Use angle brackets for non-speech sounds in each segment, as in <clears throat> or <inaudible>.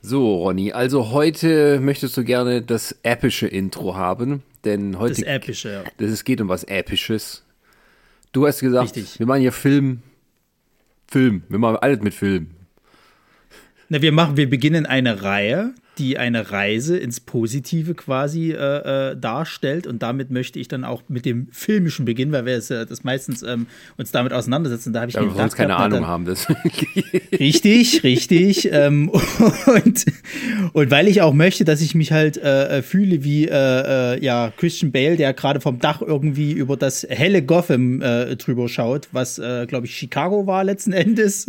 So, Ronny, also heute möchtest du gerne das epische Intro haben, denn heute Das Epische, ja. das, es geht um was Episches. Du hast gesagt, Richtig. wir machen hier Film, Film, wir machen alles mit Film. Na, wir machen, wir beginnen eine Reihe, die eine Reise ins Positive quasi äh, äh, darstellt. Und damit möchte ich dann auch mit dem Filmischen beginnen, weil wir es, äh, das meistens ähm, uns damit auseinandersetzen. Da habe ich mir wir sonst keine gehabt, Ahnung dann- haben. Das Richtig, richtig. <laughs> ähm, und, und weil ich auch möchte, dass ich mich halt äh, äh, fühle wie äh, ja, Christian Bale, der gerade vom Dach irgendwie über das helle Gotham drüber schaut, was, glaube ich, Chicago war letzten Endes.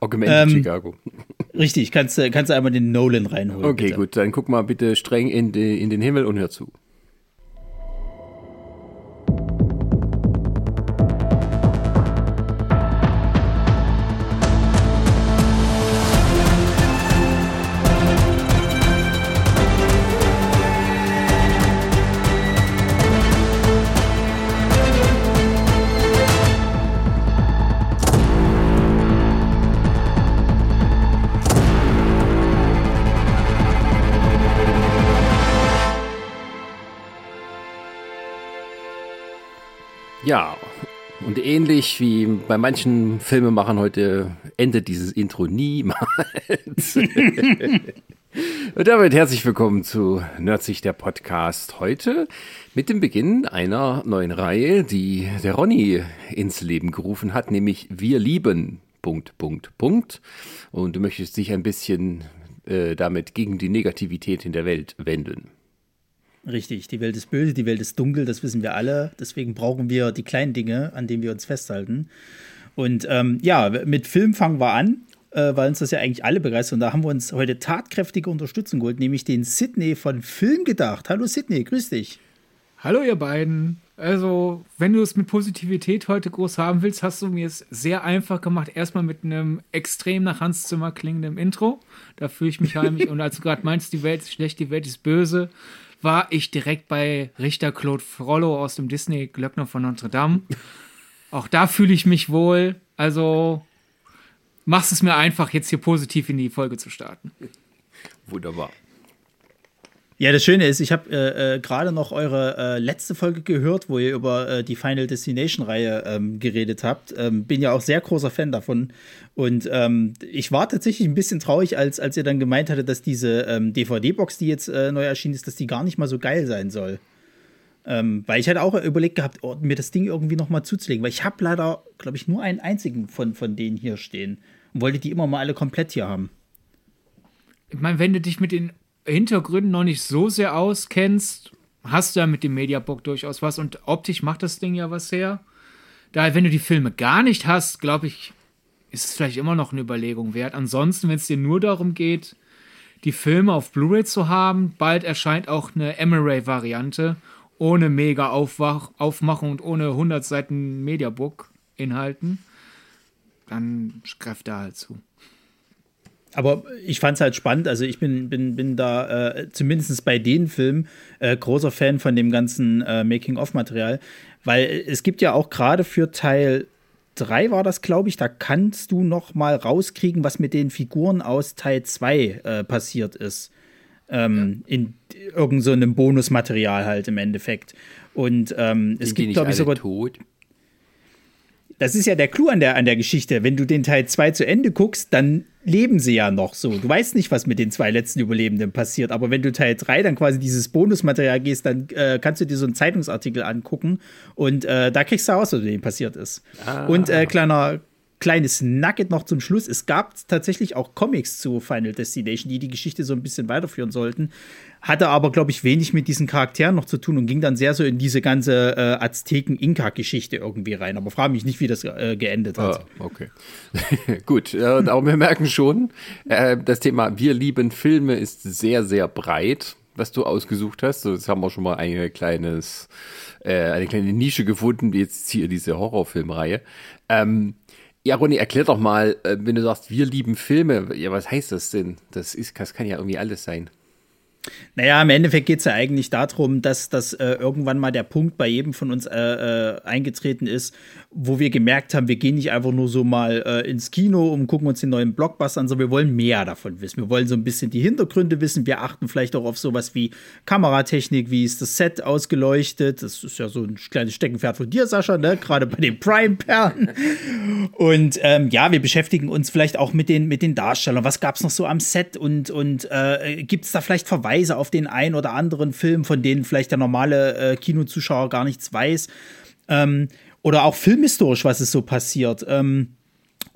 Augmented Ähm, Chicago. Richtig, kannst, du- kannst du einmal den Nolan reinholen. Okay, bitte. gut, dann guck mal bitte streng in, die, in den Himmel und hör zu. Ja, und ähnlich wie bei manchen Filmemachern heute endet dieses Intro niemals. <laughs> und damit herzlich willkommen zu Nerdsicht der Podcast heute mit dem Beginn einer neuen Reihe, die der Ronny ins Leben gerufen hat, nämlich Wir lieben. Punkt, Punkt, Punkt. Und du möchtest dich ein bisschen äh, damit gegen die Negativität in der Welt wenden. Richtig, die Welt ist böse, die Welt ist dunkel, das wissen wir alle. Deswegen brauchen wir die kleinen Dinge, an denen wir uns festhalten. Und ähm, ja, mit Film fangen wir an, äh, weil uns das ja eigentlich alle begeistert. Und da haben wir uns heute tatkräftige Unterstützung geholt, nämlich den Sydney von Film gedacht. Hallo Sydney, grüß dich. Hallo ihr beiden. Also, wenn du es mit Positivität heute groß haben willst, hast du mir es sehr einfach gemacht. Erstmal mit einem extrem nach Hans Zimmer klingenden Intro. Da fühle ich mich heimisch. <laughs> Und als du gerade meinst, die Welt ist schlecht, die Welt ist böse, war ich direkt bei Richter Claude Frollo aus dem Disney Glöckner von Notre Dame. <laughs> Auch da fühle ich mich wohl. Also, machst es mir einfach, jetzt hier positiv in die Folge zu starten. Wunderbar. Ja, das Schöne ist, ich habe äh, äh, gerade noch eure äh, letzte Folge gehört, wo ihr über äh, die Final Destination-Reihe ähm, geredet habt. Ähm, bin ja auch sehr großer Fan davon. Und ähm, ich war tatsächlich ein bisschen traurig, als, als ihr dann gemeint hattet, dass diese ähm, DVD-Box, die jetzt äh, neu erschienen ist, dass die gar nicht mal so geil sein soll. Ähm, weil ich hatte auch überlegt gehabt, oh, mir das Ding irgendwie noch mal zuzulegen. Weil ich habe leider, glaube ich, nur einen einzigen von, von denen hier stehen. Und wollte die immer mal alle komplett hier haben. ich meine, wenn du dich mit den Hintergründen noch nicht so sehr auskennst, hast du ja mit dem Mediabook durchaus was und optisch macht das Ding ja was her. Da, wenn du die Filme gar nicht hast, glaube ich, ist es vielleicht immer noch eine Überlegung wert. Ansonsten, wenn es dir nur darum geht, die Filme auf Blu-ray zu haben, bald erscheint auch eine Emery-Variante ohne mega Aufwach Aufmachung und ohne 100 Seiten Mediabook-Inhalten. Dann greif da halt zu. Aber ich fand es halt spannend. Also ich bin, bin, bin da äh, zumindest bei den Filmen äh, großer Fan von dem ganzen äh, Making-of-Material. Weil es gibt ja auch gerade für Teil 3 war das, glaube ich, da kannst du noch mal rauskriegen, was mit den Figuren aus Teil 2 äh, passiert ist. Ähm, In irgendeinem so einem Bonusmaterial halt im Endeffekt. Und ähm, es gibt, glaube ich, sogar tot? das ist ja der Clou an der, an der Geschichte. Wenn du den Teil 2 zu Ende guckst, dann leben sie ja noch so. Du weißt nicht, was mit den zwei letzten Überlebenden passiert. Aber wenn du Teil 3 dann quasi dieses Bonusmaterial gehst, dann äh, kannst du dir so einen Zeitungsartikel angucken und äh, da kriegst du raus, was mit denen passiert ist. Und äh, kleiner kleines Nugget noch zum Schluss. Es gab tatsächlich auch Comics zu Final Destination, die die Geschichte so ein bisschen weiterführen sollten. Hatte aber, glaube ich, wenig mit diesen Charakteren noch zu tun und ging dann sehr so in diese ganze äh, Azteken-Inka-Geschichte irgendwie rein. Aber frage mich nicht, wie das äh, geendet hat. Ah, okay. <laughs> Gut, äh, aber wir merken schon, äh, das Thema Wir lieben Filme ist sehr, sehr breit, was du ausgesucht hast. So, jetzt haben wir schon mal ein kleines, äh, eine kleine Nische gefunden, wie jetzt hier diese Horrorfilmreihe. Ähm, ja, Ronny, erklär doch mal, äh, wenn du sagst, wir lieben Filme, ja, was heißt das denn? Das ist, das kann ja irgendwie alles sein. Naja, im Endeffekt geht es ja eigentlich darum, dass, dass äh, irgendwann mal der Punkt bei jedem von uns äh, äh, eingetreten ist, wo wir gemerkt haben, wir gehen nicht einfach nur so mal äh, ins Kino und gucken uns den neuen Blockbuster an, sondern wir wollen mehr davon wissen. Wir wollen so ein bisschen die Hintergründe wissen. Wir achten vielleicht auch auf sowas wie Kameratechnik, wie ist das Set ausgeleuchtet. Das ist ja so ein kleines Steckenpferd von dir, Sascha, ne? gerade bei den Prime-Perlen. Und ähm, ja, wir beschäftigen uns vielleicht auch mit den, mit den Darstellern. Was gab es noch so am Set und, und äh, gibt es da vielleicht Verweise auf den einen oder anderen Film, von denen vielleicht der normale äh, Kinozuschauer gar nichts weiß? Ähm, oder auch filmhistorisch, was ist so passiert. Ähm,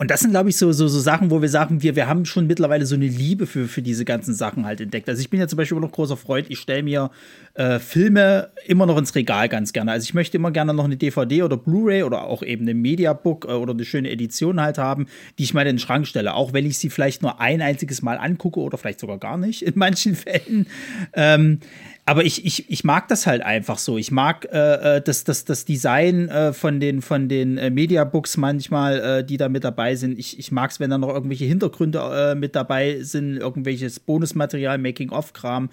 und das sind, glaube ich, so, so, so Sachen, wo wir sagen, wir, wir haben schon mittlerweile so eine Liebe für, für diese ganzen Sachen halt entdeckt. Also ich bin ja zum Beispiel immer noch großer Freund, ich stelle mir äh, Filme immer noch ins Regal ganz gerne. Also ich möchte immer gerne noch eine DVD oder Blu-ray oder auch eben ein Mediabook äh, oder eine schöne Edition halt haben, die ich mal in den Schrank stelle. Auch wenn ich sie vielleicht nur ein einziges Mal angucke oder vielleicht sogar gar nicht in manchen Fällen. Ähm, aber ich, ich, ich mag das halt einfach so. Ich mag äh, äh, das, das, das Design äh, von den, von den äh, Mediabooks manchmal, äh, die da mit dabei sind. Ich, ich mag es, wenn da noch irgendwelche Hintergründe äh, mit dabei sind, irgendwelches Bonusmaterial, Making-of-Kram.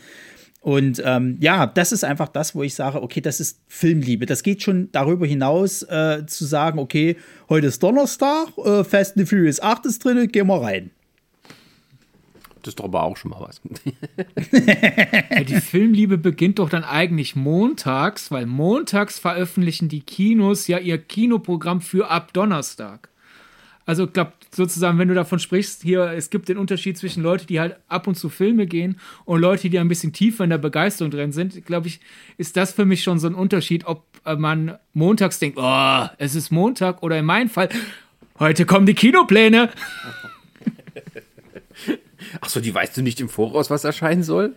Und ähm, ja, das ist einfach das, wo ich sage, okay, das ist Filmliebe. Das geht schon darüber hinaus, äh, zu sagen, okay, heute ist Donnerstag, äh, Fast and Furious 8 ist drin, gehen wir rein. Das ist doch aber auch schon mal was. <laughs> ja, die Filmliebe beginnt doch dann eigentlich montags, weil montags veröffentlichen die Kinos ja ihr Kinoprogramm für ab Donnerstag. Also, ich glaube, sozusagen, wenn du davon sprichst, hier, es gibt den Unterschied zwischen Leuten, die halt ab und zu Filme gehen und Leute, die ein bisschen tiefer in der Begeisterung drin sind, glaube ich, ist das für mich schon so ein Unterschied, ob man montags denkt, oh, es ist Montag oder in meinem Fall, heute kommen die Kinopläne. <laughs> Achso, die weißt du nicht im Voraus, was erscheinen soll?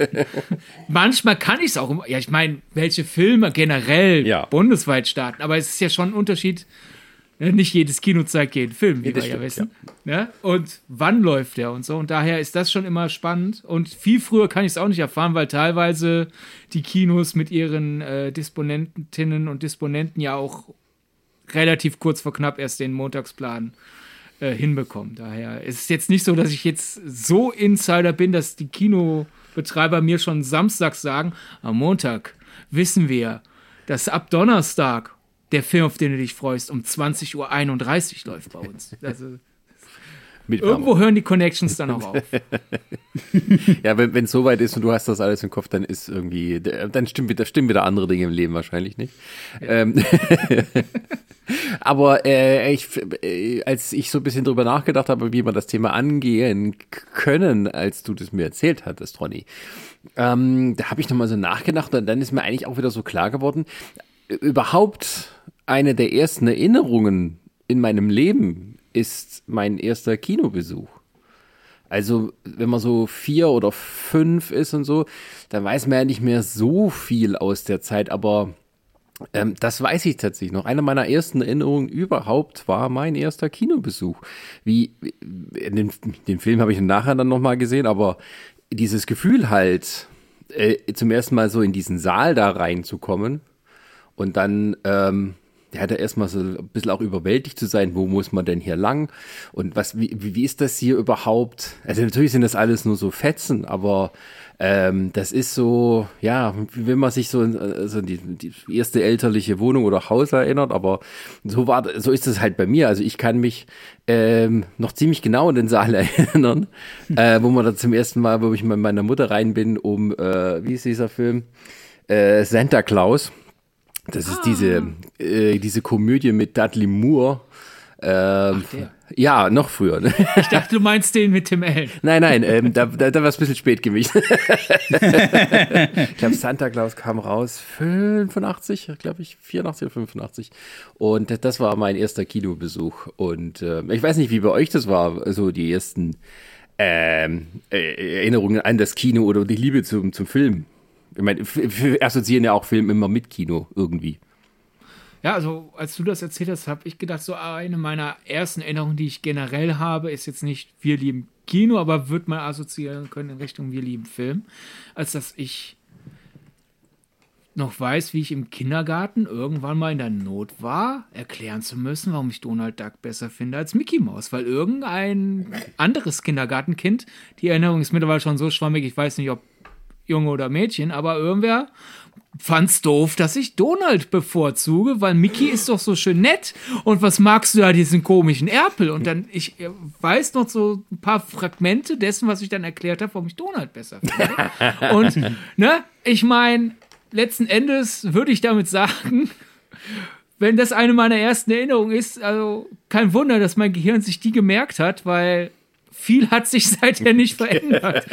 <laughs> Manchmal kann ich es auch. Ja, ich meine, welche Filme generell ja. bundesweit starten. Aber es ist ja schon ein Unterschied. Ne? Nicht jedes Kino zeigt jeden Film, wie wir ja wissen. Ja. Ne? Und wann läuft der und so. Und daher ist das schon immer spannend. Und viel früher kann ich es auch nicht erfahren, weil teilweise die Kinos mit ihren äh, Disponentinnen und Disponenten ja auch relativ kurz vor knapp erst den Montagsplan äh, hinbekommen. Daher ist es jetzt nicht so, dass ich jetzt so Insider bin, dass die Kinobetreiber mir schon samstags sagen, am Montag wissen wir, dass ab Donnerstag der Film, auf den du dich freust, um 20.31 Uhr läuft bei uns. <laughs> Also, Irgendwo hören die Connections dann auch auf. <laughs> ja, wenn es soweit ist und du hast das alles im Kopf, dann ist irgendwie, dann stimmt wieder, stimmen wieder andere Dinge im Leben wahrscheinlich nicht. Ja. Ähm, <laughs> aber äh, ich, äh, als ich so ein bisschen drüber nachgedacht habe, wie man das Thema angehen können, als du das mir erzählt hattest, Ronny, ähm, da habe ich nochmal so nachgedacht und dann ist mir eigentlich auch wieder so klar geworden, überhaupt eine der ersten Erinnerungen in meinem Leben ist mein erster Kinobesuch. Also, wenn man so vier oder fünf ist und so, dann weiß man ja nicht mehr so viel aus der Zeit, aber ähm, das weiß ich tatsächlich noch. Eine meiner ersten Erinnerungen überhaupt war mein erster Kinobesuch. Wie, den, den Film habe ich nachher dann nochmal gesehen, aber dieses Gefühl halt, äh, zum ersten Mal so in diesen Saal da reinzukommen und dann, ähm, ja, erstmal so ein bisschen auch überwältigt zu sein, wo muss man denn hier lang und was, wie, wie ist das hier überhaupt? Also natürlich sind das alles nur so Fetzen, aber ähm, das ist so, ja, wenn man sich so also die, die erste elterliche Wohnung oder Haus erinnert, aber so war, so ist es halt bei mir. Also ich kann mich ähm, noch ziemlich genau in den Saal <laughs> erinnern, äh, wo man da zum ersten Mal, wo ich mit meiner Mutter rein bin, um, äh, wie ist dieser Film? Äh, Santa Claus. Das ist diese, ah. äh, diese Komödie mit Dudley Moore. Ähm, ja, noch früher. Ne? Ich dachte, du meinst den mit Tim Allen. <laughs> Nein, nein, ähm, da, da, da war es ein bisschen spät gemischt. <laughs> ich glaube, Santa Claus kam raus 85, glaube ich, 84 oder 85. Und das war mein erster Kinobesuch. Und äh, ich weiß nicht, wie bei euch das war, so die ersten ähm, äh, Erinnerungen an das Kino oder die Liebe zum, zum Film. Ich meine, wir assoziieren ja auch Film immer mit Kino irgendwie. Ja, also als du das erzählt hast, habe ich gedacht, so eine meiner ersten Erinnerungen, die ich generell habe, ist jetzt nicht wir lieben Kino, aber wird man assoziieren können in Richtung wir lieben Film, als dass ich noch weiß, wie ich im Kindergarten irgendwann mal in der Not war, erklären zu müssen, warum ich Donald Duck besser finde als Mickey Mouse, weil irgendein anderes Kindergartenkind, die Erinnerung ist mittlerweile schon so schwammig, ich weiß nicht, ob Junge oder Mädchen, aber irgendwer fand's doof, dass ich Donald bevorzuge, weil Mickey ist doch so schön nett und was magst du da diesen komischen Erpel? Und dann, ich äh, weiß noch so ein paar Fragmente dessen, was ich dann erklärt habe, warum ich Donald besser finde. <laughs> und, ne, ich meine, letzten Endes würde ich damit sagen, wenn das eine meiner ersten Erinnerungen ist, also kein Wunder, dass mein Gehirn sich die gemerkt hat, weil viel hat sich seither nicht <laughs> verändert.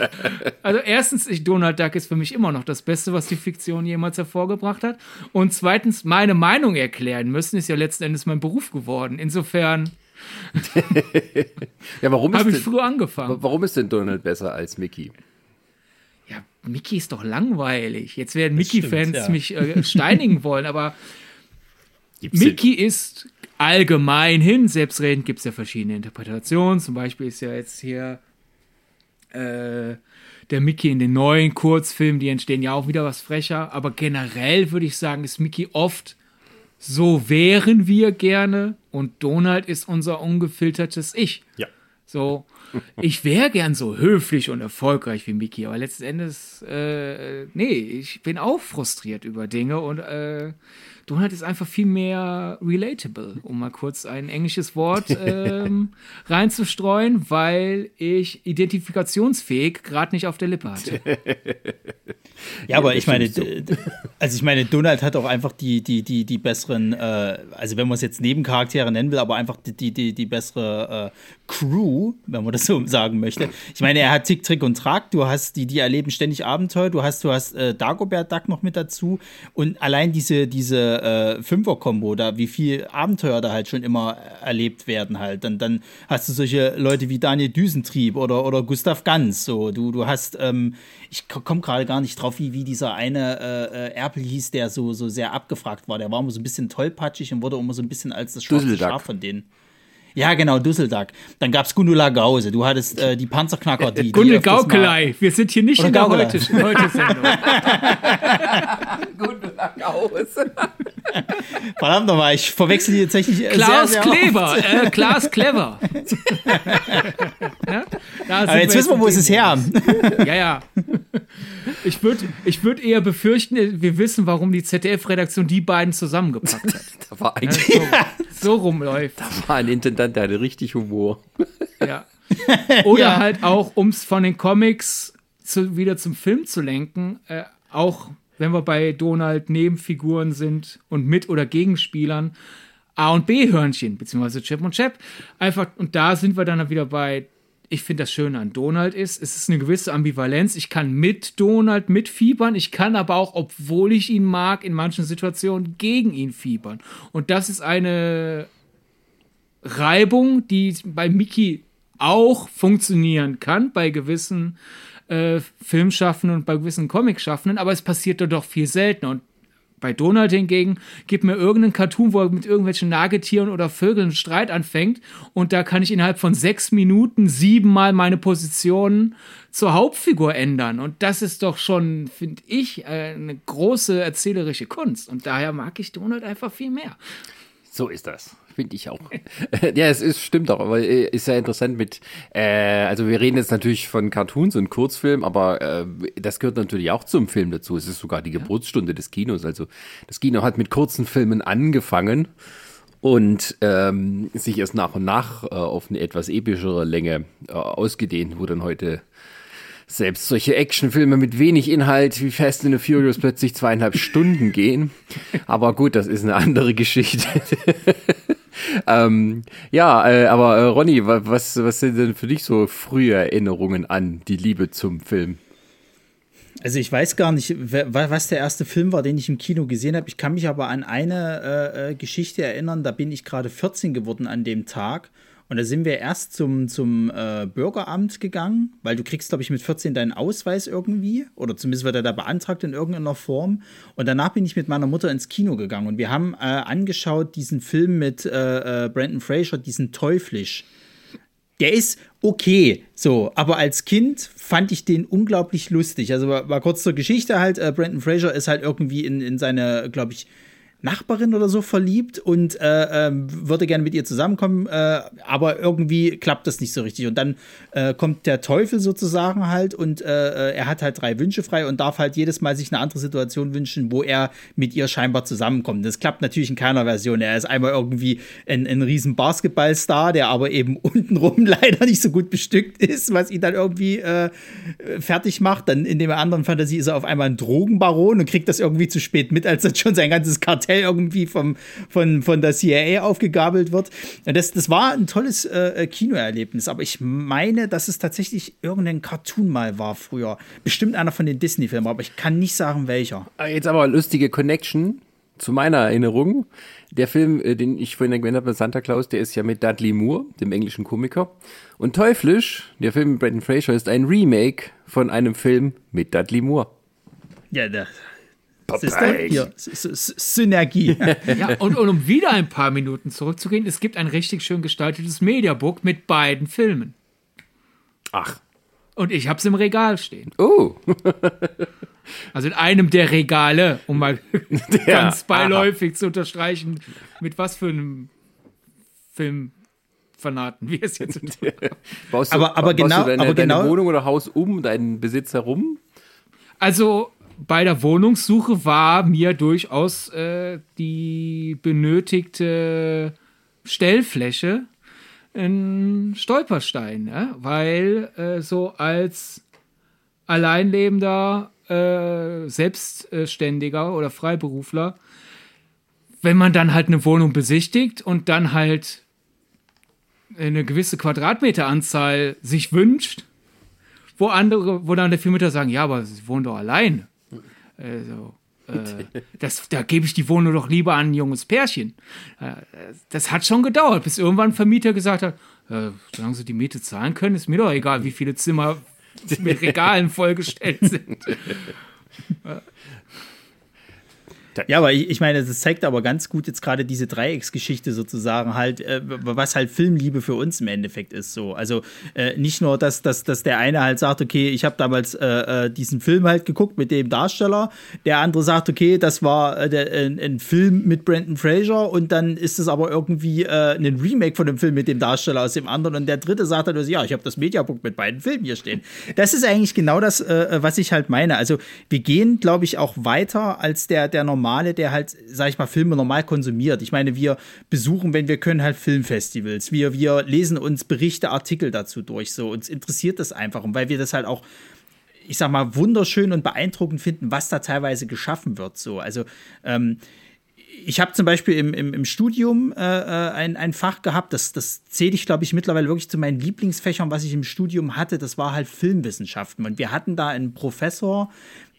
Also erstens, ich, Donald Duck ist für mich immer noch das Beste, was die Fiktion jemals hervorgebracht hat. Und zweitens, meine Meinung erklären müssen, ist ja letzten Endes mein Beruf geworden. Insofern <laughs> ja, warum habe ich denn, früh angefangen. Warum ist denn Donald besser als Mickey? Ja, Mickey ist doch langweilig. Jetzt werden Mickey-Fans ja. mich äh, steinigen wollen, aber <laughs> Gibt's Mickey den? ist allgemein hin, selbstredend gibt es ja verschiedene Interpretationen. Zum Beispiel ist ja jetzt hier äh, der Mickey in den neuen Kurzfilmen, die entstehen ja auch wieder was frecher. Aber generell würde ich sagen, ist Mickey oft so wären wir gerne und Donald ist unser ungefiltertes Ich. Ja. So, ich wäre gern so höflich und erfolgreich wie Mickey, aber letzten Endes, äh, nee, ich bin auch frustriert über Dinge und äh, Donald ist einfach viel mehr relatable, um mal kurz ein englisches Wort <laughs> ähm, reinzustreuen, weil ich identifikationsfähig gerade nicht auf der Lippe hatte. <laughs> ja, aber ich meine, also ich meine, Donald hat auch einfach die, die, die, die besseren, äh, also wenn man es jetzt Nebencharaktere nennen will, aber einfach die, die, die bessere äh, Crew, wenn man das so sagen möchte. Ich meine, er hat Tick, Trick und Track, du hast die, die erleben ständig Abenteuer, du hast, du hast äh, Dagobert Duck noch mit dazu. Und allein diese, diese äh, Fünfer-Kombo, da wie viel Abenteuer da halt schon immer erlebt werden halt. Dann, dann hast du solche Leute wie Daniel Düsentrieb oder, oder Gustav Ganz. So, du, du hast, ähm, ich komme gerade gar nicht drauf, wie, wie dieser eine äh, äh, Erpel hieß, der so, so sehr abgefragt war. Der war immer so ein bisschen tollpatschig und wurde immer so ein bisschen als das schwarze Schaf von denen. Ja, genau, Düsseldorf. Dann gab es Gundula Gause. Du hattest äh, die Panzerknacker, die. Gundel Gaukelei. Wir sind hier nicht Oder in der Heute-Sendung. Heute <laughs> Gundula Gause. <laughs> Verdammt nochmal, ich verwechsel hier tatsächlich. Äh, Klaus sehr, sehr Kleber. Äh, Klaas Clever. <laughs> ja? Aber jetzt wissen wir, wo ist es her? ja, ja. Ich würde ich würd eher befürchten, wir wissen, warum die ZDF-Redaktion die beiden zusammengepackt hat. da war eigentlich. Ja, so, so rumläuft. Da war ein Intendant dann der hatte richtig Humor. Ja. Oder ja. halt auch, um es von den Comics zu, wieder zum Film zu lenken, äh, auch wenn wir bei Donald Nebenfiguren sind und mit oder Gegenspielern, A und B-Hörnchen, beziehungsweise Chip und Chap. Einfach, und da sind wir dann wieder bei, ich finde das Schöne an Donald ist, es ist eine gewisse Ambivalenz. Ich kann mit Donald mitfiebern, ich kann aber auch, obwohl ich ihn mag, in manchen Situationen gegen ihn fiebern. Und das ist eine Reibung, die bei Mickey auch funktionieren kann, bei gewissen äh, Filmschaffenden und bei gewissen Comicschaffenden, aber es passiert doch viel seltener. Und bei Donald hingegen gibt mir irgendeinen Cartoon, wo er mit irgendwelchen Nagetieren oder Vögeln Streit anfängt und da kann ich innerhalb von sechs Minuten siebenmal meine Position zur Hauptfigur ändern. Und das ist doch schon, finde ich, eine große erzählerische Kunst. Und daher mag ich Donald einfach viel mehr. So ist das. Finde ich auch. ja, es ist, stimmt auch, aber äh, ist ja interessant mit, äh, also wir reden jetzt natürlich von Cartoons und Kurzfilmen, aber äh, das gehört natürlich auch zum Film dazu. Es ist sogar die Geburtsstunde des Kinos. Also das Kino hat mit kurzen Filmen angefangen und ähm, sich erst nach und nach äh, auf eine etwas epischere Länge äh, ausgedehnt, wo dann heute selbst solche Actionfilme mit wenig Inhalt wie Fast and the Furious plötzlich zweieinhalb Stunden gehen. Aber gut, das ist eine andere Geschichte. <laughs> ähm, ja, äh, aber äh, Ronny, was, was sind denn für dich so frühe Erinnerungen an die Liebe zum Film? Also ich weiß gar nicht, was der erste Film war, den ich im Kino gesehen habe. Ich kann mich aber an eine äh, äh Geschichte erinnern. Da bin ich gerade 14 geworden an dem Tag. Und da sind wir erst zum, zum äh, Bürgeramt gegangen, weil du kriegst, glaube ich, mit 14 deinen Ausweis irgendwie. Oder zumindest wird er da beantragt in irgendeiner Form. Und danach bin ich mit meiner Mutter ins Kino gegangen. Und wir haben äh, angeschaut diesen Film mit äh, äh Brandon Fraser, diesen Teuflisch. Der ist okay, so, aber als Kind fand ich den unglaublich lustig. Also war, war kurz zur Geschichte halt, äh, Brandon Fraser ist halt irgendwie in, in seine, glaube ich, Nachbarin oder so verliebt und äh, äh, würde gerne mit ihr zusammenkommen, äh, aber irgendwie klappt das nicht so richtig. Und dann äh, kommt der Teufel sozusagen halt und äh, äh, er hat halt drei Wünsche frei und darf halt jedes Mal sich eine andere Situation wünschen, wo er mit ihr scheinbar zusammenkommt. Das klappt natürlich in keiner Version. Er ist einmal irgendwie ein, ein riesen Basketballstar, der aber eben <laughs> untenrum <laughs> leider nicht so gut bestückt ist, was ihn dann irgendwie fertig macht. Dann in der anderen Fantasie ist er auf einmal ein Drogenbaron und kriegt das irgendwie zu spät mit, als das schon sein ganzes Kartell irgendwie vom, von, von der CIA aufgegabelt wird. Das, das war ein tolles äh, Kinoerlebnis, aber ich meine, dass es tatsächlich irgendein Cartoon mal war früher. Bestimmt einer von den Disney-Filmen, aber ich kann nicht sagen, welcher. Ah, jetzt aber eine lustige Connection zu meiner Erinnerung. Der Film, äh, den ich vorhin erwähnt habe, Santa Claus, der ist ja mit Dudley Moore, dem englischen Komiker. Und Teuflisch, der Film mit Brendan Fraser, ist ein Remake von einem Film mit Dudley Moore. Ja, das hier, Synergie. <laughs> ja, und, und um wieder ein paar Minuten zurückzugehen, es gibt ein richtig schön gestaltetes Mediabook mit beiden Filmen. Ach. Und ich hab's im Regal stehen. Oh. <laughs> also in einem der Regale, um mal <laughs> ganz beiläufig aha. zu unterstreichen, mit was für einem Filmfanaten wir es jetzt sind. baust du, aber, aber baust genau, du deine, aber genau, deine Wohnung oder Haus um deinen Besitz herum? Also bei der Wohnungssuche war mir durchaus äh, die benötigte Stellfläche ein Stolperstein, ja? weil äh, so als alleinlebender äh, Selbstständiger oder Freiberufler, wenn man dann halt eine Wohnung besichtigt und dann halt eine gewisse Quadratmeteranzahl sich wünscht, wo andere, wo dann der Filmmeter sagen, ja, aber sie wohnen doch allein. Also, äh, das, da gebe ich die Wohnung doch lieber an ein junges Pärchen. Äh, das hat schon gedauert, bis irgendwann ein Vermieter gesagt hat, äh, solange sie die Miete zahlen können, ist mir doch egal, wie viele Zimmer mit Regalen vollgestellt sind. <laughs> Ja, aber ich, ich meine, das zeigt aber ganz gut jetzt gerade diese Dreiecksgeschichte sozusagen halt, äh, was halt Filmliebe für uns im Endeffekt ist so. Also äh, nicht nur, dass, dass, dass der eine halt sagt, okay, ich habe damals äh, äh, diesen Film halt geguckt mit dem Darsteller, der andere sagt, okay, das war äh, der, ein, ein, Film mit Brandon Fraser und dann ist es aber irgendwie äh, ein Remake von dem Film mit dem Darsteller aus dem anderen und der dritte sagt dann, ja, ich habe das Mediabook mit beiden Filmen hier stehen. Das ist eigentlich genau das, äh, was ich halt meine. Also wir gehen, glaube ich, auch weiter als der, der normale Normale, der halt, sag ich mal, Filme normal konsumiert. Ich meine, wir besuchen, wenn wir können, halt Filmfestivals. Wir, wir lesen uns Berichte, Artikel dazu durch. So, uns interessiert das einfach. Und weil wir das halt auch ich sag mal, wunderschön und beeindruckend finden, was da teilweise geschaffen wird. So, also ähm, ich habe zum Beispiel im, im, im Studium äh, äh, ein, ein Fach gehabt, das, das zähle ich, glaube ich, mittlerweile wirklich zu meinen Lieblingsfächern, was ich im Studium hatte. Das war halt Filmwissenschaften. Und wir hatten da einen Professor,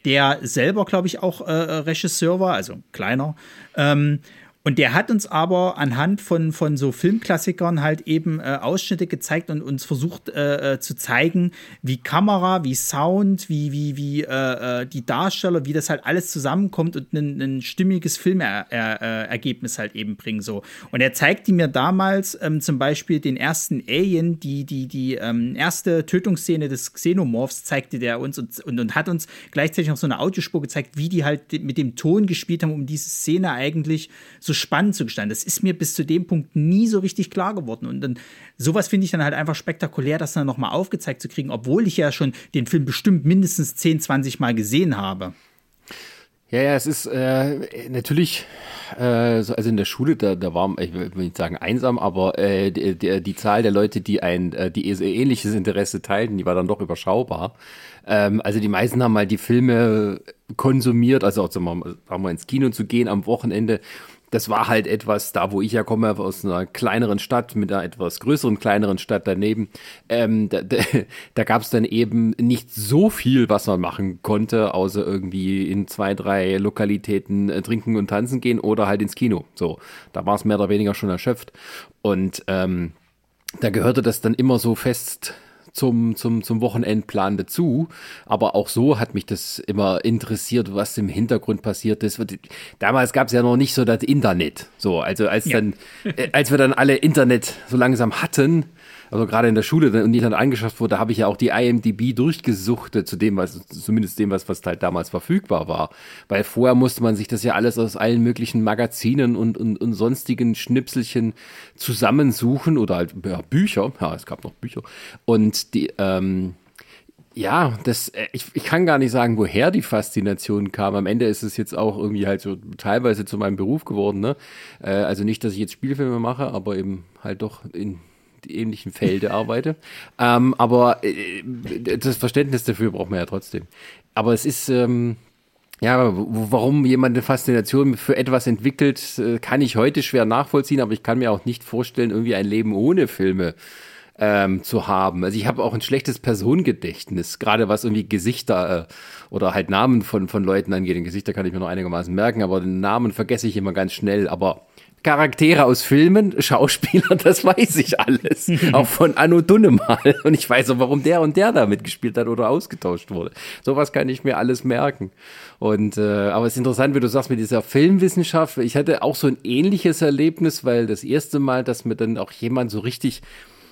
der selber, glaube ich, auch äh, Regisseur war, also kleiner. Ähm, und der hat uns aber anhand von, von so Filmklassikern halt eben äh, Ausschnitte gezeigt und uns versucht äh, äh, zu zeigen, wie Kamera, wie Sound, wie, wie, wie äh, äh die Darsteller, wie das halt alles zusammenkommt und ein, ein stimmiges Filmergebnis halt eben bringen. So. Und er zeigte mir damals ähm, zum Beispiel den ersten Alien, die, die, die ähm, erste Tötungsszene des Xenomorphs zeigte der uns und, und, und hat uns gleichzeitig noch so eine Audiospur gezeigt, wie die halt mit dem Ton gespielt haben, um diese Szene eigentlich so spannend zu gestalten. Das ist mir bis zu dem Punkt nie so richtig klar geworden. Und dann sowas finde ich dann halt einfach spektakulär, das dann nochmal aufgezeigt zu kriegen, obwohl ich ja schon den Film bestimmt mindestens 10, 20 Mal gesehen habe. Ja, ja, es ist äh, natürlich, äh, also in der Schule, da, da war, ich will nicht sagen einsam, aber äh, die, die, die Zahl der Leute, die ein, äh, die ähnliches Interesse teilten, die war dann doch überschaubar. Ähm, also die meisten haben mal die Filme konsumiert, also auch zum, sagen wir, ins Kino zu gehen am Wochenende das war halt etwas, da wo ich ja komme, aus einer kleineren Stadt mit einer etwas größeren, kleineren Stadt daneben, ähm, da, da, da gab es dann eben nicht so viel, was man machen konnte, außer irgendwie in zwei, drei Lokalitäten äh, trinken und tanzen gehen oder halt ins Kino. So, da war es mehr oder weniger schon erschöpft. Und ähm, da gehörte das dann immer so fest zum, zum, zum Wochenendplan dazu. Aber auch so hat mich das immer interessiert, was im Hintergrund passiert ist. Damals gab es ja noch nicht so das Internet. So, also als ja. dann, äh, als wir dann alle Internet so langsam hatten, also gerade in der Schule und die dann angeschafft wurde, habe ich ja auch die IMDb durchgesuchtet zu dem, was zumindest dem, was, was halt damals verfügbar war. Weil vorher musste man sich das ja alles aus allen möglichen Magazinen und, und, und sonstigen Schnipselchen zusammensuchen oder halt ja, Bücher. Ja, es gab noch Bücher. Und die, ähm, ja, das, äh, ich, ich kann gar nicht sagen, woher die Faszination kam. Am Ende ist es jetzt auch irgendwie halt so teilweise zu meinem Beruf geworden. Ne? Äh, also nicht, dass ich jetzt Spielfilme mache, aber eben halt doch in ähnlichen Felde arbeite. Ähm, aber äh, das Verständnis dafür braucht man ja trotzdem. Aber es ist, ähm, ja, warum jemand eine Faszination für etwas entwickelt, äh, kann ich heute schwer nachvollziehen, aber ich kann mir auch nicht vorstellen, irgendwie ein Leben ohne Filme ähm, zu haben. Also ich habe auch ein schlechtes Personengedächtnis, gerade was irgendwie Gesichter äh, oder halt Namen von, von Leuten angeht. Den Gesichter kann ich mir noch einigermaßen merken, aber den Namen vergesse ich immer ganz schnell. Aber Charaktere aus Filmen, Schauspieler, <laughs> das weiß ich alles. <laughs> auch von Anno Dunnemal. <laughs> Und ich weiß auch, warum der und der da mitgespielt hat oder ausgetauscht wurde. Sowas kann ich mir alles merken. Und äh, aber es ist interessant, wie du sagst, mit dieser Filmwissenschaft. Ich hatte auch so ein ähnliches Erlebnis, weil das erste Mal, dass mir dann auch jemand so richtig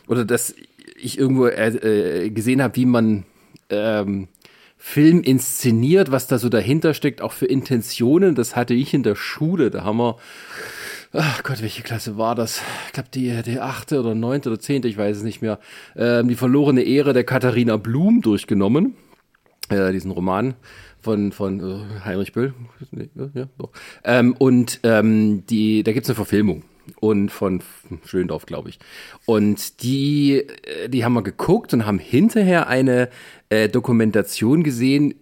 oder dass ich irgendwo äh, äh, gesehen habe, wie man ähm, Film inszeniert, was da so dahinter steckt, auch für Intentionen. Das hatte ich in der Schule. Da haben wir, ach Gott, welche Klasse war das? Ich glaube, die, die achte oder neunte oder zehnte, ich weiß es nicht mehr. Ähm, die verlorene Ehre der Katharina Blum durchgenommen. Äh, diesen Roman von, von äh, Heinrich Böll. Ja, doch. Ähm, und ähm, die, da gibt's eine Verfilmung und von Schöndorf, glaube ich. Und die, äh, die haben wir geguckt und haben hinterher eine äh, Dokumentation gesehen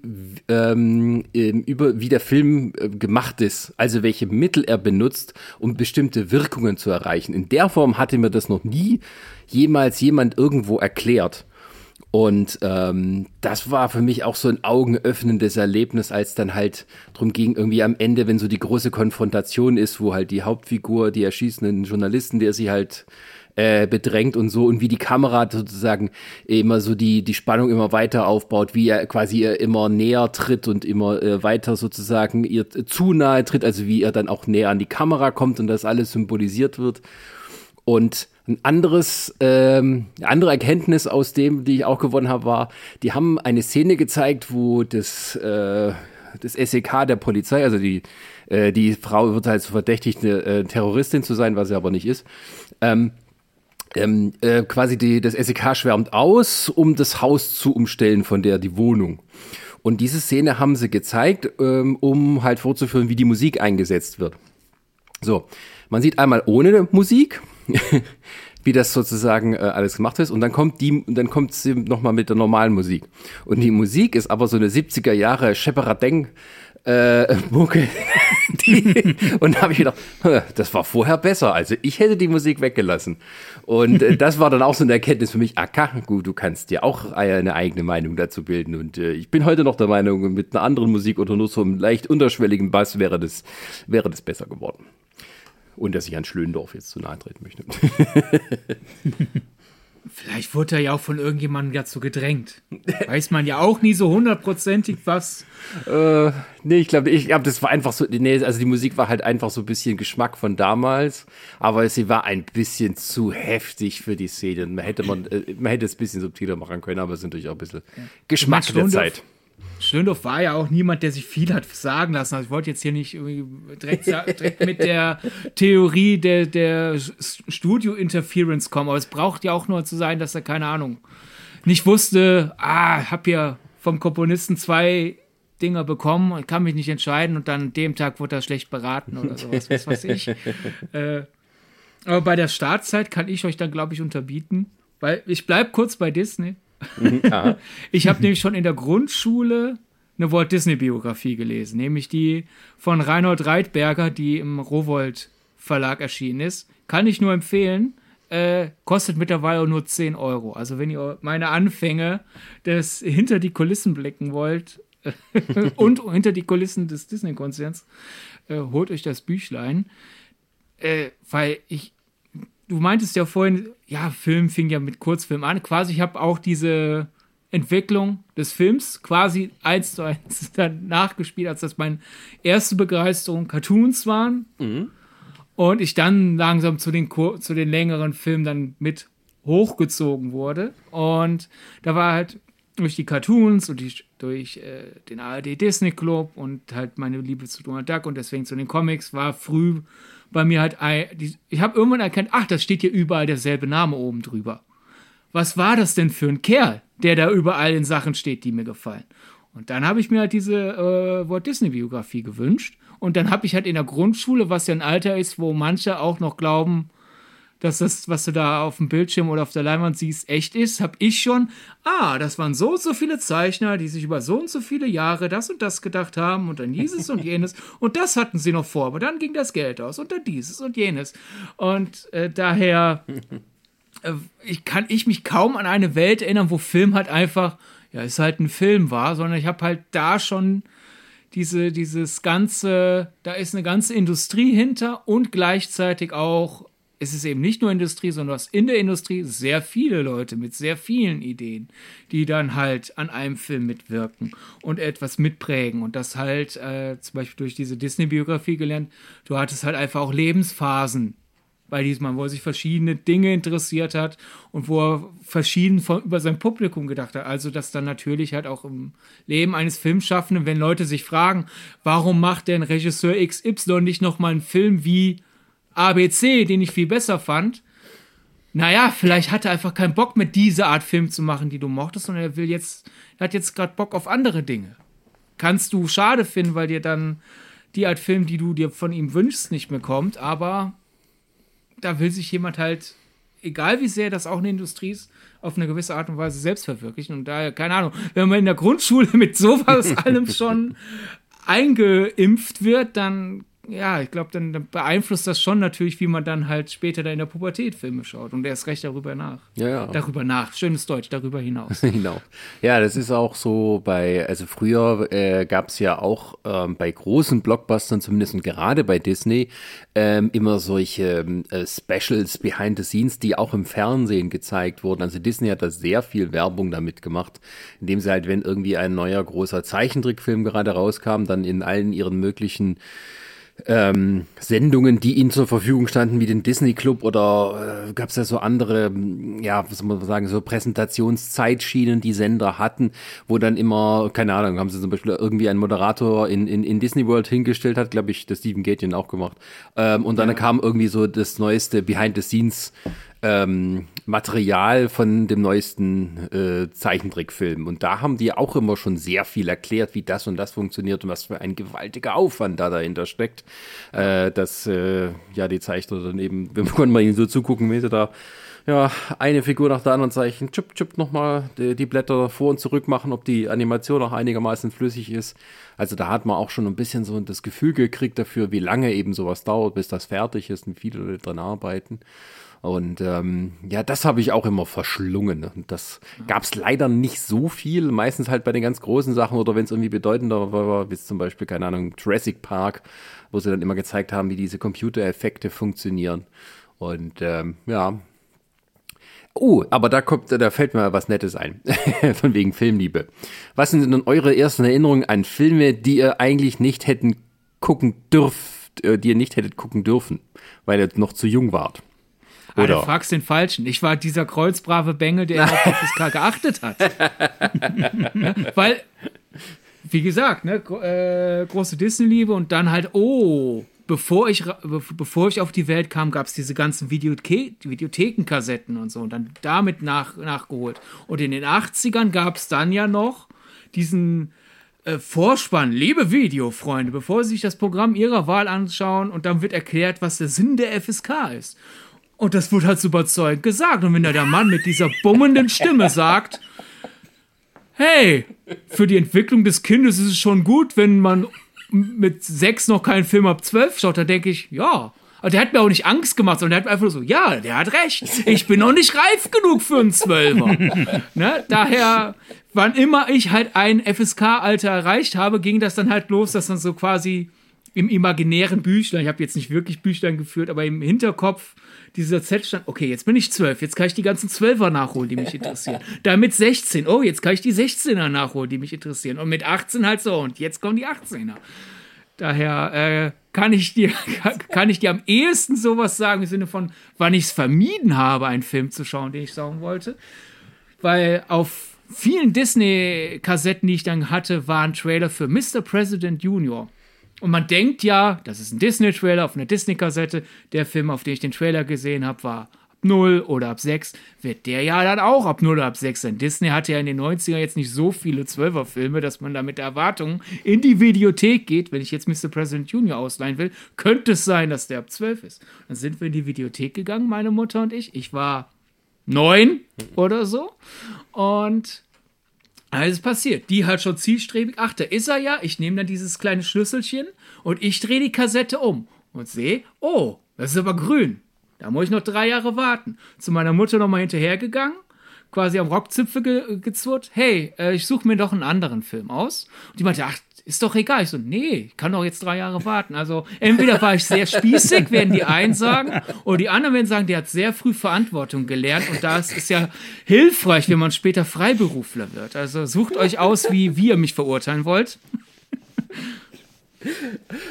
ähm, über wie der Film äh, gemacht ist, also welche Mittel er benutzt, um bestimmte Wirkungen zu erreichen. In der Form hatte mir das noch nie jemals jemand irgendwo erklärt. Und ähm, das war für mich auch so ein augenöffnendes Erlebnis, als dann halt drum ging, irgendwie am Ende, wenn so die große Konfrontation ist, wo halt die Hauptfigur, die erschießenden Journalisten, der sie halt äh, bedrängt und so und wie die Kamera sozusagen immer so die, die Spannung immer weiter aufbaut, wie er quasi immer näher tritt und immer äh, weiter sozusagen ihr zu nahe tritt, also wie er dann auch näher an die Kamera kommt und das alles symbolisiert wird. Und ein anderes, ähm, andere Erkenntnis aus dem, die ich auch gewonnen habe, war, die haben eine Szene gezeigt, wo das, äh, das SEK der Polizei, also die, äh, die Frau wird halt so verdächtigt, eine äh, Terroristin zu sein, was sie aber nicht ist, ähm, ähm, äh, quasi die, das SEK schwärmt aus, um das Haus zu umstellen von der die Wohnung. Und diese Szene haben sie gezeigt, ähm, um halt vorzuführen, wie die Musik eingesetzt wird. So, man sieht einmal ohne Musik, <laughs> wie das sozusagen äh, alles gemacht ist. Und dann kommt die, dann kommt sie nochmal mit der normalen Musik. Und die Musik ist aber so eine 70er Jahre Shepardeng äh, Mucke. <laughs> und da habe ich gedacht, das war vorher besser. Also ich hätte die Musik weggelassen. Und äh, das war dann auch so eine Erkenntnis für mich. Aka, gut, du kannst dir auch eine eigene Meinung dazu bilden. Und äh, ich bin heute noch der Meinung, mit einer anderen Musik oder nur so einem leicht unterschwelligen Bass wäre das, wäre das besser geworden. Und dass ich an Schlöndorf jetzt zu nahe treten möchte. <laughs> Vielleicht wurde er ja auch von irgendjemandem dazu gedrängt. Weiß man ja auch nie so hundertprozentig was. Äh, nee, ich glaube, ich glaube, das war einfach so. Nee, also die Musik war halt einfach so ein bisschen Geschmack von damals, aber sie war ein bisschen zu heftig für die Szene. Man hätte man, äh, man hätte es ein bisschen subtiler machen können, aber es ist natürlich auch ein bisschen Geschmack der Zeit. Schlöndorff war ja auch niemand, der sich viel hat sagen lassen. Also ich wollte jetzt hier nicht direkt, direkt mit der Theorie der, der Studio-Interference kommen, aber es braucht ja auch nur zu sein, dass er, keine Ahnung, nicht wusste, ah, hab hier vom Komponisten zwei Dinger bekommen und kann mich nicht entscheiden und dann dem Tag wurde er schlecht beraten oder sowas, was weiß ich. <laughs> äh, aber bei der Startzeit kann ich euch dann, glaube ich, unterbieten, weil ich bleibe kurz bei Disney. Mhm, <laughs> ich habe nämlich schon in der Grundschule eine Walt Disney Biografie gelesen, nämlich die von Reinhold Reitberger, die im Rowold Verlag erschienen ist. Kann ich nur empfehlen. Äh, kostet mittlerweile nur 10 Euro. Also wenn ihr meine Anfänge des hinter die Kulissen blicken wollt <laughs> und hinter die Kulissen des Disney-Konzerns, äh, holt euch das Büchlein. Äh, weil ich du meintest ja vorhin, ja, Film fing ja mit Kurzfilm an. Quasi, ich habe auch diese Entwicklung des Films quasi eins zu eins <laughs> dann nachgespielt, als das meine erste Begeisterung Cartoons waren. Mhm. Und ich dann langsam zu den, zu den längeren Filmen dann mit hochgezogen wurde. Und da war halt durch die Cartoons und die, durch äh, den ARD Disney Club und halt meine Liebe zu Donald Duck und deswegen zu den Comics war früh bei mir halt ich habe irgendwann erkannt, ach, das steht hier überall derselbe Name oben drüber. Was war das denn für ein Kerl, der da überall in Sachen steht, die mir gefallen? Und dann habe ich mir halt diese äh, Walt Disney Biografie gewünscht und dann habe ich halt in der Grundschule, was ja ein Alter ist, wo manche auch noch glauben, dass das, was du da auf dem Bildschirm oder auf der Leinwand siehst, echt ist, habe ich schon, ah, das waren so und so viele Zeichner, die sich über so und so viele Jahre das und das gedacht haben und dann dieses und jenes <laughs> und das hatten sie noch vor, aber dann ging das Geld aus und dann dieses und jenes. Und äh, daher äh, ich kann ich mich kaum an eine Welt erinnern, wo Film halt einfach, ja, ist halt ein Film war, sondern ich habe halt da schon diese, dieses ganze, da ist eine ganze Industrie hinter und gleichzeitig auch es ist eben nicht nur Industrie, sondern du hast in der Industrie sehr viele Leute mit sehr vielen Ideen, die dann halt an einem Film mitwirken und etwas mitprägen. Und das halt äh, zum Beispiel durch diese Disney-Biografie gelernt, du hattest halt einfach auch Lebensphasen bei diesem Mann, wo er sich verschiedene Dinge interessiert hat und wo er verschieden von, über sein Publikum gedacht hat. Also, dass dann natürlich halt auch im Leben eines Filmschaffenden, wenn Leute sich fragen, warum macht denn Regisseur XY nicht nochmal einen Film wie ABC, den ich viel besser fand. Naja, vielleicht hat er einfach keinen Bock mit dieser Art Film zu machen, die du mochtest, sondern er will jetzt, er hat jetzt gerade Bock auf andere Dinge. Kannst du schade finden, weil dir dann die Art Film, die du dir von ihm wünschst, nicht mehr kommt, aber da will sich jemand halt, egal wie sehr das auch eine Industrie ist, auf eine gewisse Art und Weise selbst verwirklichen. Und daher, keine Ahnung, wenn man in der Grundschule <laughs> mit sowas <laughs> allem schon eingeimpft wird, dann ja, ich glaube, dann, dann, beeinflusst das schon natürlich, wie man dann halt später da in der Pubertät Filme schaut und erst recht darüber nach. Ja, ja. Darüber nach. Schönes Deutsch, darüber hinaus. <laughs> genau. Ja, das ist auch so bei, also früher äh, gab es ja auch ähm, bei großen Blockbustern zumindest und gerade bei Disney ähm, immer solche äh, Specials behind the scenes, die auch im Fernsehen gezeigt wurden. Also Disney hat da sehr viel Werbung damit gemacht, indem sie halt, wenn irgendwie ein neuer großer Zeichentrickfilm gerade rauskam, dann in allen ihren möglichen ähm, Sendungen, die ihnen zur Verfügung standen, wie den Disney Club oder äh, gab es ja so andere, ja, was soll man sagen, so Präsentationszeitschienen, die Sender hatten, wo dann immer, keine Ahnung, haben sie zum Beispiel irgendwie einen Moderator in, in, in Disney World hingestellt hat, glaube ich, der Steven Gatien auch gemacht. Ähm, und dann ja. kam irgendwie so das neueste Behind the Scenes ähm, Material von dem neuesten äh, Zeichentrickfilm. Und da haben die auch immer schon sehr viel erklärt, wie das und das funktioniert und was für ein gewaltiger Aufwand da dahinter steckt. Äh, dass äh, ja die Zeichner dann eben, <laughs> wir konnten mal ihnen so zugucken, wie sie da ja, eine Figur nach der anderen zeichnen, chip, chip nochmal die, die Blätter vor und zurück machen, ob die Animation auch einigermaßen flüssig ist. Also da hat man auch schon ein bisschen so das Gefühl gekriegt dafür, wie lange eben sowas dauert, bis das fertig ist und viele dran arbeiten. Und ähm, ja, das habe ich auch immer verschlungen. Ne? Und das gab es leider nicht so viel. Meistens halt bei den ganz großen Sachen oder wenn es irgendwie bedeutender war, wie zum Beispiel, keine Ahnung, Jurassic Park, wo sie dann immer gezeigt haben, wie diese Computereffekte funktionieren. Und ähm, ja. Oh, aber da kommt, da fällt mir was Nettes ein. <laughs> Von wegen Filmliebe. Was sind denn eure ersten Erinnerungen an Filme, die ihr eigentlich nicht hätten gucken dürft, äh, die ihr nicht hättet gucken dürfen, weil ihr noch zu jung wart? Oder? Ah, du fragst den Falschen. Ich war dieser kreuzbrave Bengel, der auf die FSK geachtet hat. <laughs> weil, wie gesagt, ne, äh, große Disney-Liebe und dann halt, oh, bevor ich, bevor ich auf die Welt kam, gab es diese ganzen Videothe Videothekenkassetten und so und dann damit nach, nachgeholt. Und in den 80ern gab es dann ja noch diesen äh, Vorspann, liebe Videofreunde, bevor Sie sich das Programm Ihrer Wahl anschauen und dann wird erklärt, was der Sinn der FSK ist. Und das wurde halt so überzeugend gesagt. Und wenn da der Mann mit dieser bummenden Stimme sagt, hey, für die Entwicklung des Kindes ist es schon gut, wenn man mit sechs noch keinen Film ab zwölf schaut, dann denke ich, ja. Aber der hat mir auch nicht Angst gemacht, sondern der hat mir einfach so, ja, der hat recht. Ich bin noch nicht reif genug für einen Zwölfer. <laughs> ne? Daher, wann immer ich halt ein FSK-Alter erreicht habe, ging das dann halt los, dass dann so quasi im imaginären Büchlein, ich habe jetzt nicht wirklich Büchlein geführt, aber im Hinterkopf dieser Z stand, okay, jetzt bin ich zwölf, jetzt kann ich die ganzen Zwölfer nachholen, die mich interessieren. Damit 16, oh, jetzt kann ich die 16er nachholen, die mich interessieren. Und mit 18 halt so, und jetzt kommen die 18er. Daher äh, kann ich dir <laughs> kann ich dir am ehesten sowas sagen im Sinne von, wann ich es vermieden habe, einen Film zu schauen, den ich schauen wollte, weil auf vielen Disney-Kassetten, die ich dann hatte, waren Trailer für Mr. President Junior. Und man denkt ja, das ist ein Disney-Trailer auf einer Disney-Kassette. Der Film, auf den ich den Trailer gesehen habe, war ab 0 oder ab 6. Wird der ja dann auch ab 0 oder ab 6 sein. Disney hatte ja in den 90er jetzt nicht so viele 12er-Filme, dass man da mit der Erwartung in die Videothek geht. Wenn ich jetzt Mr. President Junior ausleihen will, könnte es sein, dass der ab 12 ist. Dann sind wir in die Videothek gegangen, meine Mutter und ich. Ich war neun oder so. Und alles passiert. Die hat schon zielstrebig. Ach, da ist er ja. Ich nehme dann dieses kleine Schlüsselchen und ich drehe die Kassette um und sehe, oh, das ist aber grün. Da muss ich noch drei Jahre warten. Zu meiner Mutter nochmal hinterhergegangen, quasi am Rockzipfel ge gezurrt. Hey, äh, ich suche mir doch einen anderen Film aus. Und die meinte, ach, ist doch egal. Ich so, nee, ich kann doch jetzt drei Jahre warten. Also entweder war ich sehr spießig, werden die einen sagen, oder die anderen werden sagen, der hat sehr früh Verantwortung gelernt und das ist ja hilfreich, wenn man später Freiberufler wird. Also sucht euch aus, wie, wie ihr mich verurteilen wollt.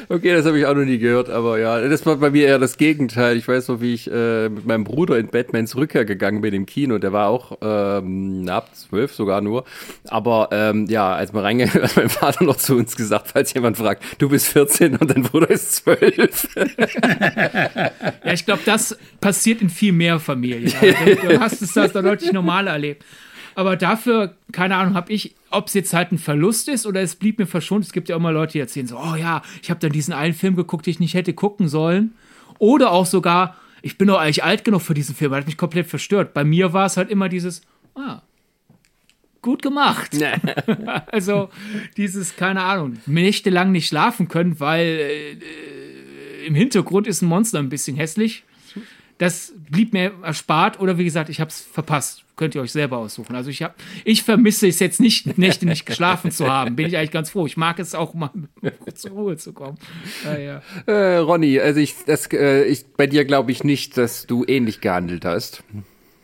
Okay, das habe ich auch noch nie gehört, aber ja, das war bei mir eher das Gegenteil. Ich weiß noch, wie ich äh, mit meinem Bruder in Batmans Rückkehr gegangen bin im Kino. Der war auch ähm, ab zwölf sogar nur. Aber ähm, ja, als wir reingegangen <laughs> hat mein Vater noch zu uns gesagt, falls jemand fragt, du bist 14 und dein Bruder ist 12. <laughs> ja, ich glaube, das passiert in viel mehr Familien. Also, du hast es da deutlich normaler erlebt. Aber dafür, keine Ahnung, habe ich, ob es jetzt halt ein Verlust ist oder es blieb mir verschont. Es gibt ja immer Leute, die erzählen so, oh ja, ich habe dann diesen einen Film geguckt, den ich nicht hätte gucken sollen. Oder auch sogar, ich bin doch eigentlich alt genug für diesen Film, hat mich komplett verstört. Bei mir war es halt immer dieses, ah, gut gemacht. <laughs> also dieses, keine Ahnung, nächtelang nicht schlafen können, weil äh, im Hintergrund ist ein Monster ein bisschen hässlich. Das blieb mir erspart oder wie gesagt, ich habe es verpasst. Könnt ihr euch selber aussuchen. Also ich habe, ich vermisse es jetzt nicht, Nächte nicht geschlafen zu haben. Bin ich eigentlich ganz froh. Ich mag es auch mal <laughs> zur Ruhe zu kommen. Ja. äh, Ronny, also ich, das, äh, ich, bei dir glaube ich nicht, dass du ähnlich gehandelt hast.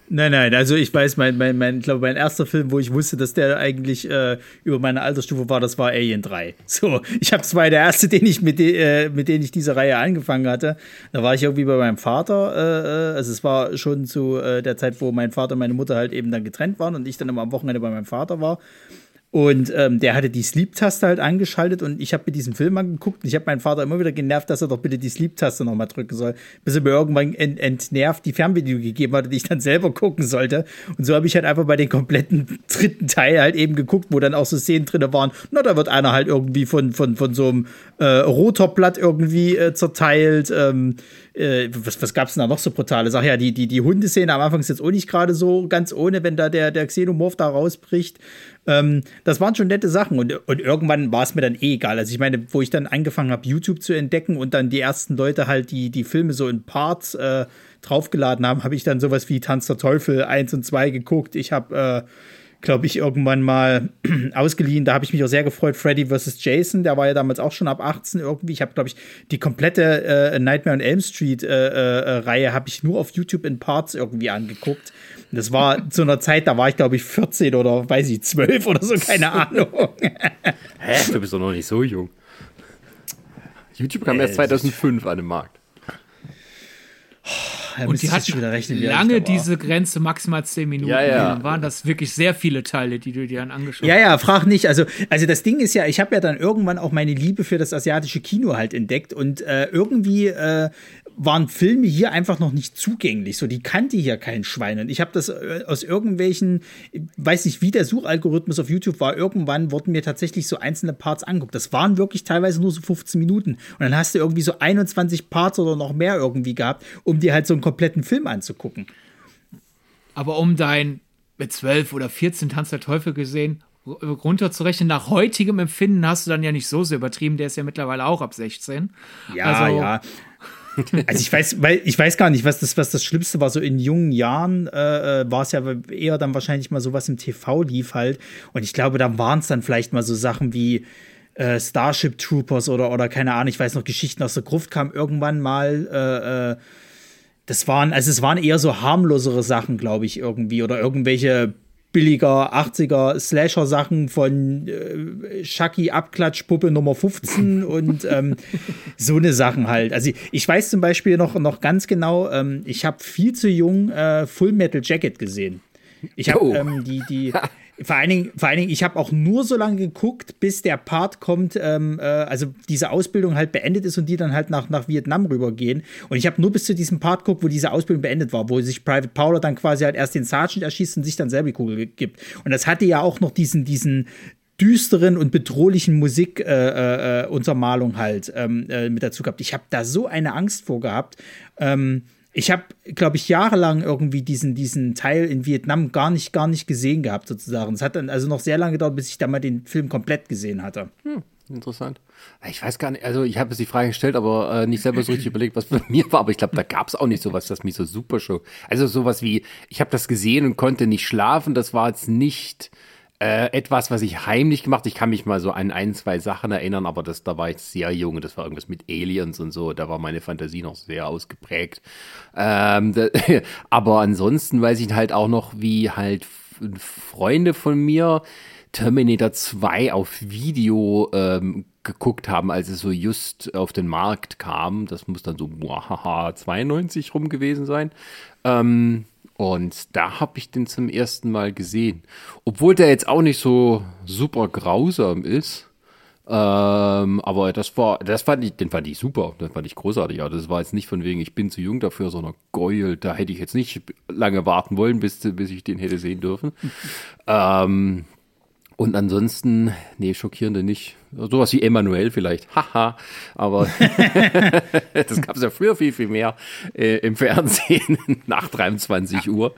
Nein, nein, also ich weiß, mein, mein, mein, glaube, mein erster Film, wo ich wusste, dass der eigentlich äh, über meine Altersstufe war, das war Alien 3. <laughs> So, ich habe zwar der erste, den ich mit, de, äh, mit dem ich diese Reihe angefangen hatte. Da war ich irgendwie bei meinem Vater, äh, äh, also es war schon zu äh, der Zeit, wo mein Vater und meine Mutter halt eben dann getrennt waren und ich dann immer am Wochenende bei meinem Vater war. Und ähm, der hatte die Sleep-Taste halt angeschaltet und ich habe mit diesem Film angeguckt und ich habe meinen Vater immer wieder genervt, dass er doch bitte die Sleep-Taste nochmal drücken soll, bis er mir irgendwann ent entnervt die Fernvideo gegeben hat, die ich dann selber gucken sollte. Und so habe ich halt einfach bei den kompletten <laughs> dritten Teil halt eben geguckt, wo dann auch so Szenen drin waren. Na, da wird einer halt irgendwie von, von, von so einem äh, Rotorblatt irgendwie äh, zerteilt. Ähm, äh, was, was gab es denn da noch so brutale Sachen? Ja, die, die, die Hundeszene am Anfang ist jetzt auch nicht gerade so ganz ohne, wenn da der, der Xenomorph da rausbricht. Ähm, das waren schon nette Sachen und, und irgendwann war es mir dann eh egal. Also ich meine, wo ich dann angefangen habe, YouTube zu entdecken und dann die ersten Leute halt die, die Filme so in Parts äh, draufgeladen haben, habe ich dann sowas wie Tanz der Teufel 1 und 2 geguckt. Ich habe äh, glaube ich, irgendwann mal <clears throat> ausgeliehen. Da habe ich mich auch sehr gefreut. Freddy vs. Jason, der war ja damals auch schon ab 18 irgendwie. Ich habe, glaube ich, die komplette äh, Nightmare on Elm Street äh, äh, Reihe habe ich nur auf YouTube in Parts irgendwie angeguckt. Das war <laughs> zu einer Zeit, da war ich, glaube ich, 14 oder weiß ich, 12 oder so, keine <laughs> Ahnung. Hä? Du bist doch noch nicht so jung. YouTube kam erst 2005 an den Markt. <laughs> Ja, und die hat rechnen, lange diese Grenze, maximal 10 Minuten. Ja, ja. Dann waren das wirklich sehr viele Teile, die du dir dann angeschaut hast. Ja, ja, frag nicht. Also, also das Ding ist ja, ich habe ja dann irgendwann auch meine Liebe für das asiatische Kino halt entdeckt und äh, irgendwie äh, waren Filme hier einfach noch nicht zugänglich. So, die kannte hier kein Schwein. Und ich habe das äh, aus irgendwelchen, weiß nicht, wie der Suchalgorithmus auf YouTube war, irgendwann wurden mir tatsächlich so einzelne Parts angeguckt. Das waren wirklich teilweise nur so 15 Minuten. Und dann hast du irgendwie so 21 Parts oder noch mehr irgendwie gehabt, um dir halt so einen kompletten Film anzugucken. Aber um dein mit 12 oder 14 Tanz der Teufel gesehen, runterzurechnen. Nach heutigem Empfinden hast du dann ja nicht so sehr übertrieben. Der ist ja mittlerweile auch ab 16. Ja, also, ja. Also ich weiß, weil ich weiß gar nicht, was das, was das Schlimmste war. So in jungen Jahren äh, äh war es ja eher dann wahrscheinlich mal so was im TV lief halt. Und ich glaube, da waren es dann vielleicht mal so Sachen wie äh, Starship Troopers oder, oder keine Ahnung, ich weiß noch, Geschichten aus der Gruft kam irgendwann mal. Äh, äh, das waren, also es waren eher so harmlosere Sachen, glaube ich, irgendwie. Oder irgendwelche billiger 80er Slasher-Sachen von äh, Chucky Abklatschpuppe Nummer 15 <laughs> und ähm, so eine Sachen halt. Also ich weiß zum Beispiel noch, noch ganz genau, ähm, ich habe viel zu jung äh, Full Metal Jacket gesehen. Ich habe Oh. ähm, die, die, <laughs> vor allen Dingen, vor allen Dingen, ich habe auch nur so lange geguckt, bis der Part kommt, ähm, äh, also diese Ausbildung halt beendet ist und die dann halt nach, nach Vietnam rübergehen. Und ich habe nur bis zu diesem Part geguckt, wo diese Ausbildung beendet war, wo sich Private Paula dann quasi halt erst den Sergeant erschießt und sich dann selber die Kugel ge- gibt. Und das hatte ja auch noch diesen, diesen düsteren und bedrohlichen Musik äh, äh, Untermalung halt ähm, äh, mit dazu gehabt. Ich habe da so eine Angst vor gehabt. Ähm, ich habe, glaube ich, jahrelang irgendwie diesen, diesen Teil in Vietnam gar nicht, gar nicht gesehen gehabt, sozusagen. Es hat dann also noch sehr lange gedauert, bis ich da mal den Film komplett gesehen hatte. Interessant. Ich weiß gar nicht, also ich habe jetzt die Frage gestellt, aber äh, nicht selber so richtig überlegt, was <laughs> bei mir war. Aber ich glaube, da gab es auch nicht sowas, das mich so super show. Also sowas wie, ich habe das gesehen und konnte nicht schlafen. Das war jetzt nicht äh, etwas, was ich heimlich gemacht. Ich kann mich mal so an ein, zwei Sachen erinnern, aber das, da war ich sehr jung. Das war irgendwas mit Aliens und so. Da war meine Fantasie noch sehr ausgeprägt. Ähm, da, <laughs> aber ansonsten weiß ich halt auch noch, wie halt Freunde von mir Terminator 2 auf Video ähm, geguckt haben, als es so just auf den Markt kam. Das muss dann so muahaha, 92 rum gewesen sein. Ähm, und da habe ich den zum ersten Mal gesehen. Obwohl der jetzt auch nicht so super grausam ist. Ähm, aber das war, das fand ich, den fand ich super, den fand ich großartig. Ja, das war jetzt nicht von wegen, ich bin zu jung dafür, sondern geil, da hätte ich jetzt nicht lange warten wollen, bis, bis ich den hätte sehen dürfen. <laughs> ähm, und ansonsten, nee, schockierende nicht. Sowas wie Emanuel vielleicht, <laughs> haha. Aber <laughs> das gab es ja früher viel, viel mehr äh, im Fernsehen <laughs> nach 23 Uhr.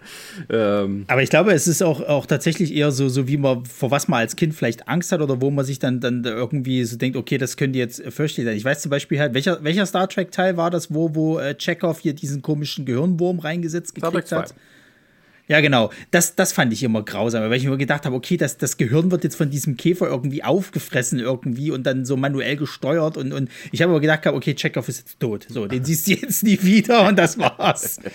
Ähm, Aber ich glaube, es ist auch, auch tatsächlich eher so, so, wie man, vor was man als Kind vielleicht Angst hat oder wo man sich dann, dann irgendwie so denkt, okay, das könnte jetzt fürchterlich sein. Ich weiß zum Beispiel halt, welcher, welcher Star Trek-Teil war das, wo, wo äh, Chekhov hier diesen komischen Gehirnwurm reingesetzt gekriegt hat? 2. Ja, genau. Das, das fand ich immer grausam, weil ich mir gedacht habe, okay, das, das Gehirn wird jetzt von diesem Käfer irgendwie aufgefressen irgendwie und dann so manuell gesteuert und, und ich habe aber gedacht, okay, Chekhov ist jetzt tot. So, den siehst du jetzt nie wieder und das war's. <laughs>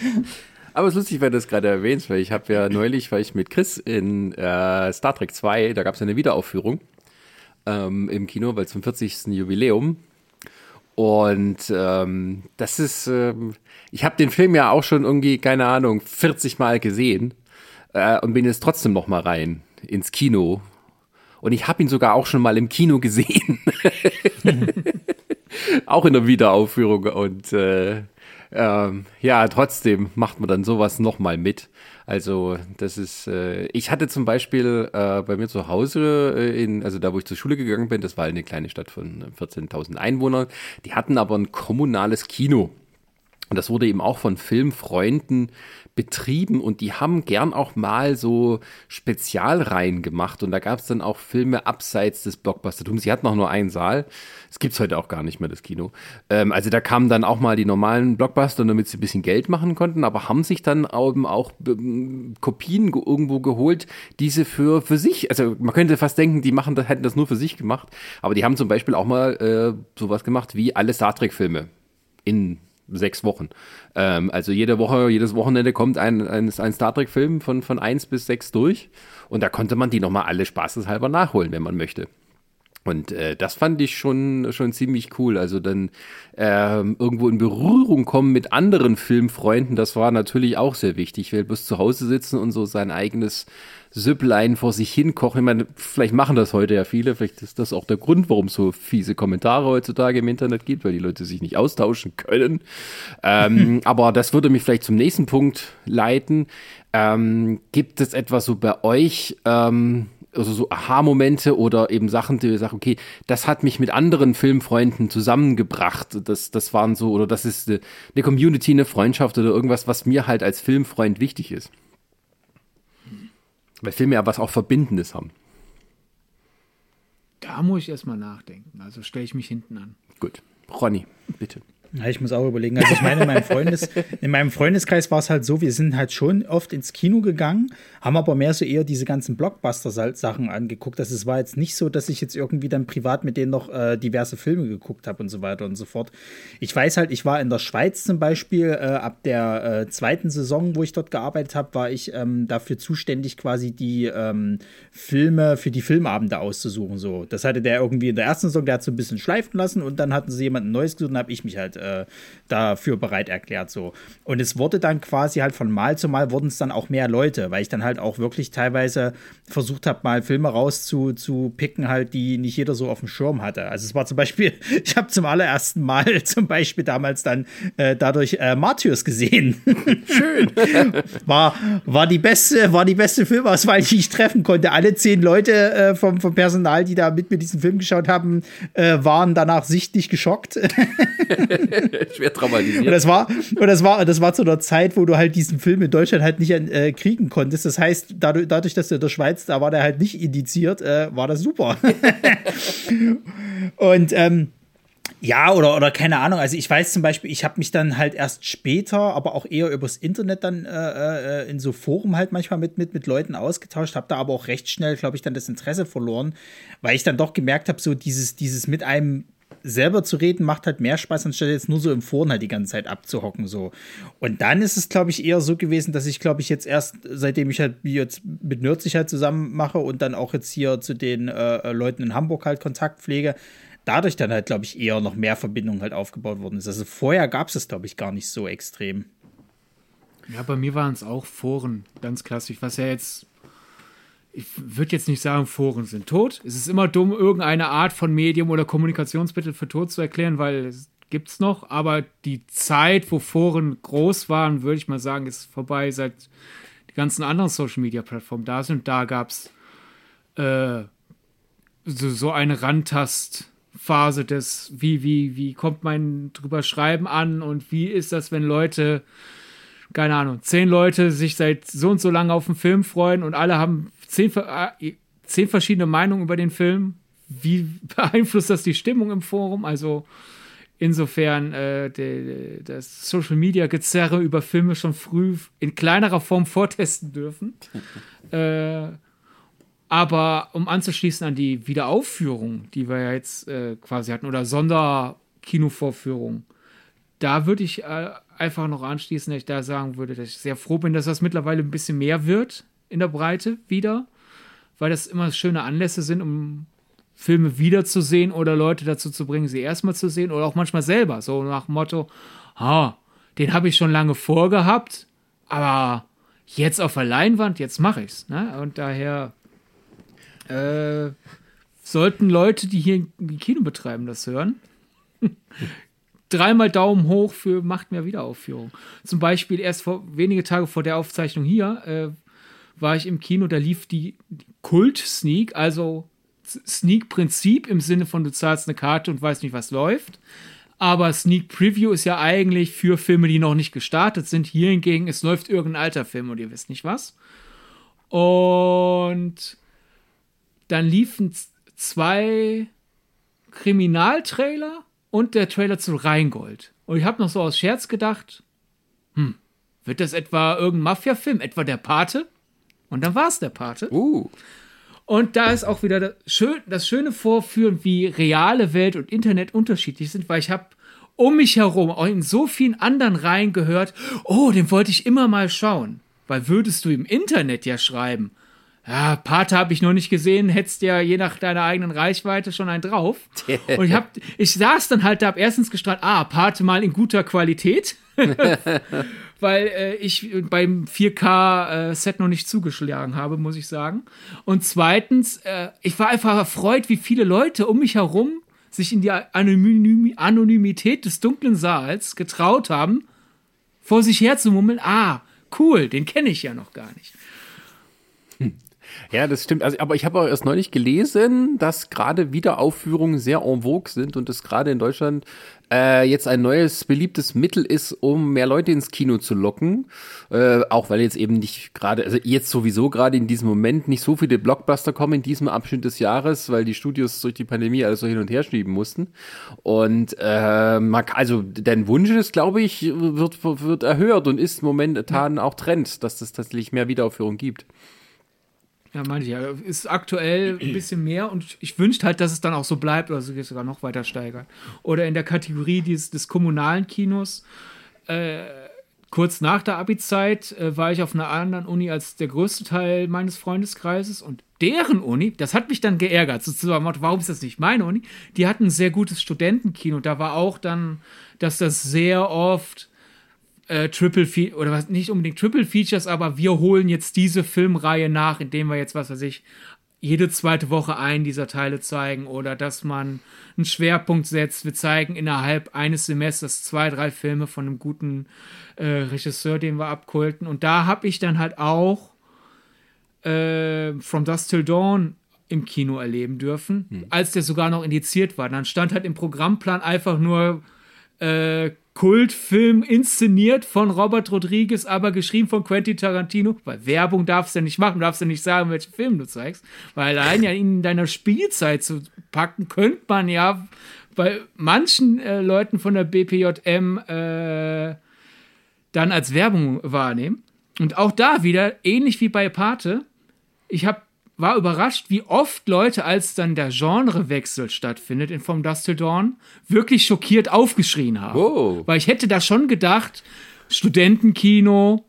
Aber es ist lustig, weil du das gerade erwähnst, weil ich habe ja neulich, weil ich mit Chris in äh, Star Trek 2, da gab es eine Wiederaufführung ähm, im Kino, weil zum 40. Jubiläum. Und ähm, das ist, ähm, ich habe den Film ja auch schon irgendwie, keine Ahnung, 40 Mal gesehen äh, und bin jetzt trotzdem noch mal rein ins Kino. Und ich habe ihn sogar auch schon mal im Kino gesehen. <laughs> auch in der Wiederaufführung. Und äh, ähm, ja, trotzdem macht man dann sowas nochmal mit. Also das ist, äh, ich hatte zum Beispiel äh, bei mir zu Hause, äh, in, also da wo ich zur Schule gegangen bin, das war eine kleine Stadt von 14.000 Einwohnern, die hatten aber ein kommunales Kino. Und das wurde eben auch von Filmfreunden betrieben und die haben gern auch mal so Spezialreihen gemacht. Und da gab es dann auch Filme abseits des Blockbustertums. Sie hatten auch nur einen Saal. Es gibt's heute auch gar nicht mehr, das Kino. Ähm, also da kamen dann auch mal die normalen Blockbuster, damit sie ein bisschen Geld machen konnten, aber haben sich dann eben auch ähm, Kopien ge irgendwo geholt, diese für, für sich, also man könnte fast denken, die machen das, hätten das nur für sich gemacht, aber die haben zum Beispiel auch mal äh, sowas gemacht wie alle Star Trek-Filme in sechs Wochen. Ähm, also jede Woche, jedes Wochenende kommt ein, ein, ein Star Trek-Film von, von eins bis sechs durch. Und da konnte man die nochmal alle spaßeshalber nachholen, wenn man möchte. Und äh, das fand ich schon, schon ziemlich cool. Also dann ähm, irgendwo in Berührung kommen mit anderen Filmfreunden, das war natürlich auch sehr wichtig. Ich will bloß zu Hause sitzen und so sein eigenes Süpplein vor sich hin kochen. Ich meine, vielleicht machen das heute ja viele. Vielleicht ist das auch der Grund, warum es so fiese Kommentare heutzutage im Internet gibt, weil die Leute sich nicht austauschen können. Ähm, <laughs> aber das würde mich vielleicht zum nächsten Punkt leiten. Ähm, gibt es etwas so bei euch, ähm, also so Aha-Momente oder eben Sachen, die ihr sagt, okay, das hat mich mit anderen Filmfreunden zusammengebracht. Das, das waren so, oder das ist eine, eine Community, eine Freundschaft oder irgendwas, was mir halt als Filmfreund wichtig ist. Weil Filme ja was auch Verbindendes haben. Da muss ich erstmal nachdenken. Also stelle ich mich hinten an. Gut. Ronny, bitte. Ja, ich muss auch überlegen. Also ich meine, in meinem, Freundes, in meinem Freundeskreis war es halt so, wir sind halt schon oft ins Kino gegangen, haben aber mehr so eher diese ganzen Blockbuster-Sachen angeguckt. Das es war jetzt nicht so, dass ich jetzt irgendwie dann privat mit denen noch äh, diverse Filme geguckt habe und so weiter und so fort. Ich weiß halt, ich war in der Schweiz zum Beispiel, äh, ab der äh, zweiten Saison, wo ich dort gearbeitet habe, war ich ähm, dafür zuständig, quasi die ähm, Filme für die Filmabende auszusuchen. So. Das hatte der irgendwie in der ersten Saison, der hat so ein bisschen schleifen lassen und dann hatten sie jemanden Neues gesucht und habe ich mich halt äh, dafür bereit erklärt. So. Und es wurde dann quasi halt von Mal zu Mal wurden es dann auch mehr Leute, weil ich dann halt auch wirklich teilweise versucht habe, mal Filme rauszupicken, halt, die nicht jeder so auf dem Schirm hatte. Also es war zum Beispiel, <laughs> ich habe zum allerersten Mal <laughs> zum Beispiel damals dann äh, dadurch äh, Martyrs gesehen. <laughs> Schön. war, war die beste, war die beste Filmauswahl, die ich treffen konnte. Alle zehn Leute äh, vom, vom Personal, die da mit mir diesen Film geschaut haben, äh, waren danach sichtlich geschockt. <laughs> Schwer traumatisiert. Und das war, und das war, das war zu einer Zeit, wo du halt diesen Film in Deutschland halt nicht äh, kriegen konntest. Das heißt, dadurch, dadurch, dass du in der Schweiz, da war der halt nicht indiziert, äh, war das super. <laughs> und ähm, ja, oder, oder keine Ahnung. Also ich weiß zum Beispiel, ich habe mich dann halt erst später, aber auch eher übers Internet dann äh, äh in so Forum halt manchmal mit, mit, mit Leuten ausgetauscht, habe da aber auch recht schnell, glaube ich, dann das Interesse verloren, weil ich dann doch gemerkt habe, so dieses, dieses mit einem selber zu reden macht halt mehr Spaß, anstatt jetzt nur so im Foren halt die ganze Zeit abzuhocken so. Und dann ist es, glaube ich, eher so gewesen, dass ich, glaube ich, jetzt erst, seitdem ich halt jetzt mit Nerdsich halt zusammen mache und dann auch jetzt hier zu den äh, Leuten in Hamburg halt Kontakt pflege, dadurch dann halt, glaube ich, eher noch mehr Verbindung halt aufgebaut worden ist. Also vorher gab es das, glaube ich, gar nicht so extrem. Ja, bei mir waren es auch Foren, ganz klassisch, was ja jetzt ich würde jetzt nicht sagen, Foren sind tot. Es ist immer dumm, irgendeine Art von Medium oder Kommunikationsmittel für tot zu erklären, weil es gibt es noch. Aber die Zeit, wo Foren groß waren, würde ich mal sagen, ist vorbei, seit die ganzen anderen Social-Media-Plattformen da sind. Da gab es äh, so, so eine Randtastphase des, wie, wie, wie kommt mein drüber Schreiben an und wie ist das, wenn Leute keine Ahnung, zehn Leute sich seit so und so lange auf den Film freuen und alle haben zehn, äh, zehn verschiedene Meinungen über den Film. Wie <laughs> beeinflusst das die Stimmung im Forum? Also insofern äh, de, das Social Media Gezerre über Filme schon früh in kleinerer Form vortesten dürfen. <laughs> äh, aber um anzuschließen an die Wiederaufführung, die wir ja jetzt äh, quasi hatten, oder Sonderkinovorführung, da würde ich äh, einfach noch anschließen, dass ich da sagen würde, dass ich sehr froh bin, dass das mittlerweile ein bisschen mehr wird in der Breite wieder, weil das immer schöne Anlässe sind, um Filme wiederzusehen oder Leute dazu zu bringen, sie erstmal zu sehen oder auch manchmal selber. So nach dem Motto, ah, den habe ich schon lange vorgehabt, aber jetzt auf der Leinwand, jetzt mache ich's. Ne? Und daher äh, sollten Leute, die hier ein Kino betreiben, das hören. <laughs> Dreimal Daumen hoch für macht mehr Wiederaufführung. Zum Beispiel erst vor wenige Tage vor der Aufzeichnung hier äh, war ich im Kino, da lief die Kult-Sneak, also Sneak-Prinzip im Sinne von du zahlst eine Karte und weißt nicht, was läuft. Aber Sneak Preview ist ja eigentlich für Filme, die noch nicht gestartet sind. Hier hingegen, es läuft irgendein alter Film und ihr wisst nicht was. Und dann liefen zwei Kriminaltrailer und der Trailer zu Rheingold. Und ich habe noch so aus Scherz gedacht, hm, wird das etwa irgendein Mafia-Film, etwa der Pate? Und dann war es der Pate. Uh. Und da ist auch wieder das, Schön, das Schöne Vorführen, wie reale Welt und Internet unterschiedlich sind, weil ich habe um mich herum auch in so vielen anderen Reihen gehört, oh, den wollte ich immer mal schauen. Weil würdest du im Internet ja schreiben, ja, Pate habe ich noch nicht gesehen, hättest ja je nach deiner eigenen Reichweite schon einen drauf. <laughs> Und ich, hab, ich saß dann halt da, hab erstens gestrahlt, ah, Pate mal in guter Qualität. <laughs> weil äh, ich beim 4K-Set äh, noch nicht zugeschlagen habe, muss ich sagen. Und zweitens, äh, ich war einfach erfreut, wie viele Leute um mich herum sich in die Anonym Anonymität des dunklen Saals getraut haben, vor sich her zu mummeln, ah, cool, den kenne ich ja noch gar nicht. Ja, das stimmt. Also, aber ich habe auch erst neulich gelesen, dass gerade Wiederaufführungen sehr en vogue sind und das gerade in Deutschland äh, jetzt ein neues beliebtes Mittel ist, um mehr Leute ins Kino zu locken. Äh, auch weil jetzt eben nicht gerade, also jetzt sowieso gerade in diesem Moment nicht so viele Blockbuster kommen in diesem Abschnitt des Jahres, weil die Studios durch die Pandemie alles so hin und her schieben mussten. Und äh, also dein Wunsch ist, glaube ich, wird, wird erhöht und ist momentan auch Trend, dass es tatsächlich mehr Wiederaufführungen gibt. Ja, meine ich ja. Ist aktuell ein bisschen mehr und ich wünschte halt, dass es dann auch so bleibt oder sogar noch weiter steigert. Oder in der Kategorie des, des kommunalen Kinos. Äh, kurz nach der Abi-Zeit äh, war ich auf einer anderen Uni als der größte Teil meines Freundeskreises und deren Uni, das hat mich dann geärgert, sozusagen, warum ist das nicht meine Uni? Die hatten ein sehr gutes Studentenkino. Da war auch dann, dass das sehr oft äh, Triple Fe oder was nicht unbedingt Triple Features, aber wir holen jetzt diese Filmreihe nach, indem wir jetzt, was weiß ich, jede zweite Woche einen dieser Teile zeigen oder dass man einen Schwerpunkt setzt. Wir zeigen innerhalb eines Semesters zwei, drei Filme von einem guten äh, Regisseur, den wir abkulten. Und da habe ich dann halt auch äh, From Dust Till Dawn im Kino erleben dürfen, hm. als der sogar noch indiziert war. Dann stand halt im Programmplan einfach nur äh, Kultfilm inszeniert von Robert Rodriguez, aber geschrieben von Quentin Tarantino, weil Werbung darfst du ja nicht machen, darfst du nicht sagen, welchen Film du zeigst, weil allein ja in deiner Spielzeit zu packen, könnte man ja bei manchen äh, Leuten von der BPJM äh, dann als Werbung wahrnehmen. Und auch da wieder, ähnlich wie bei Pate, ich habe war überrascht, wie oft Leute, als dann der Genrewechsel stattfindet in From Dust Till Dawn, wirklich schockiert aufgeschrien haben. Oh. Weil ich hätte da schon gedacht, Studentenkino,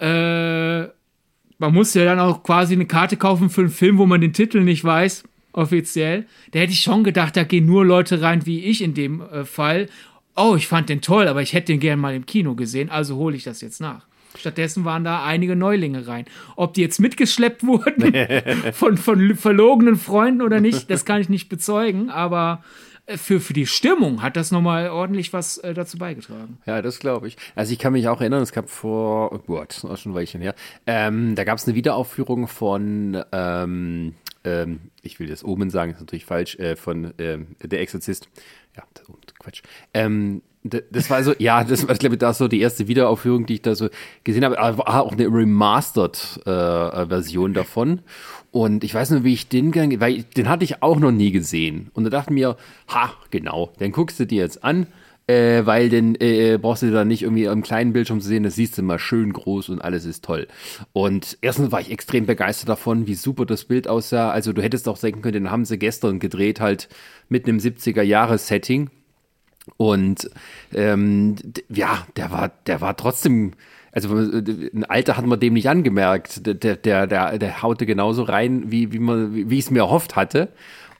äh, man muss ja dann auch quasi eine Karte kaufen für einen Film, wo man den Titel nicht weiß, offiziell. Da hätte ich schon gedacht, da gehen nur Leute rein wie ich in dem äh, Fall. Oh, ich fand den toll, aber ich hätte den gern mal im Kino gesehen, also hole ich das jetzt nach. Stattdessen waren da einige Neulinge rein. Ob die jetzt mitgeschleppt wurden <laughs> von, von verlogenen Freunden oder nicht, das kann ich nicht bezeugen, aber äh, für, für die Stimmung hat das nochmal ordentlich was äh, dazu beigetragen. Ja, das glaube ich. Also ich kann mich auch erinnern, es gab vor, oh Gott, das ist schon ein Weilchen her, ähm, da gab es eine Wiederaufführung von, ähm, ähm, ich will das Omen sagen, ist natürlich falsch, äh, von ähm, Der Exorzist. Ja, Quatsch. Ähm, das war so, ja, das war, glaube ich, da so die erste Wiederaufführung, die ich da so gesehen habe. Aber war auch eine Remastered-Version äh, davon. Und ich weiß nur, wie ich den gegangen, weil den hatte ich auch noch nie gesehen. Und da dachte ich mir, ha, genau, den guckst du dir jetzt an, äh, weil den äh, brauchst du dann nicht irgendwie am kleinen Bildschirm zu sehen, das siehst du mal schön groß und alles ist toll. Und erstens war ich extrem begeistert davon, wie super das Bild aussah. Also du hättest auch denken können, den haben sie gestern gedreht, halt mit einem 70er-Jahres-Setting und ähm, ja, der war, der war trotzdem, also ein Alter hat man dem nicht angemerkt. Der, der, der, der haute genauso rein, wie, wie man, wie ich es mir erhofft hatte.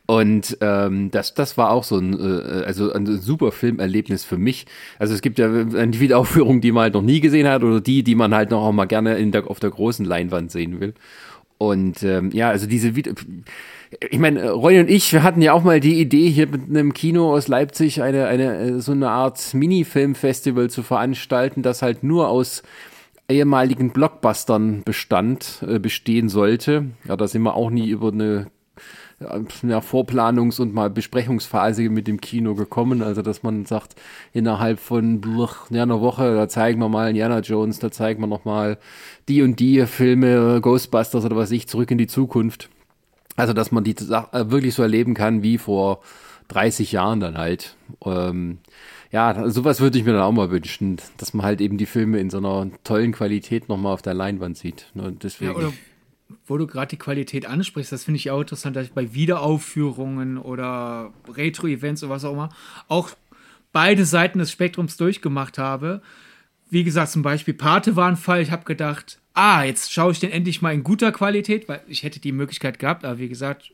Und ähm, das, das war auch so ein, äh, also ein super Filmerlebnis für mich. Also es gibt ja eine Wiederaufführung, die man halt noch nie gesehen hat oder die, die man halt noch auch mal gerne in der, auf der großen Leinwand sehen will. Und ähm, ja, also diese Video ich meine, Roy und ich, wir hatten ja auch mal die Idee, hier mit einem Kino aus Leipzig eine, eine äh, so eine Art Mini-Film-Festival zu veranstalten, das halt nur aus ehemaligen Blockbustern bestand, äh, bestehen sollte. Ja, da sind wir auch nie über eine ja, Vorplanungs- und mal Besprechungsphase mit dem Kino gekommen. Also, dass man sagt, innerhalb von ja, einer Woche, da zeigen wir mal Indiana Jones, da zeigen wir noch mal die und die Filme, Ghostbusters oder was ich, zurück in die Zukunft. Also, dass man die Sache äh, wirklich so erleben kann wie vor 30 Jahren dann halt. Ähm, ja, sowas würde ich mir dann auch mal wünschen, dass man halt eben die Filme in so einer tollen Qualität nochmal auf der Leinwand sieht. Ne, deswegen. Ja, oder wo du gerade die Qualität ansprichst, das finde ich auch interessant, dass ich bei Wiederaufführungen oder Retro-Events oder was auch immer auch beide Seiten des Spektrums durchgemacht habe. Wie gesagt, zum Beispiel Pate war ein Fall, ich habe gedacht, ah, jetzt schaue ich den endlich mal in guter Qualität, weil ich hätte die Möglichkeit gehabt, aber wie gesagt,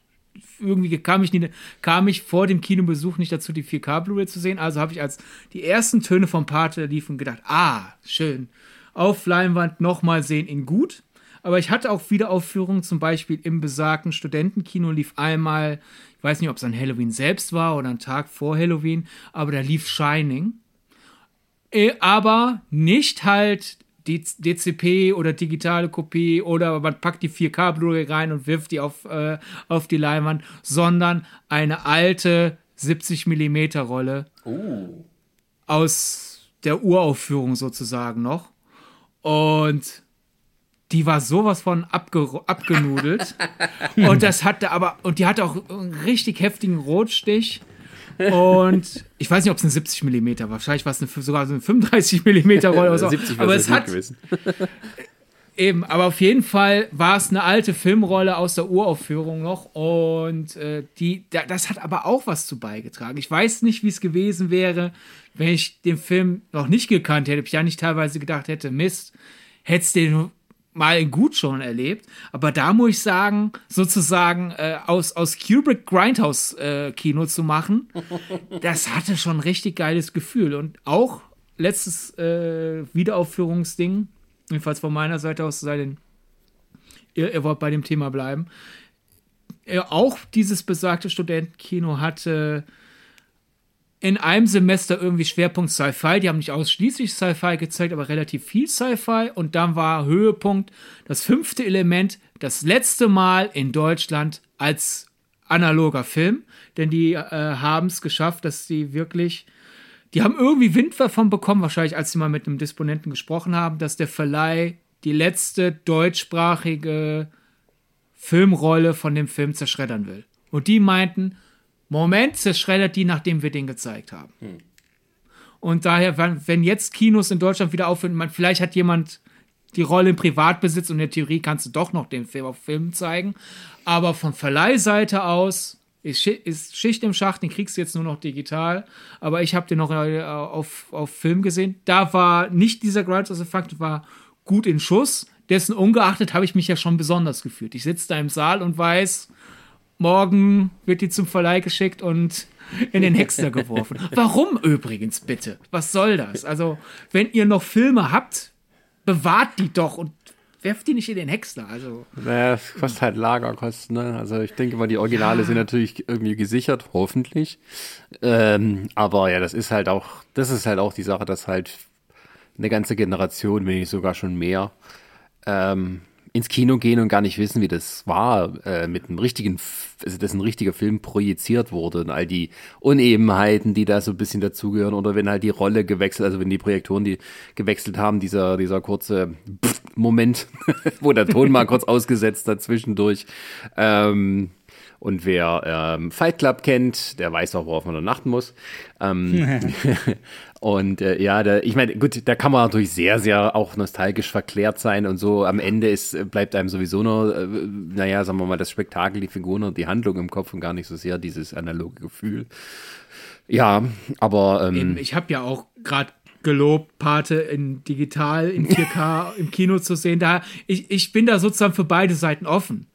irgendwie kam ich, nie, kam ich vor dem Kinobesuch nicht dazu, die 4K Blu-ray zu sehen. Also habe ich als die ersten Töne vom Pate liefen gedacht, ah, schön. Auf Leinwand nochmal sehen in gut. Aber ich hatte auch Wiederaufführungen, zum Beispiel im besagten Studentenkino lief einmal, ich weiß nicht, ob es an Halloween selbst war oder ein Tag vor Halloween, aber da lief Shining. Äh, aber nicht halt DCP oder digitale Kopie oder man packt die 4K Blu-ray rein und wirft die auf, äh, auf die Leinwand, sondern eine alte 70 mm Rolle oh. aus der Uraufführung sozusagen noch. Und die war sowas von abge abgenudelt. <laughs> und das hatte aber, und die hatte auch einen richtig heftigen Rotstich. Und ich weiß nicht, ob es eine 70 mm war. Wahrscheinlich war es eine, sogar so eine 35 mm Rolle oder so. <laughs> 70 aber es hat gewesen. <laughs> Eben, aber auf jeden Fall war es eine alte Filmrolle aus der Uraufführung noch und äh, die, da, das hat aber auch was zu beigetragen. Ich weiß nicht, wie es gewesen wäre, wenn ich den Film noch nicht gekannt hätte, ob ich ja nicht teilweise gedacht hätte, Mist, hättest den mal in gut schon erlebt. Aber da muss ich sagen, sozusagen äh, aus, aus Kubrick Grindhouse äh, Kino zu machen, <laughs> das hatte schon ein richtig geiles Gefühl. Und auch letztes äh, Wiederaufführungsding, jedenfalls von meiner Seite aus, sei denn, ihr, ihr wollt bei dem Thema bleiben. Äh, auch dieses besagte Studentenkino hatte in einem Semester irgendwie Schwerpunkt Sci-Fi. Die haben nicht ausschließlich Sci-Fi gezeigt, aber relativ viel Sci-Fi. Und dann war Höhepunkt das fünfte Element, das letzte Mal in Deutschland als analoger Film. Denn die äh, haben es geschafft, dass sie wirklich. Die haben irgendwie Wind davon bekommen, wahrscheinlich als sie mal mit einem Disponenten gesprochen haben, dass der Verleih die letzte deutschsprachige Filmrolle von dem Film zerschreddern will. Und die meinten, Moment zerschreddert die, nachdem wir den gezeigt haben. Hm. Und daher, wenn, jetzt Kinos in Deutschland wieder aufhören, man, vielleicht hat jemand die Rolle im Privatbesitz und in der Theorie kannst du doch noch den Film auf Film zeigen. Aber von Verleihseite aus ist, ist Schicht im Schacht, den kriegst du jetzt nur noch digital. Aber ich habe den noch äh, auf, auf Film gesehen. Da war nicht dieser Grindhouse-Effekt, war gut in Schuss. Dessen ungeachtet habe ich mich ja schon besonders gefühlt. Ich sitze da im Saal und weiß, morgen wird die zum Verleih geschickt und in den Hexer geworfen. <laughs> Warum übrigens bitte? Was soll das? Also, wenn ihr noch Filme habt, bewahrt die doch und werft die nicht in den Hexer. Also. Naja, es kostet halt Lagerkosten. Ne? Also ich denke mal, die Originale ja. sind natürlich irgendwie gesichert, hoffentlich. Ähm, aber ja, das ist halt auch, das ist halt auch die Sache, dass halt eine ganze Generation, wenn nicht sogar schon mehr, ähm, ins Kino gehen und gar nicht wissen, wie das war, äh, mit einem richtigen, also dass ein richtiger Film projiziert wurde und all die Unebenheiten, die da so ein bisschen dazugehören oder wenn halt die Rolle gewechselt, also wenn die Projektoren die gewechselt haben, dieser, dieser kurze Moment, <laughs> wo der Ton mal kurz ausgesetzt hat zwischendurch. Ähm, und wer ähm, Fight Club kennt, der weiß auch, worauf man dann achten muss. Ähm, <laughs> <laughs> und äh, ja, da, ich meine, gut, da kann man natürlich sehr, sehr auch nostalgisch verklärt sein und so. Am Ende ist, bleibt einem sowieso nur, äh, naja, sagen wir mal, das Spektakel, die Figuren und die Handlung im Kopf und gar nicht so sehr dieses analoge Gefühl. Ja, aber. Ähm, ich habe ja auch gerade gelobt, Pate in digital, in 4K <laughs> im Kino zu sehen. Da, ich, ich bin da sozusagen für beide Seiten offen.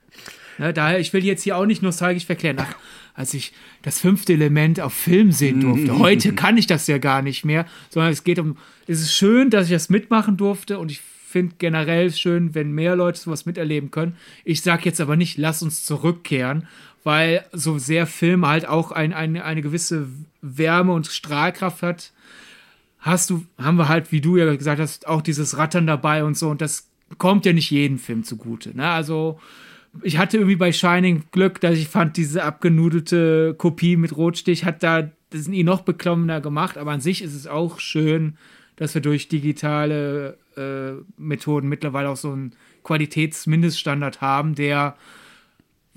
Ne, daher, ich will jetzt hier auch nicht nostalgisch verklären. Ach, als ich das fünfte Element auf Film sehen durfte. Heute kann ich das ja gar nicht mehr, sondern es geht um, es ist schön, dass ich das mitmachen durfte und ich finde generell schön, wenn mehr Leute sowas miterleben können. Ich sage jetzt aber nicht, lass uns zurückkehren, weil so sehr Film halt auch ein, ein, eine gewisse Wärme und Strahlkraft hat. Hast du, haben wir halt, wie du ja gesagt hast, auch dieses Rattern dabei und so und das kommt ja nicht jedem Film zugute. Ne? Also ich hatte irgendwie bei Shining Glück, dass ich fand, diese abgenudelte Kopie mit Rotstich hat da das ihn noch beklommener gemacht, aber an sich ist es auch schön, dass wir durch digitale äh, Methoden mittlerweile auch so einen Qualitätsmindeststandard haben, der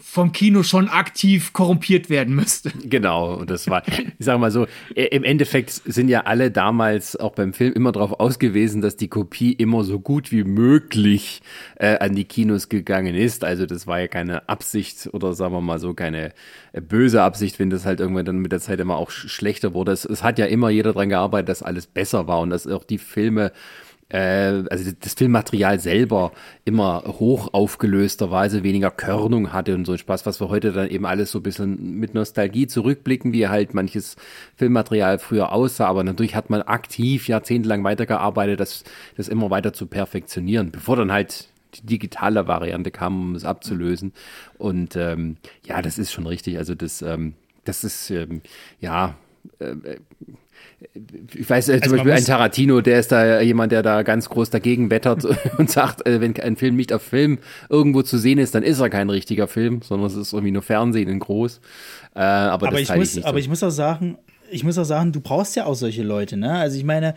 vom Kino schon aktiv korrumpiert werden müsste. Genau, und das war, ich sage mal so, im Endeffekt sind ja alle damals auch beim Film immer darauf ausgewiesen, dass die Kopie immer so gut wie möglich äh, an die Kinos gegangen ist. Also das war ja keine Absicht oder sagen wir mal so keine äh, böse Absicht, wenn das halt irgendwann dann mit der Zeit immer auch schlechter wurde. Es, es hat ja immer jeder dran gearbeitet, dass alles besser war und dass auch die Filme also das Filmmaterial selber immer hoch aufgelösterweise weniger Körnung hatte und so ein Spaß, was wir heute dann eben alles so ein bisschen mit Nostalgie zurückblicken, wie halt manches Filmmaterial früher aussah, aber natürlich hat man aktiv jahrzehntelang weitergearbeitet, das, das immer weiter zu perfektionieren, bevor dann halt die digitale Variante kam, um es abzulösen. Und ähm, ja, das ist schon richtig. Also das, ähm, das ist ähm, ja äh, ich weiß äh, zum Also Beispiel ein Tarantino, der ist da jemand, der da ganz groß dagegen wettert <laughs> und sagt, äh, wenn ein Film nicht auf Film irgendwo zu sehen ist, dann ist er kein richtiger Film, sondern es ist irgendwie nur Fernsehen in groß. Äh, aber, aber das ich muss, ich aber so. ich muss auch sagen, ich muss auch sagen, du brauchst ja auch solche Leute, ne? Also ich meine,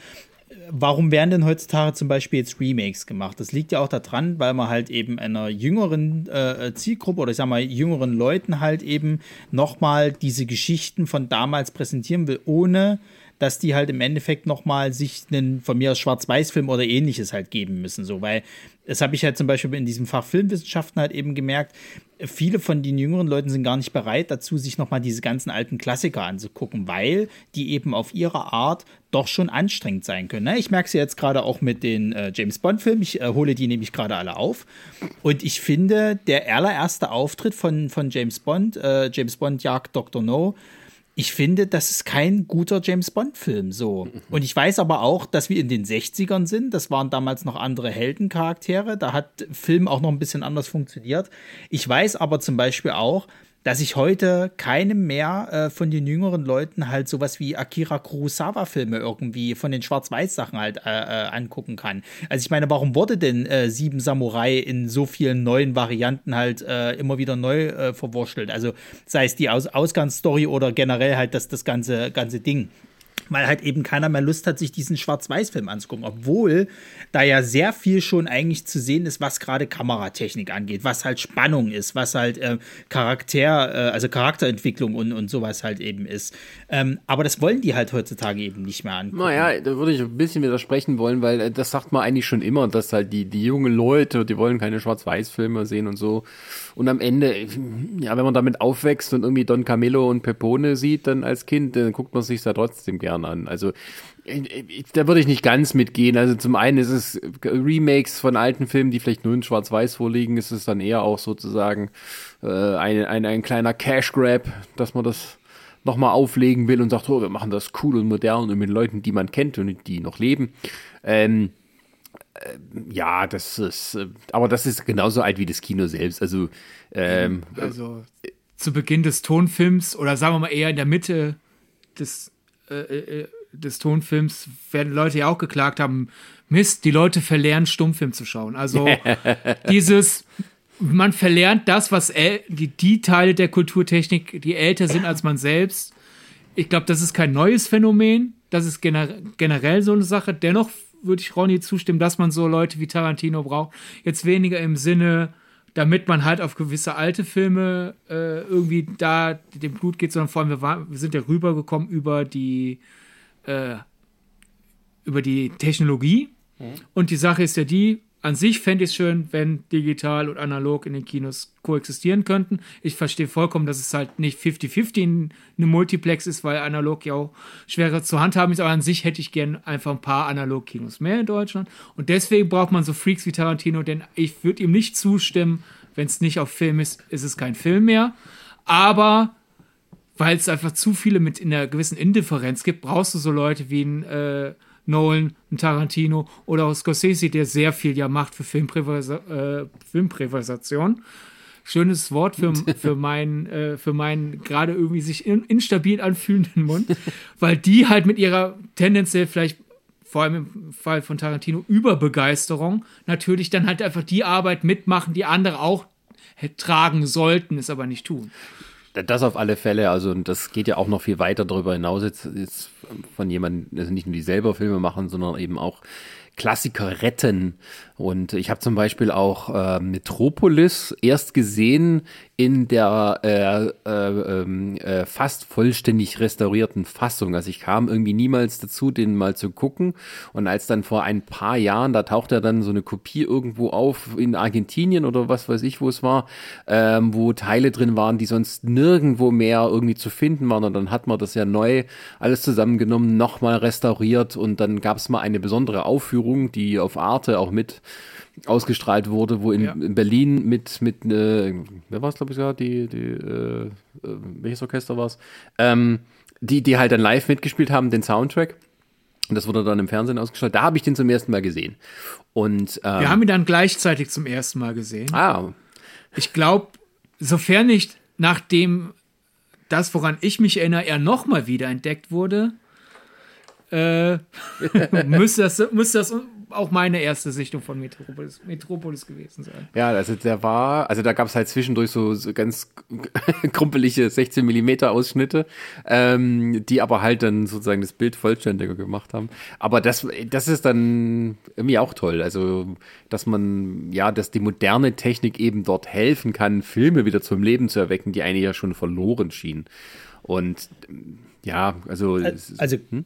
warum werden denn heutzutage zum Beispiel jetzt Remakes gemacht? Das liegt ja auch daran, weil man halt eben einer jüngeren äh, Zielgruppe oder ich sag mal jüngeren Leuten halt eben nochmal diese Geschichten von damals präsentieren will, ohne dass die halt im Endeffekt nochmal sich einen von mir aus Schwarz-Weiß-Film oder ähnliches halt geben müssen. So, weil das habe ich halt zum Beispiel in diesem Fach Filmwissenschaften halt eben gemerkt, viele von den jüngeren Leuten sind gar nicht bereit dazu, sich nochmal diese ganzen alten Klassiker anzugucken, weil die eben auf ihre Art doch schon anstrengend sein können. Ne? Ich merke es ja jetzt gerade auch mit den äh, James Bond-Filmen. Ich äh, hole die nämlich gerade alle auf. Und ich finde, der allererste Auftritt von, von James Bond, äh, James Bond jagt Dr. No, ich finde, das ist kein guter James Bond-Film so. Und ich weiß aber auch, dass wir in den 60ern sind. Das waren damals noch andere Heldencharaktere. Da hat Film auch noch ein bisschen anders funktioniert. Ich weiß aber zum Beispiel auch, dass ich heute keinem mehr äh, von den jüngeren Leuten halt sowas wie Akira Kurosawa-Filme irgendwie von den Schwarz-Weiß-Sachen halt äh, äh, angucken kann. Also ich meine, warum wurde denn äh, Sieben Samurai in so vielen neuen Varianten halt äh, immer wieder neu äh, verwurschtelt? Also sei es die Aus Ausgangsstory oder generell halt das, das ganze, ganze Ding weil halt eben keiner mehr Lust hat, sich diesen Schwarz-Weiß-Film anzugucken, obwohl da ja sehr viel schon eigentlich zu sehen ist, was gerade Kameratechnik angeht, was halt Spannung ist, was halt äh, Charakter, äh, also Charakterentwicklung und, und sowas halt eben ist. Ähm, aber das wollen die halt heutzutage eben nicht mehr angucken. Naja, da würde ich ein bisschen widersprechen wollen, weil äh, das sagt man eigentlich schon immer, dass halt die, die jungen Leute, die wollen keine Schwarz-Weiß-Filme sehen und so. Und am Ende, ja, wenn man damit aufwächst und irgendwie Don Camillo und Pepone sieht, dann als Kind, dann guckt man sich da trotzdem gern an. Also ich- da würde ich nicht ganz mitgehen. Also zum einen ist es Remakes von alten Filmen, die vielleicht nur in Schwarz-Weiß vorliegen, ist es dann eher auch sozusagen äh, ein, ein, ein kleiner Cash-Grab, dass man das nochmal auflegen will und sagt, oh, wir machen das cool und modern und mit Leuten, die man kennt und die noch leben. Ähm, äh, ja, das ist, äh, aber das ist genauso alt wie das Kino selbst. Also, ähm, Also zu Beginn des Tonfilms oder sagen wir mal eher in der Mitte des, äh, äh, des Tonfilms werden Leute ja auch geklagt haben, Mist, die Leute verlernen Stummfilm zu schauen. Also <laughs> dieses, man verlernt das, was die, die Teile der Kulturtechnik, die älter sind als man selbst. Ich glaube, das ist kein neues Phänomen. Das ist gener generell so eine Sache. Dennoch würde ich Ronny zustimmen, dass man so Leute wie Tarantino braucht. Jetzt weniger im Sinne, damit man halt auf gewisse alte Filme äh, irgendwie da dem Blut geht, sondern vor allem, wir, war, wir sind ja rübergekommen über die, äh, über die Technologie. Und die Sache ist ja die, an sich fände ich es schön, wenn digital und analog in den Kinos koexistieren könnten. Ich verstehe vollkommen, dass es halt nicht 50-50 in einem Multiplex ist, weil analog ja auch schwerer zu handhaben ist. Aber an sich hätte ich gern einfach ein paar Analog-Kinos mehr in Deutschland. Und deswegen braucht man so Freaks wie Tarantino, denn ich würde ihm nicht zustimmen, wenn es nicht auf Film ist, ist es kein Film mehr. Aber weil es einfach zu viele mit in einer gewissen Indifferenz gibt, brauchst du so Leute wie ein äh, Nolan, ein Tarantino oder auch Scorsese, der sehr viel ja macht für Filmprävasa äh. Schönes Wort für, <laughs> für meinen, äh, für meinen gerade irgendwie sich in, instabil anfühlenden Mund, weil die halt mit ihrer tendenziell vielleicht vor allem im Fall von Tarantino Überbegeisterung natürlich dann halt einfach die Arbeit mitmachen, die andere auch tragen sollten, es aber nicht tun. Das auf alle Fälle, also und das geht ja auch noch viel weiter darüber hinaus jetzt, jetzt von jemandem, also nicht nur die selber Filme machen, sondern eben auch Klassiker retten. Und ich habe zum Beispiel auch äh, Metropolis erst gesehen in der äh, äh, ähm, äh, fast vollständig restaurierten Fassung. Also ich kam irgendwie niemals dazu, den mal zu gucken. Und als dann vor ein paar Jahren, da taucht ja dann so eine Kopie irgendwo auf in Argentinien oder was weiß ich, wo es war, ähm, wo Teile drin waren, die sonst nirgendwo mehr irgendwie zu finden waren. Und dann hat man das ja neu alles zusammengenommen, nochmal restauriert und dann gab es mal eine besondere Aufführung, die auf Arte auch mit ausgestrahlt wurde, wo in, Ja. in Berlin mit, mit äh, wer war es, glaube ich, ja, die, die äh, äh, welches Orchester war es? Ähm, die, die halt dann live mitgespielt haben, den Soundtrack. Und das wurde dann im Fernsehen ausgestrahlt. Da habe ich den zum ersten Mal gesehen. Und ähm, Wir haben ihn dann gleichzeitig zum ersten Mal gesehen. ah, Ich glaube, sofern nicht nach dem das, woran ich mich erinnere, er nochmal wieder entdeckt wurde, äh, <laughs> müsste, das, müsste das auch meine erste Sichtung von Metropolis, Metropolis gewesen sein. Ja, also der war, also da gab es halt zwischendurch so, so ganz <laughs> krumpelige 16 Millimeter Ausschnitte, ähm, die aber halt dann sozusagen das Bild vollständiger gemacht haben. Aber das, das ist dann irgendwie auch toll. Also, dass man, ja, dass die moderne Technik eben dort helfen kann, Filme wieder zum Leben zu erwecken, die eigentlich ja schon verloren schienen. Und ja, also. Also, hm?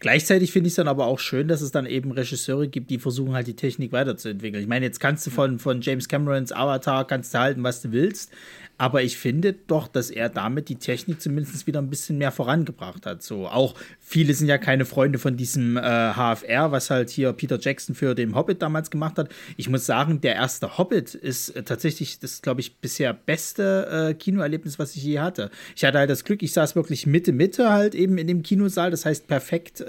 Gleichzeitig finde ich es dann aber auch schön, dass es dann eben Regisseure gibt, die versuchen halt die Technik weiterzuentwickeln. Ich meine, jetzt kannst du von, von James Camerons Avatar kannst du halten, was du willst, aber ich finde doch, dass er damit die Technik zumindest wieder ein bisschen mehr vorangebracht hat. So auch viele sind ja keine Freunde von diesem äh, HFR, was halt hier Peter Jackson für den Hobbit damals gemacht hat. Ich muss sagen, der erste Hobbit ist äh, tatsächlich das, glaube ich, bisher beste äh, Kinoerlebnis, was ich je hatte. Ich hatte halt das Glück, ich saß wirklich Mitte Mitte halt eben in dem Kinosaal, das heißt perfekt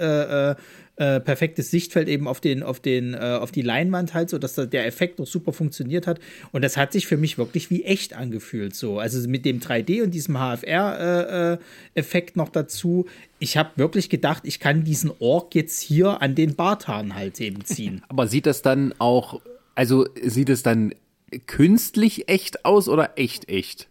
äh, äh äh, perfektes Sichtfeld eben auf den, auf den, äh, auf die Leinwand halt, so dass der Effekt auch super funktioniert hat. Und das hat sich für mich wirklich wie echt angefühlt. So. Also mit dem 3D und diesem HFR-Effekt äh, noch dazu. Ich habe wirklich gedacht, ich kann diesen Ork jetzt hier an den Barthaaren halt eben ziehen. <laughs> Aber sieht das dann auch, also sieht es dann künstlich echt aus oder echt echt?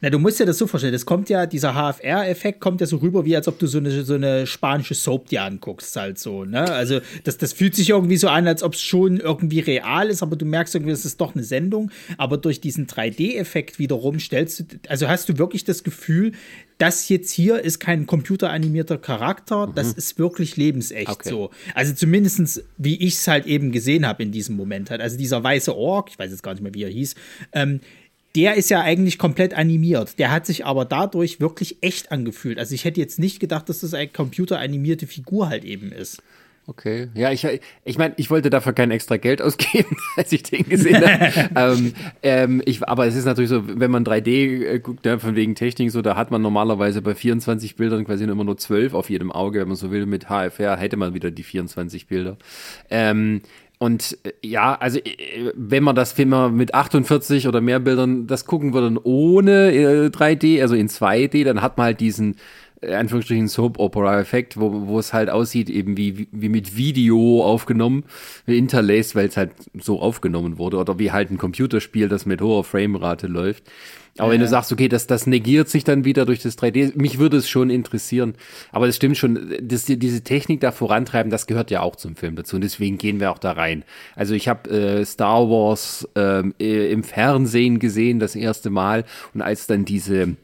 Na, du musst dir das so vorstellen, das kommt ja, dieser HFR-Effekt kommt ja so rüber, wie als ob du so eine, so eine spanische Soap dir anguckst, halt so, ne? Also, das, das fühlt sich irgendwie so an, als ob es schon irgendwie real ist, aber du merkst irgendwie, es ist doch eine Sendung. Aber durch diesen 3D-Effekt wiederum stellst du, also hast du wirklich das Gefühl, das jetzt hier ist kein computeranimierter Charakter, mhm. das ist wirklich lebensecht okay. so. Also zumindestens wie ich es halt eben gesehen habe in diesem Moment halt. Also dieser weiße Ork, ich weiß jetzt gar nicht mehr, wie er hieß, ähm, der ist ja eigentlich komplett animiert. Der hat sich aber dadurch wirklich echt angefühlt. Also ich hätte jetzt nicht gedacht, dass das eine computeranimierte Figur halt eben ist. Okay, ja, ich, ich meine, ich wollte dafür kein extra Geld <laughs> ausgeben, als ich den gesehen habe. <laughs> ähm, ähm, ich, aber es ist natürlich so, wenn man 3D äh, guckt, ja, von wegen Technik, so, da hat man normalerweise bei 24 Bildern quasi immer nur 12 auf jedem Auge, wenn man so will. Mit HFR hätte man wieder die 24 Bilder. Ähm, und äh, ja, also äh, wenn man das Film mit 48 oder mehr Bildern das gucken würde ohne äh, 3D, also in 2D, dann hat man halt diesen äh, Anführungsstrichen Soap-Opera-Effekt, wo, wo es halt aussieht, eben wie, wie mit Video aufgenommen, interlaced, weil es halt so aufgenommen wurde, oder wie halt ein Computerspiel, das mit hoher Framerate läuft. Aber wenn du sagst, okay, das, das negiert sich dann wieder durch das 3D, mich würde es schon interessieren. Aber es stimmt schon, die, diese Technik da vorantreiben, das gehört ja auch zum Film dazu. Und deswegen gehen wir auch da rein. Also ich habe äh, Star Wars ähm, im Fernsehen gesehen, das erste Mal. Und als dann diese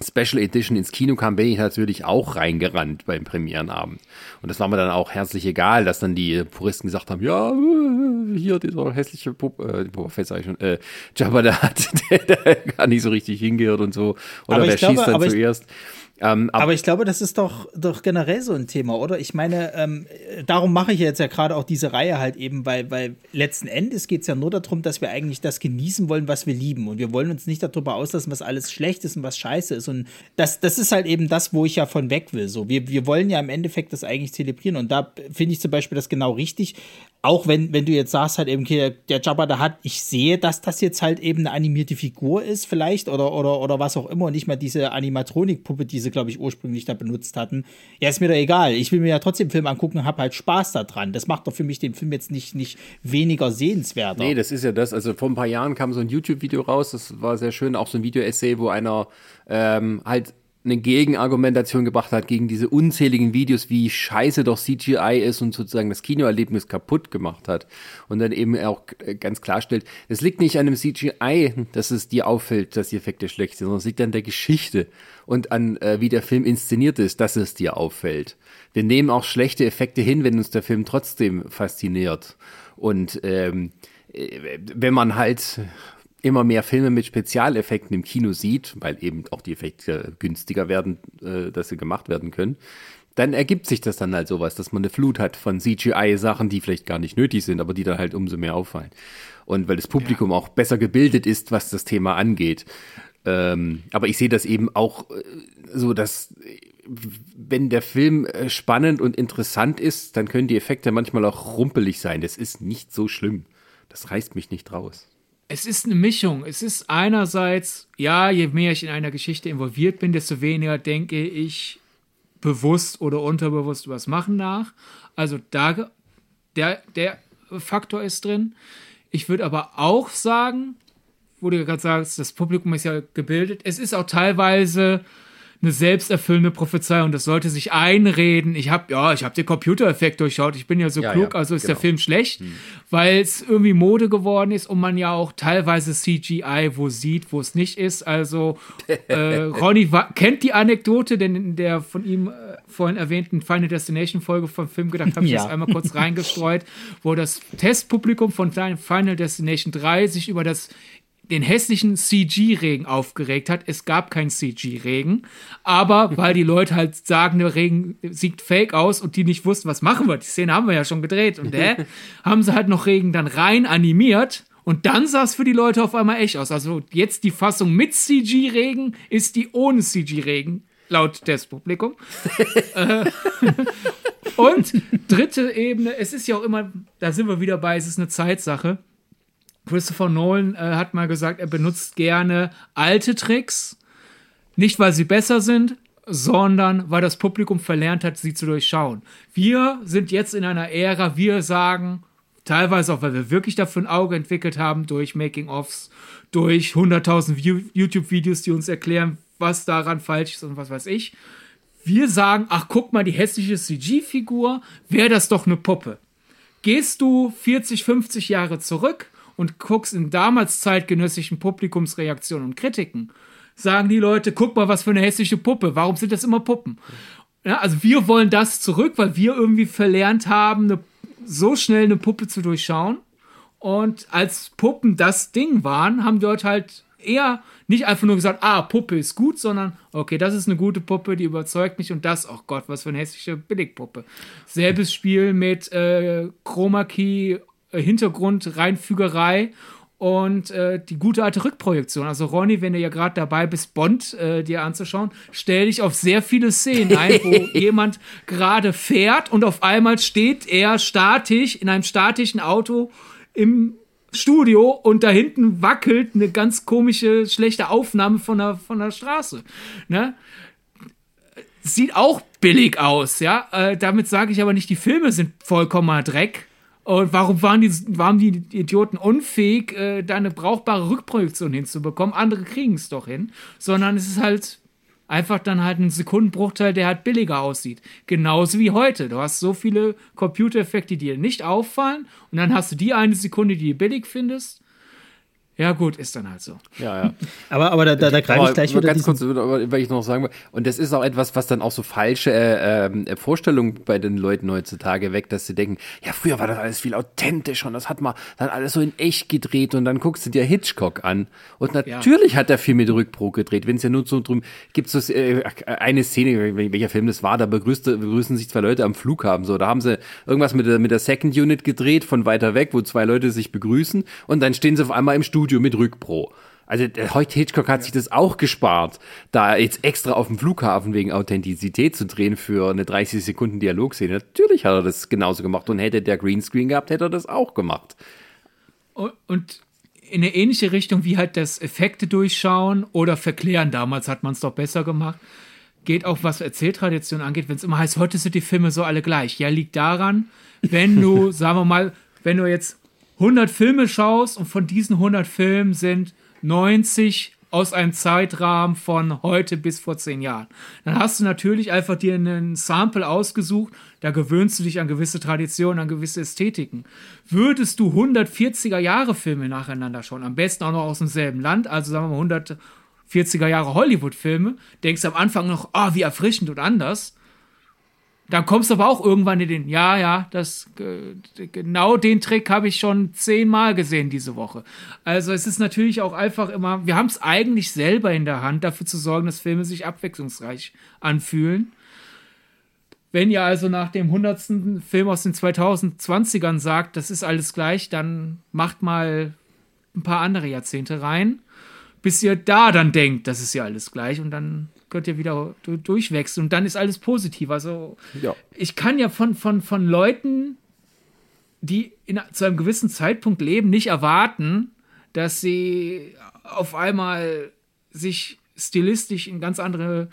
Special Edition ins Kino kam, bin ich natürlich auch reingerannt beim Premierenabend. Und das war mir dann auch herzlich egal, dass dann die Puristen gesagt haben, ja, hier dieser hässliche Pup, äh, ich schon, äh, Jabba, <laughs> der hat, der, der gar nicht so richtig hingehört und so. Oder wer schießt dann zuerst. Ich, ähm, aber, aber, ich glaube, das ist doch, doch generell so ein Thema, oder? Ich meine, ähm, darum mache ich jetzt ja gerade auch diese Reihe halt eben, weil, weil letzten Endes geht es ja nur darum, dass wir eigentlich das genießen wollen, was wir lieben. Und wir wollen uns nicht darüber auslassen, was alles schlecht ist und was scheiße ist. Und das, das ist halt eben das, wo ich ja von weg will. So, wir, wir wollen ja im Endeffekt das eigentlich zelebrieren. Und da finde ich zum Beispiel das genau richtig. Auch wenn, wenn du jetzt sagst, halt eben, okay, der Jabba da hat, ich sehe, dass das jetzt halt eben eine animierte Figur ist, vielleicht, oder, oder, oder was auch immer, und nicht mehr diese Animatronik-Puppe, diese sie, glaube ich, ursprünglich da benutzt hatten. Ja, ist mir doch egal. Ich will mir ja trotzdem Film angucken, habe halt Spaß daran. Das macht doch für mich den Film jetzt nicht, nicht weniger sehenswerter. Nee, das ist ja das. Also vor ein paar Jahren kam so ein YouTube-Video raus, das war sehr schön, auch so ein Video-Essay, wo einer ähm, halt eine Gegenargumentation gebracht hat gegen diese unzähligen Videos, wie scheiße doch CGI ist und sozusagen das Kinoerlebnis kaputt gemacht hat. Und dann eben auch ganz klarstellt, es liegt nicht an dem CGI, dass es dir auffällt, dass die Effekte schlecht sind, sondern es liegt an der Geschichte und an, äh, wie der Film inszeniert ist, dass es dir auffällt. Wir nehmen auch schlechte Effekte hin, wenn uns der Film trotzdem fasziniert. Und ähm, äh, wenn man halt immer mehr Filme mit Spezialeffekten im Kino sieht, weil eben auch die Effekte günstiger werden, äh, dass sie gemacht werden können, dann ergibt sich das dann halt sowas, dass man eine Flut hat von CGI-Sachen, die vielleicht gar nicht nötig sind, aber die dann halt umso mehr auffallen. Und weil das Publikum ja. auch besser gebildet ist, was das Thema angeht. Ähm, aber ich sehe das eben auch äh, so, dass wenn der Film äh, spannend und interessant ist, dann können die Effekte manchmal auch rumpelig sein. Das ist nicht so schlimm. Das reißt mich nicht raus. Es ist eine Mischung. Es ist einerseits, ja, je mehr ich in einer Geschichte involviert bin, desto weniger denke ich bewusst oder unterbewusst über das Machen nach. Also da, der, der Faktor ist drin. Ich würde aber auch sagen, wo du gerade sagst, das Publikum ist ja gebildet. Es ist auch teilweise eine selbsterfüllende Prophezeiung. Das sollte sich einreden. Ich habe ja, ich habe den Computereffekt durchschaut. Ich bin ja so Ja, klug, ja, also ist der genau. Film schlecht, weil es irgendwie Mode geworden ist und man ja auch teilweise CGI wo sieht, wo es nicht ist. Also äh, <laughs> Ronny kennt die Anekdote, denn in der von ihm äh, vorhin erwähnten Final Destination Folge vom Film gedacht habe ich Ja. das einmal kurz reingestreut, wo das Testpublikum von Final Destination 3 sich über das den hässlichen CG-Regen aufgeregt hat. Es gab keinen CG-Regen, aber weil die Leute halt sagen, der Regen sieht fake aus und die nicht wussten, was machen wir. Die Szene haben wir ja schon gedreht und äh, <laughs> haben sie halt noch Regen dann rein animiert und dann sah es für die Leute auf einmal echt aus. Also jetzt die Fassung mit CG-Regen ist die ohne CG-Regen laut Testpublikum. <laughs> <laughs> Und dritte Ebene, es ist ja auch immer, da sind wir wieder bei, es ist eine Zeitsache. Christopher Nolan äh, hat mal gesagt, er benutzt gerne alte Tricks, nicht weil sie besser sind, sondern weil das Publikum verlernt hat, sie zu durchschauen. Wir sind jetzt in einer Ära, wir sagen, teilweise auch, weil wir wirklich dafür ein Auge entwickelt haben, durch Making-ofs, durch 100.000 View- YouTube-Videos, die uns erklären, was daran falsch ist und was weiß ich. Wir sagen, ach guck mal, die hässliche CG-Figur, wäre das doch eine Puppe. Gehst du 40, 50 Jahre zurück und guckst in damals zeitgenössischen Publikumsreaktionen und Kritiken, sagen die Leute, guck mal, was für eine hässliche Puppe, warum sind das immer Puppen? Ja, also wir wollen das zurück, weil wir irgendwie verlernt haben, eine, so schnell eine Puppe zu durchschauen. Und als Puppen das Ding waren, haben die halt eher nicht einfach nur gesagt, ah, Puppe ist gut, sondern okay, das ist eine gute Puppe, die überzeugt mich und das, oh Gott, was für eine hässliche Billigpuppe. Selbes Spiel mit äh, Chroma Key, Hintergrund, Reinfügerei und äh, die gute alte Rückprojektion. Also Ronny, wenn du ja gerade dabei bist, Bond äh, dir anzuschauen, stell dich auf sehr viele Szenen ein, wo <laughs> jemand gerade fährt und auf einmal steht er statisch in einem statischen Auto im Studio und da hinten wackelt eine ganz komische, schlechte Aufnahme von der, von der Straße. Ne? Sieht auch billig aus, ja. Äh, damit sage ich aber nicht, die Filme sind vollkommener Dreck. Und warum waren die, waren die Idioten unfähig, äh, da eine brauchbare Rückprojektion hinzubekommen? Andere kriegen es doch hin. Sondern es ist halt einfach dann halt ein Sekundenbruchteil, der halt billiger aussieht. Genauso wie heute. Du hast so viele Computereffekte, die dir nicht auffallen. Und dann hast du die eine Sekunde, die du billig findest. Ja, gut, ist dann halt so. Ja, ja. <laughs> Aber, aber da, da, da greife ich gleich wieder ganz kurz, weil ich noch sagen will, und das ist auch etwas, was dann auch so falsche äh, ähm, Vorstellungen bei den Leuten heutzutage weckt, dass sie denken, ja, früher war das alles viel authentischer und das hat man dann alles so in echt gedreht und dann guckst du dir Hitchcock an und natürlich hat er viel mit Rückpro gedreht, wenn es ja nur so drum gibt es äh, eine Szene, welcher Film das war, da begrüßte, begrüßen sich zwei Leute am Flughafen, so, da haben sie irgendwas mit der, mit der Second Unit gedreht von weiter weg, wo zwei Leute sich begrüßen und dann stehen sie auf einmal im Studio mit Rückpro. Also der Hoyt Hitchcock hat sich das auch gespart, da jetzt extra auf dem Flughafen wegen Authentizität zu drehen für eine 30 Sekunden Dialogszene. Natürlich hat er das genauso gemacht und hätte der Greenscreen gehabt, hätte er das auch gemacht. Und, und in eine ähnliche Richtung wie halt das Effekte durchschauen oder verklären, damals hat man es doch besser gemacht, geht auch was Erzähltradition angeht, wenn es immer heißt, heute sind die Filme so alle gleich. Ja, liegt daran, wenn du, <laughs> sagen wir mal, wenn du jetzt 100 Filme schaust und von diesen 100 Filmen sind 90 aus einem Zeitrahmen von heute bis vor zehn Jahren. Dann hast du natürlich einfach dir einen Sample ausgesucht, da gewöhnst du dich an gewisse Traditionen, an gewisse Ästhetiken. Würdest du 140er Jahre Filme nacheinander schauen, am besten auch noch aus demselben Land, also sagen wir mal 140er Jahre Hollywood-Filme, denkst am Anfang noch, ah, wie erfrischend und anders. Dann kommst du aber auch irgendwann in den, ja, ja, das äh, genau den Trick habe ich schon zehnmal gesehen diese Woche. Also es ist natürlich auch einfach immer, wir haben es eigentlich selber in der Hand, dafür zu sorgen, dass Filme sich abwechslungsreich anfühlen. Wenn ihr also nach dem hundertsten Film aus den 2020ern sagt, das ist alles gleich, dann macht mal ein paar andere Jahrzehnte rein, bis ihr da dann denkt, das ist ja alles gleich und dann könnt ihr wieder du- durchwechseln und dann ist alles positiv. Also Ja. ich kann ja von, von, von Leuten, die in, zu einem gewissen Zeitpunkt leben, nicht erwarten, dass sie auf einmal sich stilistisch in ganz andere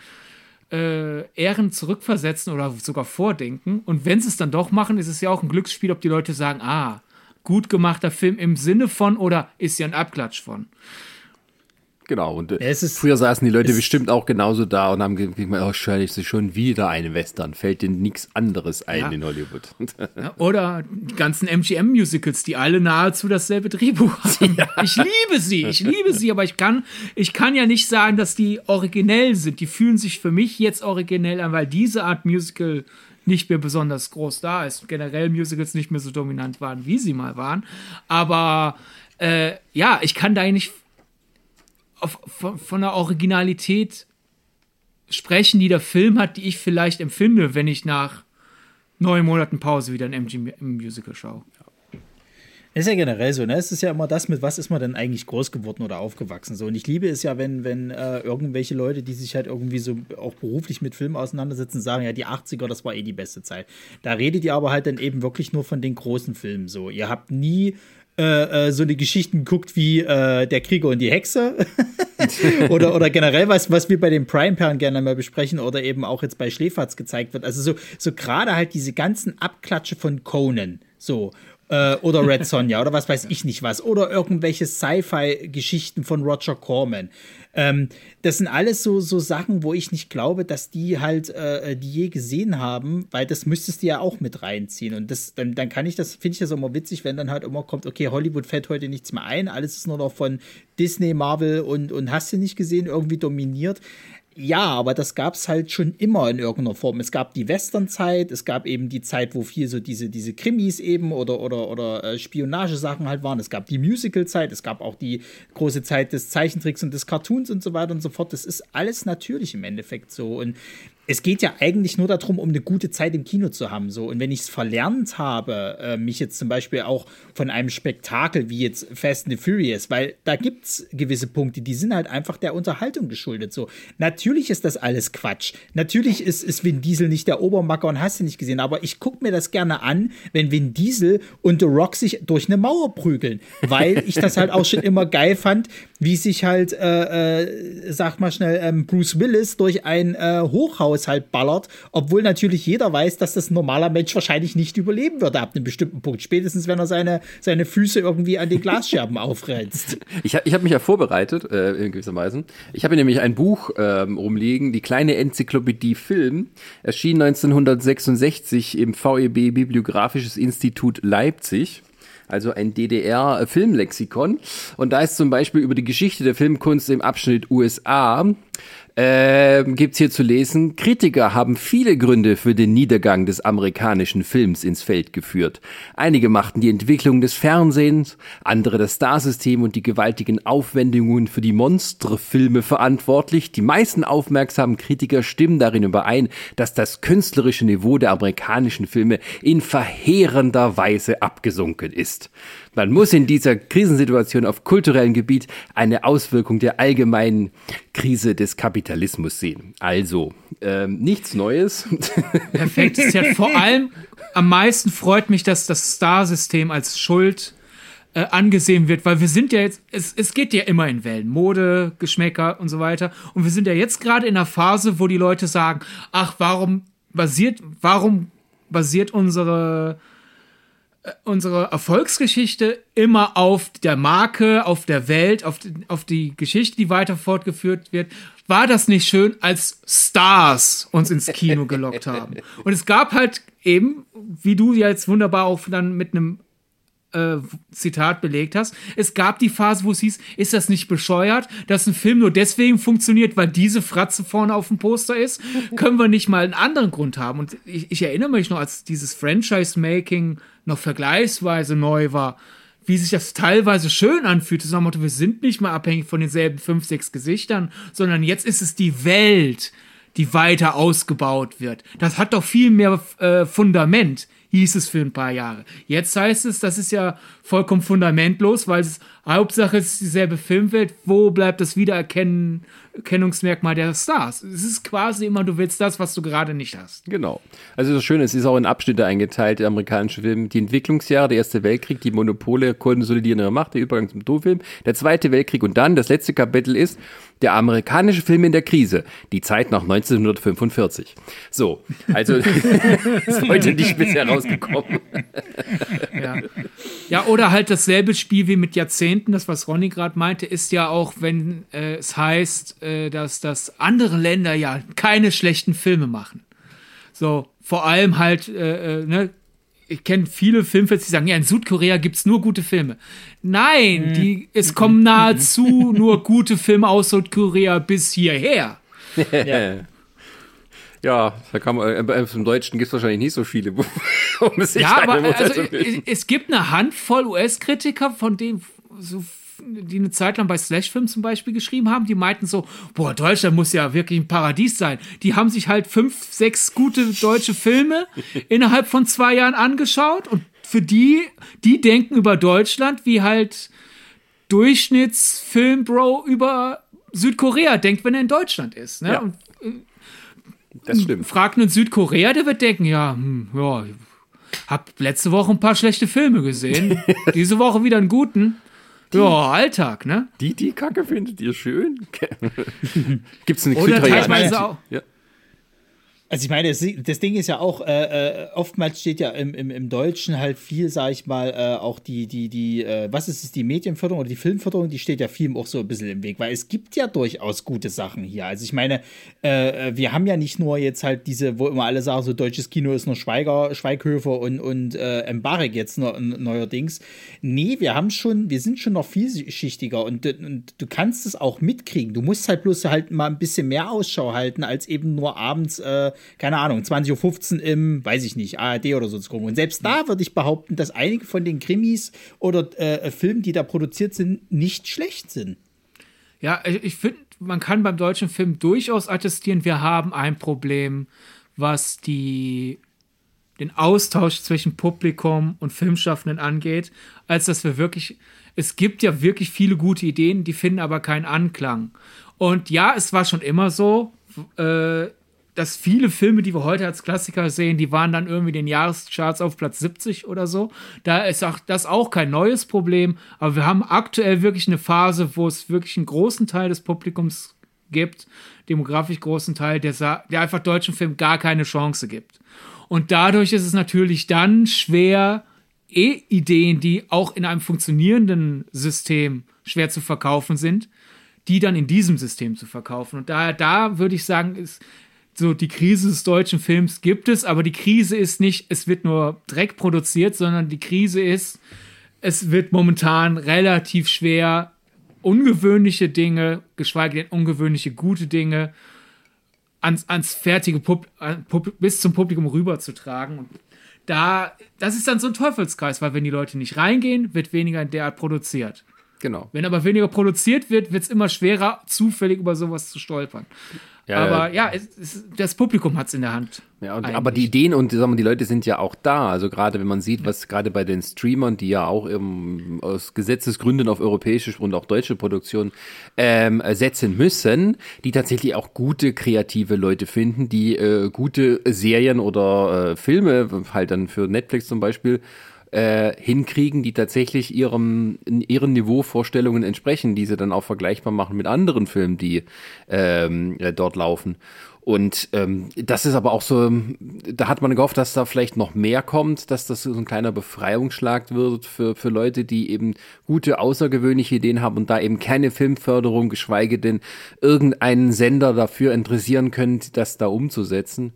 äh, Ehren zurückversetzen oder sogar vordenken. Und wenn sie es dann doch machen, ist es ja auch ein Glücksspiel, ob die Leute sagen, ah, gut gemachter Film im Sinne von oder ist ja ein Abklatsch von. Genau, und es ist, früher saßen die Leute bestimmt auch genauso da und haben gesagt, oh, schön, schon wieder eine Western, fällt denen nichts anderes ein Ja. in Hollywood. <laughs> Ja, oder die ganzen MGM-Musicals, die alle nahezu dasselbe Drehbuch <laughs> haben. Ich liebe sie, ich liebe sie, aber ich kann, ich kann ja nicht sagen, dass die originell sind. Die fühlen sich für mich jetzt originell an, weil diese Art Musical nicht mehr besonders groß da ist. Generell Musicals nicht mehr so dominant waren, wie sie mal waren. Aber äh, ja, ich kann da nicht auf, von, von der Originalität sprechen, die der Film hat, die ich vielleicht empfinde, wenn ich nach neun Monaten Pause wieder ein MGM-Musical schaue. Ist ja generell so, ne? Es ist ja immer das, mit was ist man denn eigentlich groß geworden oder aufgewachsen. So. Und ich liebe es ja, wenn, wenn äh, irgendwelche Leute, die sich halt irgendwie so auch beruflich mit Filmen auseinandersetzen, sagen, ja, die 80er, das war eh die beste Zeit. Da redet ihr aber halt dann eben wirklich nur von den großen Filmen so. Ihr habt nie äh, äh, so eine Geschichten guckt wie äh, Der Krieger und die Hexe <laughs> oder, oder generell was, was wir bei den Prime-Perlen gerne mal besprechen oder eben auch jetzt bei Schläferz gezeigt wird. Also so, so gerade halt diese ganzen Abklatsche von Conan, so. Äh, oder Red Sonja oder was weiß ich nicht was. Oder irgendwelche Sci-Fi-Geschichten von Roger Corman. Ähm, das sind alles so, so Sachen, wo ich nicht glaube, dass die halt äh, die je gesehen haben, weil das müsstest du ja auch mit reinziehen. Und das, dann, dann kann ich das, finde ich das immer witzig, wenn dann halt immer kommt, okay, Hollywood fällt heute nichts mehr ein, alles ist nur noch von Disney, Marvel und, und hast du nicht gesehen, irgendwie dominiert. Ja, aber das gab es halt schon immer in irgendeiner Form. Es gab die Westernzeit, es gab eben die Zeit, wo viel so diese, diese Krimis eben oder, oder, oder äh, Spionagesachen halt waren. Es gab die Musicalzeit, es gab auch die große Zeit des Zeichentricks und des Cartoons und so weiter und so fort. Das ist alles natürlich im Endeffekt so. Und es geht ja eigentlich nur darum, um eine gute Zeit im Kino zu haben. So. Und wenn ich es verlernt habe, äh, mich jetzt zum Beispiel auch von einem Spektakel wie jetzt Fast and the Furious, weil da gibt es gewisse Punkte, die sind halt einfach der Unterhaltung geschuldet. So. Natürlich ist das alles Quatsch. Natürlich ist, ist Vin Diesel nicht der Obermacker und hast du nicht gesehen, aber ich gucke mir das gerne an, wenn Vin Diesel und The Rock sich durch eine Mauer prügeln, weil ich das halt auch schon immer geil fand, wie sich halt, äh, äh, sag mal schnell, ähm, Bruce Willis durch ein äh, Hochhaus halt ballert, obwohl natürlich jeder weiß, dass das ein normaler Mensch wahrscheinlich nicht überleben würde ab einem bestimmten Punkt. Spätestens, wenn er seine, seine Füße irgendwie an die Glasscherben <laughs> aufreizt. Ich, hab- ich habe mich ja vorbereitet, äh, in gewisser Weise. Ich habe hier nämlich ein Buch ähm, rumliegen, die kleine Enzyklopädie Film, erschien 1966 im VEB Bibliographisches Institut Leipzig. Also ein DDR-Filmlexikon. Und da ist zum Beispiel über die Geschichte der Filmkunst im Abschnitt USA ähm, gibt's hier zu lesen, Kritiker haben viele Gründe für den Niedergang des amerikanischen Films ins Feld geführt. Einige machten die Entwicklung des Fernsehens, andere das Starsystem und die gewaltigen Aufwendungen für die Monsterfilme verantwortlich. Die meisten aufmerksamen Kritiker stimmen darin überein, dass das künstlerische Niveau der amerikanischen Filme in verheerender Weise abgesunken ist. Man muss in dieser Krisensituation auf kulturellem Gebiet eine Auswirkung der allgemeinen Krise des Kapitalismus sehen. Also, ähm, nichts Neues. <laughs> Perfekt. Ist ja vor allem am meisten freut mich, dass das Star-System als Schuld äh, angesehen wird, weil wir sind ja jetzt, es, es geht ja immer in Wellen, Mode, Geschmäcker und so weiter. Und wir sind ja jetzt gerade in einer Phase, wo die Leute sagen, ach, warum basiert, warum basiert unsere unsere Erfolgsgeschichte immer auf der Marke, auf der Welt, auf die, auf die Geschichte, die weiter fortgeführt wird. War das nicht schön, als Stars uns ins Kino gelockt haben? Und es gab halt eben, wie du jetzt wunderbar auch dann mit einem äh, Zitat belegt hast, es gab die Phase, wo es hieß, ist das nicht bescheuert, dass ein Film nur deswegen funktioniert, weil diese Fratze vorne auf dem Poster ist? Können wir nicht mal einen anderen Grund haben? Und ich, ich erinnere mich noch, als dieses Franchise-Making noch vergleichsweise neu war, wie sich das teilweise schön. So nach dem Motto, wir sind nicht mehr abhängig von denselben fünf, sechs Gesichtern, sondern jetzt ist es die Welt, die weiter ausgebaut wird. Das hat doch viel mehr äh, Fundament. Hieß es für ein paar Jahre. Jetzt heißt es, das ist ja vollkommen fundamentlos, weil es Hauptsache ist dieselbe Filmwelt. Wo bleibt das Wiedererkennungsmerkmal der Stars? Es ist quasi immer, du willst das, was du gerade nicht hast. Genau. Also das Schöne, es ist auch in Abschnitte eingeteilt, der amerikanische Film. Die Entwicklungsjahre, der Erste Weltkrieg, die Monopole konsolidieren ihre Macht, der Übergang zum Do-Film, der Zweite Weltkrieg und dann das letzte Kapitel ist der amerikanische Film in der Krise, die Zeit nach 1945. So, also <laughs> <laughs> ist heute nicht bisher rausgekommen. Ja. ja, oder halt dasselbe Spiel wie mit Jahrzehnten, das was Ronny gerade meinte, ist ja auch, wenn äh, es heißt, äh, dass, dass andere Länder ja keine schlechten Filme machen. So, vor allem halt, äh, äh ne, ich kenne viele Filmfans, die sagen, ja, in Südkorea gibt es nur gute Filme. Nein, mhm. die, es kommen nahezu <laughs> nur gute Filme aus Südkorea bis hierher. ja. Ja, da kann man, äh, im Deutschen gibt es wahrscheinlich nicht so viele. <laughs> um ja, aber also, es, es gibt eine Handvoll US-Kritiker, von denen so die eine Zeit lang bei Slashfilm zum Beispiel geschrieben haben, die meinten so, boah, Deutschland muss ja wirklich ein Paradies sein. Die haben sich halt fünf, sechs gute deutsche Filme <laughs> innerhalb von zwei Jahren angeschaut und für die, die denken über Deutschland wie halt Durchschnittsfilmbro über Südkorea denkt, wenn er in Deutschland ist. Ne? Ja. Und, äh, das stimmt. Fragt einen Südkorea, der wird denken, ja, hm, ja, hab letzte Woche ein paar schlechte Filme gesehen, <laughs> diese Woche wieder einen guten. Die, ja, Alltag, ne? Die, die Kacke findet ihr schön? <laughs> Gibt es eine Oder teilweise auch. Ja. Also ich meine, das, Ding ist ja auch, äh, äh, oftmals steht ja im, im, im Deutschen halt viel, sag ich mal, äh, auch die, die, die, äh, was ist es, die Medienförderung oder die Filmförderung, die steht ja vielen auch so ein bisschen im Weg, weil es gibt ja durchaus gute Sachen hier. Also ich meine, äh, äh, wir haben ja nicht nur jetzt halt diese, wo immer alle sagen, so deutsches Kino ist nur Schweiger, Schweighöfer und, und äh, Mbarek jetzt ne, neuerdings. Nee, wir haben schon, wir sind schon noch vielschichtiger und, und du kannst es auch mitkriegen. Du musst halt bloß halt mal ein bisschen mehr Ausschau halten, als eben nur abends äh, keine Ahnung, 20.15 Uhr im, weiß ich nicht, ARD oder so zu gucken. Und selbst da würde ich behaupten, dass einige von den Krimis oder äh, Filmen, die da produziert sind, nicht schlecht sind. Ja, ich finde, man kann beim deutschen Film durchaus attestieren, wir haben ein Problem, was die den Austausch zwischen Publikum und Filmschaffenden angeht, als dass wir wirklich, es gibt ja wirklich viele gute Ideen, die finden aber keinen Anklang. Und ja, es war schon immer so, äh, dass viele Filme, die wir heute als Klassiker sehen, die waren dann irgendwie den Jahrescharts auf Platz 70 oder so. Da ist auch das auch kein neues Problem, aber wir haben aktuell wirklich eine Phase, wo es wirklich einen großen Teil des Publikums gibt, demografisch großen Teil, der, der einfach deutschen Film gar keine Chance gibt. Und dadurch ist es natürlich dann schwer, e Ideen, die auch in einem funktionierenden System schwer zu verkaufen sind, die dann in diesem System zu verkaufen. Und daher, da würde ich sagen, ist, so die Krise des deutschen Films gibt es, aber die Krise ist nicht, es wird nur Dreck produziert, sondern die Krise ist, es wird momentan relativ schwer, ungewöhnliche Dinge, geschweige denn ungewöhnliche gute Dinge, ans, ans fertige Pub, Pub, bis zum Publikum rüberzutragen. Und da, das ist dann so ein Teufelskreis, weil wenn die Leute nicht reingehen, wird weniger in der Art produziert. Genau. Wenn aber weniger produziert wird, wird es immer schwerer, zufällig über sowas zu stolpern. Ja, aber ja, es, es, das Publikum hat es in der Hand. Ja, und, aber die Ideen und sagen wir, die Leute sind ja auch da. Also gerade wenn man sieht, was gerade bei den Streamern, die ja auch im, aus Gesetzesgründen auf europäische und auch deutsche Produktion ähm, setzen müssen, die tatsächlich auch gute kreative Leute finden, die äh, gute Serien oder äh, Filme, halt dann für Netflix zum Beispiel, äh, hinkriegen, die tatsächlich ihrem, ihren Niveauvorstellungen entsprechen, die sie dann auch vergleichbar machen mit anderen Filmen, die ähm, äh, dort laufen. Und ähm, das ist aber auch so, da hat man gehofft, dass da vielleicht noch mehr kommt, dass das so ein kleiner Befreiungsschlag wird für, für Leute, die eben gute, außergewöhnliche Ideen haben und da eben keine Filmförderung, geschweige denn irgendeinen Sender dafür interessieren können, das da umzusetzen.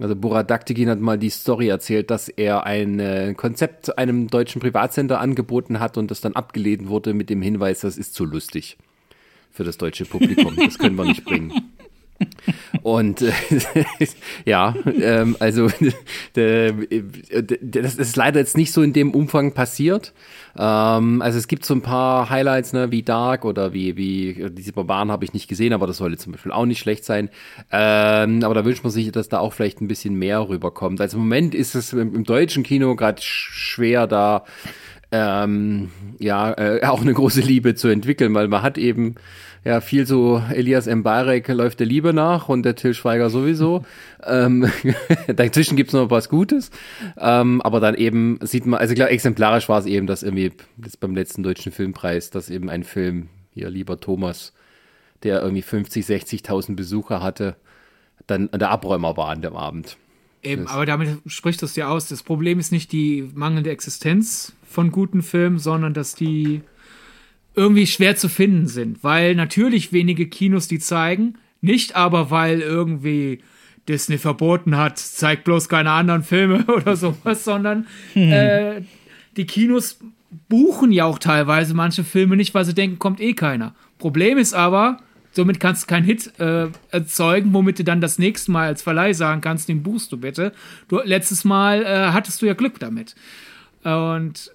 Also Burak Daktigin hat mal die Story erzählt, dass er ein äh, Konzept einem deutschen Privatsender angeboten hat und das dann abgelehnt wurde mit dem Hinweis, das ist zu lustig für das deutsche Publikum. Das können wir nicht bringen. <laughs> Und äh, <laughs> ja, ähm, also <laughs> äh, das ist leider jetzt nicht so in dem Umfang passiert. Ähm, also es gibt so ein paar Highlights, ne, wie Dark oder wie, wie diese Barbaren habe ich nicht gesehen, aber das sollte zum Beispiel auch nicht schlecht sein. Ähm, aber da wünscht man sich, dass da auch vielleicht ein bisschen mehr rüberkommt. Also im Moment ist es im, im deutschen Kino gerade schwer da ähm, ja äh, auch eine große Liebe zu entwickeln, weil man hat eben ja viel so Elias Mbarek läuft der Liebe nach und der Till Schweiger sowieso. <laughs> ähm, <laughs> dazwischen gibt's noch was Gutes, ähm, aber dann eben sieht man, also klar, exemplarisch war es eben, dass irgendwie das beim letzten deutschen Filmpreis, dass eben ein Film hier lieber Thomas, der irgendwie 50, 60.000 Besucher hatte, dann der Abräumer war an dem Abend. Eben, aber damit spricht das ja aus. Das Problem ist nicht die mangelnde Existenz von guten Filmen, sondern dass die irgendwie schwer zu finden sind, weil natürlich wenige Kinos die zeigen, nicht aber weil irgendwie Disney verboten hat, zeigt bloß keine anderen Filme <laughs> oder sowas, sondern hm. äh, die Kinos buchen ja auch teilweise manche Filme nicht, weil sie denken, kommt eh keiner. Problem ist aber, somit kannst du keinen Hit äh, erzeugen, womit du dann das nächste Mal als Verleih sagen kannst, den buchst du bitte. Du, letztes Mal äh, hattest du ja Glück damit. Und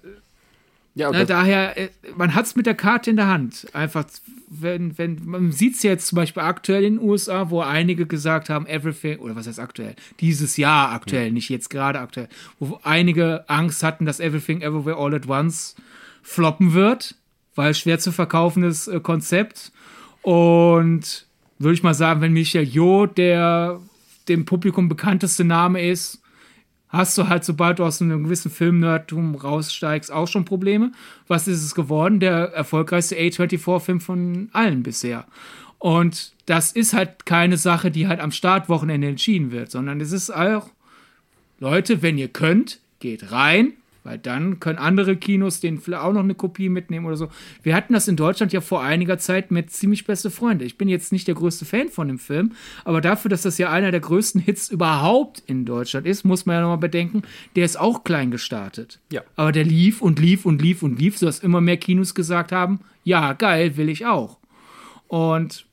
ja, Na, daher, äh, man hat es mit der Karte in der Hand. Einfach, wenn, wenn, man sieht es jetzt zum Beispiel aktuell in den USA, wo einige gesagt haben, everything, oder was heißt aktuell? Dieses Jahr aktuell, mhm. nicht jetzt gerade aktuell, wo einige Angst hatten, dass Everything Everywhere All at Once floppen wird, weil schwer zu verkaufendes äh, Konzept. Und würde ich mal sagen, wenn Michael Jo der dem Publikum bekannteste Name ist, hast du halt, sobald du aus einem gewissen Filmnerdtum raussteigst, auch schon Probleme. Was ist es geworden? Der erfolgreichste A24-Film von allen bisher. Und das ist halt keine Sache, die halt am Startwochenende entschieden wird, sondern es ist auch, Leute, wenn ihr könnt, geht rein, weil dann können andere Kinos den vielleicht auch noch eine Kopie mitnehmen oder so. Wir hatten das in Deutschland ja vor einiger Zeit mit ziemlich beste Freunde. Ich bin jetzt nicht der größte Fan von dem Film, aber dafür, dass das ja einer der größten Hits überhaupt in Deutschland ist, muss man ja nochmal bedenken, der ist auch klein gestartet. Ja. Aber der lief und lief und lief und lief, sodass immer mehr Kinos gesagt haben, ja, geil, will ich auch. Und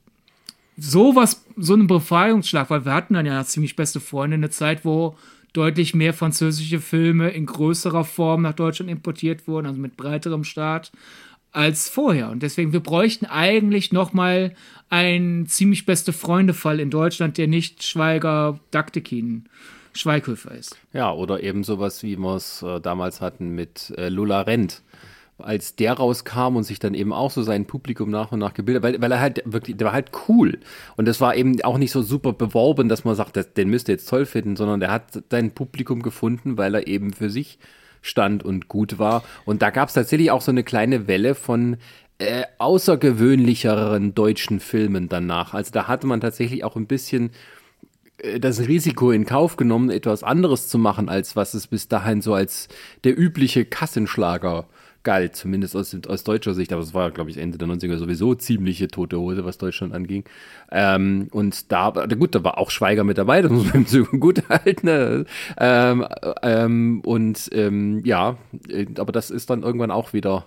sowas, so einen Befreiungsschlag, weil wir hatten dann ja ziemlich beste Freunde, eine Zeit, wo deutlich mehr französische Filme in größerer Form nach Deutschland importiert wurden, also mit breiterem Start als vorher. Und deswegen, wir bräuchten eigentlich noch mal einen ziemlich beste Freunde-Fall in Deutschland, der nicht Schweiger Daktekin Schweighöfer ist. Ja, oder eben sowas, wie wir es äh, damals hatten mit äh, Lola Rent als der rauskam und sich dann eben auch so sein Publikum nach und nach gebildet, weil, weil er halt wirklich, der war halt cool. Und das war eben auch nicht so super beworben, dass man sagt, das, den müsst ihr jetzt toll finden, sondern der hat sein Publikum gefunden, weil er eben für sich stand und gut war. Und da gab es tatsächlich auch so eine kleine Welle von äh, außergewöhnlicheren deutschen Filmen danach. Also da hatte man tatsächlich auch ein bisschen äh, das Risiko in Kauf genommen, etwas anderes zu machen, als was es bis dahin so als der übliche Kassenschlager galt, zumindest aus, aus deutscher Sicht, aber es war, glaube ich, Ende der 90er sowieso ziemliche tote Hose, was Deutschland anging. Ähm, und da, gut, da war auch Schweiger mit dabei, das muss man <laughs> ihm gut halten. Ne? Ähm, ähm, und ähm, ja, äh, aber das ist dann irgendwann auch wieder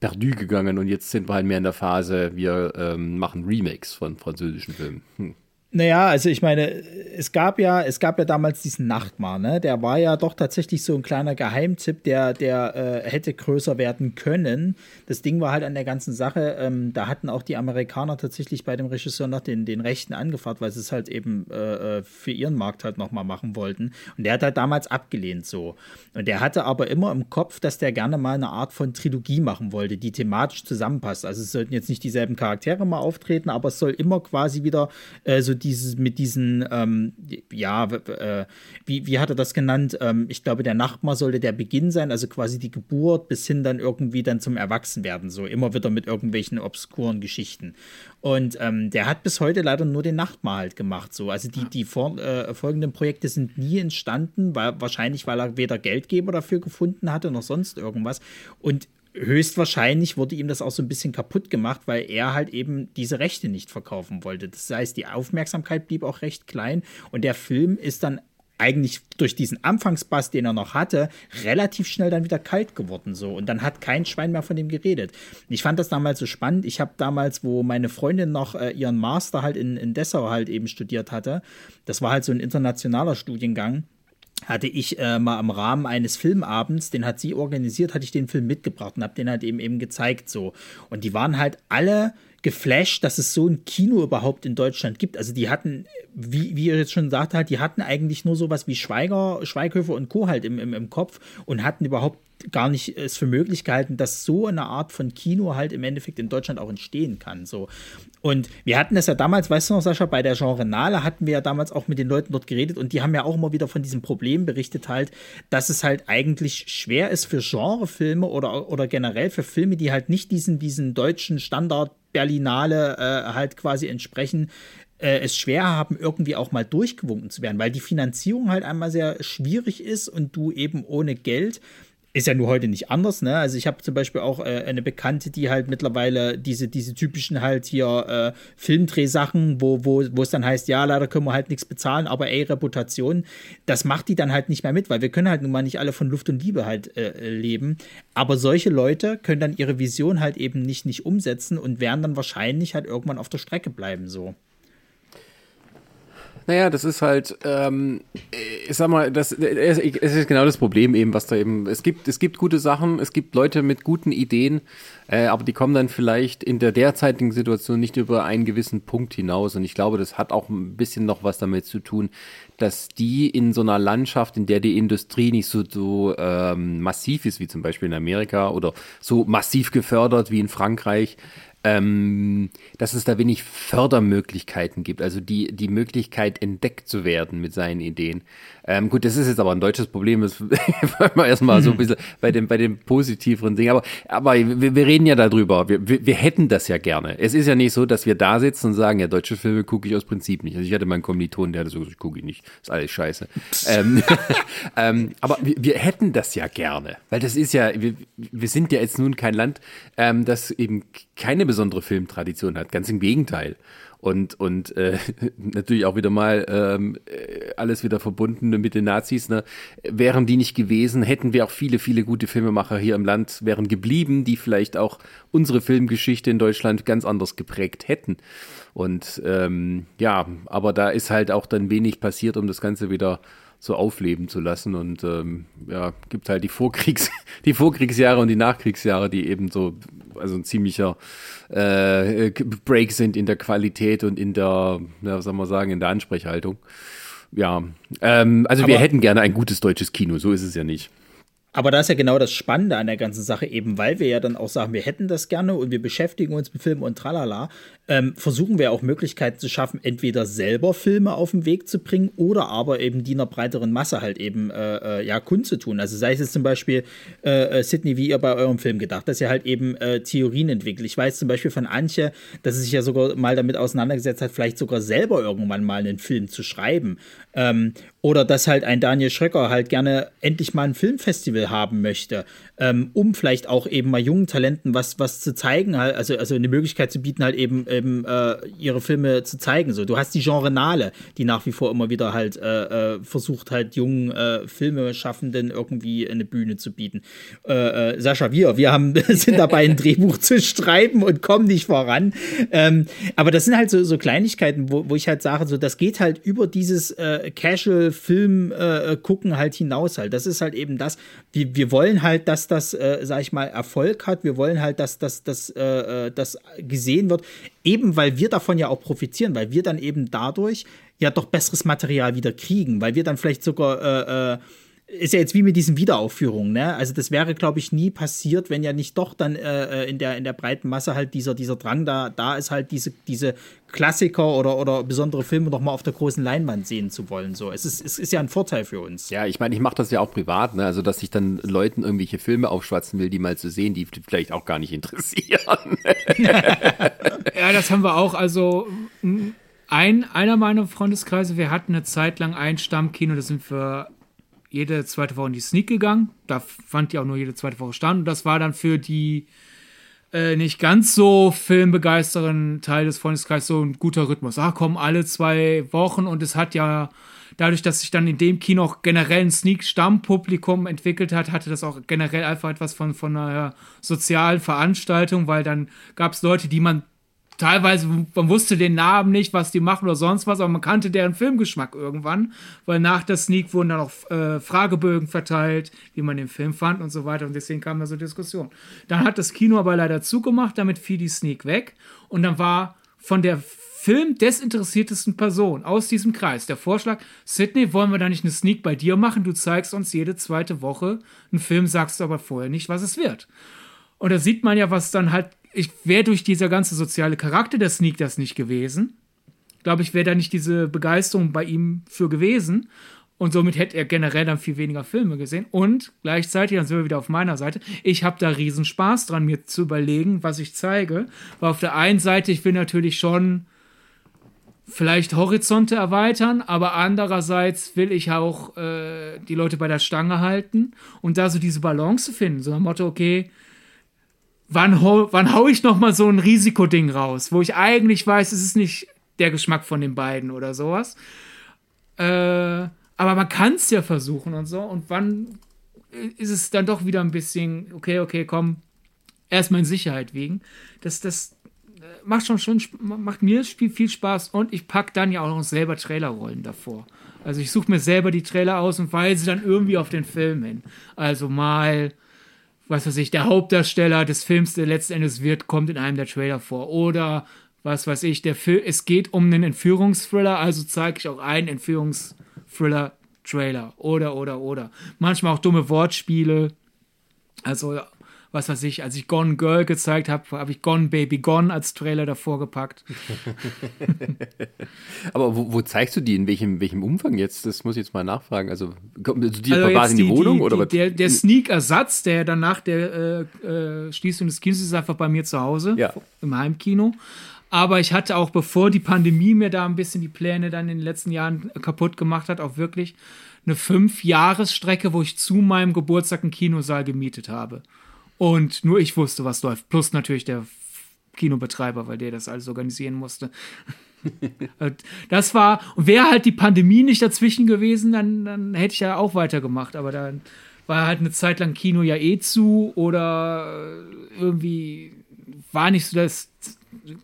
perdu gegangen und jetzt sind wir halt mehr in der Phase, wir ähm, machen Remakes von französischen Filmen. Hm. Naja, also ich meine, es gab ja, es gab ja damals diesen Nachtmar, ne? Der war ja doch tatsächlich so ein kleiner Geheimtipp, der, der äh, hätte größer werden können. Das Ding war halt an der ganzen Sache, ähm, da hatten auch die Amerikaner tatsächlich bei dem Regisseur nach den, den Rechten angefragt, weil sie es halt eben äh, äh für ihren Markt halt nochmal machen wollten. Und der hat halt damals abgelehnt so. Und der hatte aber immer im Kopf, dass der gerne mal eine Art von Trilogie machen wollte, die thematisch zusammenpasst. Also es sollten jetzt nicht dieselben Charaktere mal auftreten, aber es soll immer quasi wieder äh, so dieses, mit diesen, ähm, ja, äh, wie, wie hat er das genannt? Ähm, ich glaube, der Nachbar sollte der Beginn sein, also quasi die Geburt bis hin dann irgendwie dann zum Erwachsenwerden, so immer wieder mit irgendwelchen obskuren Geschichten. Und ähm, der hat bis heute leider nur den Nachtmahl halt gemacht. So. Also die, die vor, äh, folgenden Projekte sind nie entstanden, weil, wahrscheinlich, weil er weder Geldgeber dafür gefunden hatte noch sonst irgendwas. Und höchstwahrscheinlich wurde ihm das auch so ein bisschen kaputt gemacht, weil er halt eben diese Rechte nicht verkaufen wollte. Das heißt, die Aufmerksamkeit blieb auch recht klein und der Film ist dann eigentlich durch diesen Anfangsbass, den er noch hatte, relativ schnell dann wieder kalt geworden so und dann hat kein Schwein mehr von dem geredet. Ich fand das damals so spannend. Ich habe damals, wo meine Freundin noch äh, ihren Master halt in, in Dessau halt eben studiert hatte, das war halt so ein internationaler Studiengang hatte ich äh, mal im Rahmen eines Filmabends, den hat sie organisiert, hatte ich den Film mitgebracht und habe den halt eben eben gezeigt so. Und die waren halt alle geflasht, dass es so ein Kino überhaupt in Deutschland gibt. Also die hatten, wie, wie ihr jetzt schon sagt hat, die hatten eigentlich nur sowas wie Schweiger, Schweighöfer und Co. halt im, im, im Kopf und hatten überhaupt gar nicht es für möglich gehalten, dass so eine Art von Kino halt im Endeffekt in Deutschland auch entstehen kann. So. Und wir hatten das ja damals, weißt du noch, Sascha, bei der Genrenale hatten wir ja damals auch mit den Leuten dort geredet und die haben ja auch immer wieder von diesem Problem berichtet halt, dass es halt eigentlich schwer ist für Genrefilme oder, oder generell für Filme, die halt nicht diesen, diesen deutschen Standard Berlinale äh, halt quasi entsprechen, äh, es schwer haben, irgendwie auch mal durchgewunken zu werden, weil die Finanzierung halt einmal sehr schwierig ist und du eben ohne Geld ist ja nur heute nicht anders, ne? Also ich habe zum Beispiel auch äh, eine Bekannte, die halt mittlerweile diese, diese typischen halt hier äh, Filmdrehsachen, wo, wo, wo es dann heißt, ja, leider können wir halt nichts bezahlen, aber ey, Reputation, das macht die dann halt nicht mehr mit, weil wir können halt nun mal nicht alle von Luft und Liebe halt äh, leben. Aber solche Leute können dann ihre Vision halt eben nicht, nicht umsetzen und werden dann wahrscheinlich halt irgendwann auf der Strecke bleiben, so. Naja, das ist halt, ähm, ich sag mal, das, es ist genau das Problem eben, was da eben, es gibt, es gibt gute Sachen, es gibt Leute mit guten Ideen, äh, aber die kommen dann vielleicht in der derzeitigen Situation nicht über einen gewissen Punkt hinaus. Und ich glaube, das hat auch ein bisschen noch was damit zu tun, dass die in so einer Landschaft, in der die Industrie nicht so, so ähm, massiv ist, wie zum Beispiel in Amerika oder so massiv gefördert wie in Frankreich, ähm, dass es da wenig Fördermöglichkeiten gibt, also die, die Möglichkeit entdeckt zu werden mit seinen Ideen. Ähm, gut, das ist jetzt aber ein deutsches Problem, das <laughs> wollen wir erstmal so ein bisschen bei dem, bei dem positiveren Ding, aber, aber wir, wir reden ja darüber, wir, wir, wir hätten das ja gerne. Es ist ja nicht so, dass wir da sitzen und sagen, ja, deutsche Filme gucke ich aus Prinzip nicht. Also ich hatte meinen Kommiliton, der hatte so, ich gucke ihn nicht, ist alles scheiße. ähm, <laughs> ähm, aber wir, wir hätten das ja gerne, weil das ist ja, wir, wir sind ja jetzt nun kein Land, ähm, das eben keine besondere Filmtradition hat. Ganz im Gegenteil. Und, und äh, <laughs> natürlich auch wieder mal ähm, äh, alles wieder verbunden mit den Nazis. Ne? Wären die nicht gewesen, hätten wir auch viele, viele gute Filmemacher hier im Land wären geblieben, die vielleicht auch unsere Filmgeschichte in Deutschland ganz anders geprägt hätten. Und ähm, ja, aber da ist halt auch dann wenig passiert, um das Ganze wieder so aufleben zu lassen. Und ähm, ja, gibt halt die Vorkriegs, <laughs> die Vorkriegsjahre und die Nachkriegsjahre, die eben so, also ein ziemlicher äh, Break sind in der Qualität und in der, ja, was soll man sagen, in der Ansprechhaltung. Ja, ähm, also Aber wir hätten gerne ein gutes deutsches Kino, so ist es ja nicht. Aber da ist ja genau das Spannende an der ganzen Sache, eben weil wir ja dann auch sagen, wir hätten das gerne und wir beschäftigen uns mit Filmen und tralala, ähm, versuchen wir auch Möglichkeiten zu schaffen, entweder selber Filme auf den Weg zu bringen oder aber eben die einer breiteren Masse halt eben äh, äh, ja kundzutun. Also sei es jetzt zum Beispiel äh, äh, Sydney, wie ihr bei eurem Film gedacht, dass ihr halt eben äh, Theorien entwickelt. Ich weiß zum Beispiel von Antje, dass sie sich ja sogar mal damit auseinandergesetzt hat, vielleicht sogar selber irgendwann mal einen Film zu schreiben. Ähm, oder dass halt ein Daniel Schröcker halt gerne endlich mal ein Filmfestival haben möchte, ähm, um vielleicht auch eben mal jungen Talenten was, was zu zeigen, halt, also, also eine Möglichkeit zu bieten, halt eben, eben äh, ihre Filme zu zeigen. So, du hast die Genrenale, die nach wie vor immer wieder halt äh, äh, versucht, halt jungen äh, Filmeschaffenden irgendwie eine Bühne zu bieten. Äh, äh, Sascha, wir, wir haben, <laughs> sind dabei, ein Drehbuch zu schreiben und kommen nicht voran. Ähm, aber das sind halt so, so Kleinigkeiten, wo, wo ich halt sage, so, das geht halt über dieses äh, Casual Film äh, halt hinaus halt. Das ist halt eben das. Wir, wir wollen halt, dass das, äh, sag ich mal, Erfolg hat. Wir wollen halt, dass, dass, dass äh, äh, das gesehen wird. Eben weil wir davon ja auch profitieren, weil wir dann eben dadurch ja doch besseres Material wieder kriegen, weil wir dann vielleicht sogar äh, äh, ist ja jetzt wie mit diesen Wiederaufführungen, ne? Also das wäre, glaube ich, nie passiert, wenn ja nicht doch dann äh, in, der, in der breiten Masse halt dieser, dieser Drang da, da ist halt diese, diese Klassiker oder, oder besondere Filme noch mal auf der großen Leinwand sehen zu wollen. So, es ist, es ist ja ein Vorteil für uns. Ja, ich meine, ich mache das ja auch privat, ne? also dass ich dann Leuten irgendwelche Filme aufschwatzen will, die mal zu sehen, die vielleicht auch gar nicht interessieren. <laughs> <laughs> ja, das haben wir auch. Also ein, einer meiner Freundeskreise, wir hatten eine Zeit lang ein Stammkino, da sind wir jede zweite Woche in die Sneak gegangen. Da fand die auch nur jede zweite Woche stand. Und das war dann für die äh, nicht ganz so filmbegeisterten Teil des Freundeskreises so ein guter Rhythmus. Ah, komm, alle zwei Wochen und es hat ja dadurch, dass sich dann in dem Kino auch generell ein Sneak-Stammpublikum entwickelt hat, hatte das auch generell einfach etwas von, von einer sozialen Veranstaltung, weil dann gab es Leute, die man teilweise, man wusste den Namen nicht, was die machen oder sonst was, aber man kannte deren Filmgeschmack irgendwann, weil nach der Sneak wurden dann auch äh, Fragebögen verteilt, wie man den Film fand und so weiter und deswegen kam da so Diskussion. Dann hat das Kino aber leider zugemacht, damit fiel die Sneak weg und dann war von der Film desinteressiertesten Person aus diesem Kreis der Vorschlag, Sydney, wollen wir da nicht eine Sneak bei dir machen? Du zeigst uns jede zweite Woche einen Film, sagst aber vorher nicht, was es wird. Und da sieht man ja, was dann halt ich wäre durch dieser ganze soziale Charakter der Sneak das nicht gewesen. Glaube ich, wäre da nicht diese Begeisterung bei ihm für gewesen. Und somit hätte er generell dann viel weniger Filme gesehen. Und gleichzeitig, dann sind wir wieder auf meiner Seite, ich habe da riesen Spaß dran, mir zu überlegen, was ich zeige. Weil auf der einen Seite, ich will natürlich schon vielleicht Horizonte erweitern, aber andererseits will ich auch äh, die Leute bei der Stange halten und da so diese Balance finden. So ein Motto, okay, wann, hau, wann hau ich noch mal so ein Risikoding raus, wo ich eigentlich weiß, es ist nicht der Geschmack von den beiden oder sowas. Äh, aber man kann es ja versuchen und so. Und wann ist es dann doch wieder ein bisschen, okay, okay, komm, erstmal in Sicherheit wiegen. Das, das äh, macht schon, schon macht mir viel Spaß und ich packe dann ja auch noch selber Trailerrollen davor. Also ich suche mir selber die Trailer aus und weise dann irgendwie auf den Film hin. Also mal was weiß ich, der Hauptdarsteller des Films, der letzten Endes wird, kommt in einem der Trailer vor. Oder was weiß ich, der Film, es geht um einen Entführungsthriller, also zeige ich auch einen Entführungsthriller-Trailer. Oder, oder, oder. Manchmal auch dumme Wortspiele. Also was weiß ich, als ich Gone Girl gezeigt habe, habe ich Gone Baby Gone als Trailer davor gepackt. <laughs> Aber wo, wo, zeigst du die? In welchem, welchem Umfang jetzt? Das muss ich jetzt mal nachfragen. Also, kommt also die also in die, die Wohnung? Die, oder die, der, der Sneak-Ersatz, der dann nach der äh, äh, Schließung des Kinos ist einfach bei mir zu Hause, ja. im Heimkino. Aber ich hatte auch, bevor die Pandemie mir da ein bisschen die Pläne dann in den letzten Jahren kaputt gemacht hat, auch wirklich eine Fünf-Jahres-Strecke, wo ich zu meinem Geburtstag einen Kinosaal gemietet habe. Und nur ich wusste, was läuft. Plus natürlich der Kinobetreiber, weil der das alles organisieren musste. <laughs> das war, und wäre halt die Pandemie nicht dazwischen gewesen, dann, dann hätte ich ja auch weitergemacht. Aber dann war halt eine Zeit lang Kino ja eh zu oder irgendwie war nicht so das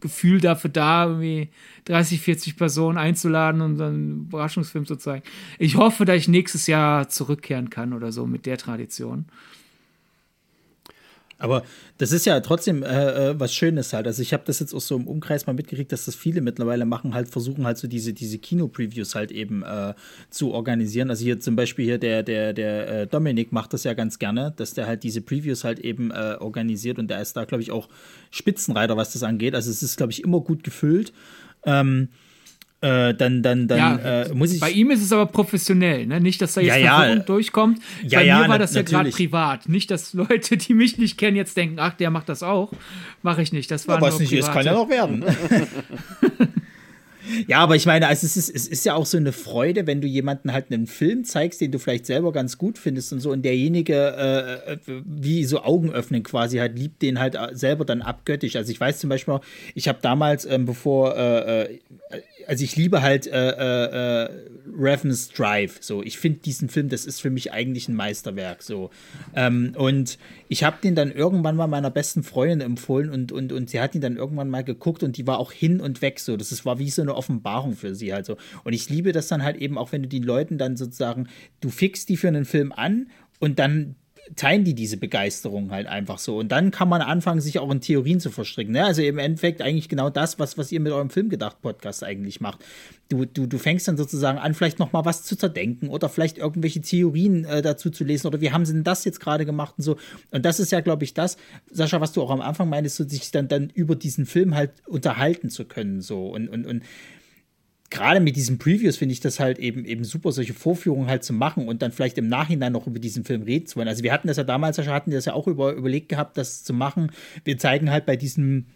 Gefühl dafür da, irgendwie 30, 40 Personen einzuladen und dann einen Überraschungsfilm zu zeigen. Ich hoffe, dass ich nächstes Jahr zurückkehren kann oder so mit der Tradition. Aber das ist ja trotzdem äh, äh, was Schönes halt. Also ich habe das jetzt auch so im Umkreis mal mitgekriegt, dass das viele mittlerweile machen, halt versuchen halt so diese, diese Kino-Previews halt eben äh, zu organisieren. Also hier zum Beispiel hier der, der, der äh, Dominik macht das ja ganz gerne, dass der halt diese Previews halt eben äh, organisiert und der ist da, glaube ich, auch Spitzenreiter, was das angeht. Also es ist, glaube ich, immer gut gefüllt. Ähm, äh, dann, dann, dann ja, äh, muss ich. Bei ihm ist es aber professionell, ne? Nicht, dass da jetzt ja, ja. durchkommt. Ja, bei mir war das ja gerade privat. Nicht, dass Leute, die mich nicht kennen, jetzt denken, ach, der macht das auch. Mache ich nicht. Das war ja, was nicht ist, kann ja noch werden. <laughs> Ja, aber ich meine, also es ist, es ist ja auch so eine Freude, wenn du jemanden halt einen Film zeigst, den du vielleicht selber ganz gut findest und so, und derjenige äh, äh wie so Augen öffnen quasi halt liebt den halt äh, selber dann abgöttisch. Also ich weiß zum Beispiel, ich habe damals, ähm, bevor, äh, äh, also ich liebe halt äh, äh, Reven's Drive. So, ich finde diesen Film, das ist für mich eigentlich ein Meisterwerk. So, ähm, und ich habe den dann irgendwann mal meiner besten Freundin empfohlen und, und, und sie hat ihn dann irgendwann mal geguckt und die war auch hin und weg so. Das ist, war wie so eine Offenbarung für sie halt so. Und ich liebe das dann halt eben auch, wenn du den Leuten dann sozusagen, du fixst die für einen Film an und dann teilen die diese Begeisterung halt einfach so. Und dann kann man anfangen, sich auch in Theorien zu verstricken. Ne? Also im Endeffekt eigentlich genau das, was, was ihr mit eurem Filmgedacht-Podcast eigentlich macht. Du, du, du fängst dann sozusagen an, vielleicht noch mal was zu zerdenken oder vielleicht irgendwelche Theorien äh, dazu zu lesen oder wie haben sie denn das jetzt gerade gemacht und so. Und das ist ja, glaube ich, das, Sascha, was du auch am Anfang meinst, so sich dann, dann über diesen Film halt unterhalten zu können. So. Und, und, und gerade mit diesen Previews finde ich das halt eben eben super, solche Vorführungen halt zu machen und dann vielleicht im Nachhinein noch über diesen Film reden zu wollen. Also wir hatten das ja damals, hatten das ja auch über, überlegt gehabt, das zu machen. Wir zeigen halt bei diesem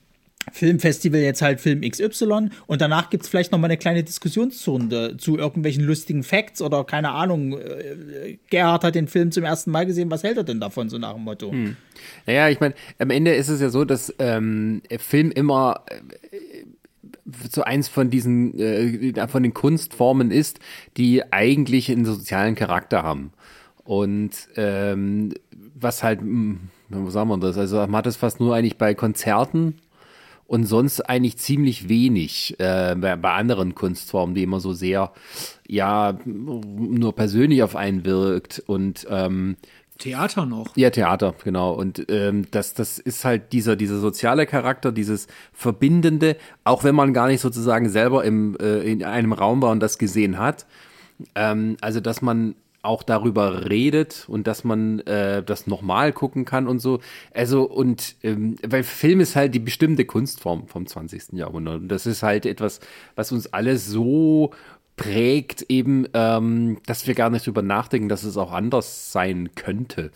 Filmfestival jetzt halt Film XY und danach gibt es vielleicht noch mal eine kleine Diskussionsrunde zu irgendwelchen lustigen Facts oder keine Ahnung. Äh, Gerhard hat den Film zum ersten Mal gesehen, was hält er denn davon, so nach dem Motto? Hm. Naja, ich meine, am Ende ist es ja so, dass ähm, Film immer äh, so eins von diesen, äh, von den Kunstformen ist, die eigentlich einen sozialen Charakter haben. Und ähm, was halt, hm, wie sagen wir das? Also man hat es fast nur eigentlich bei Konzerten und sonst eigentlich ziemlich wenig äh, bei, bei, anderen Kunstformen, die immer so sehr, ja, nur persönlich auf einen wirkt und ähm, Theater noch. Ja, Theater, genau. Und ähm, das, das ist halt dieser, dieser soziale Charakter, dieses Verbindende, auch wenn man gar nicht sozusagen selber im, äh, in einem Raum war und das gesehen hat. Ähm, also, dass man auch darüber redet und dass man äh, das nochmal gucken kann und so. Also, und ähm, weil Film ist halt die bestimmte Kunstform vom 20. Jahrhundert. Und das ist halt etwas, was uns alle so prägt, eben, ähm, dass wir gar nicht drüber nachdenken, dass es auch anders sein könnte.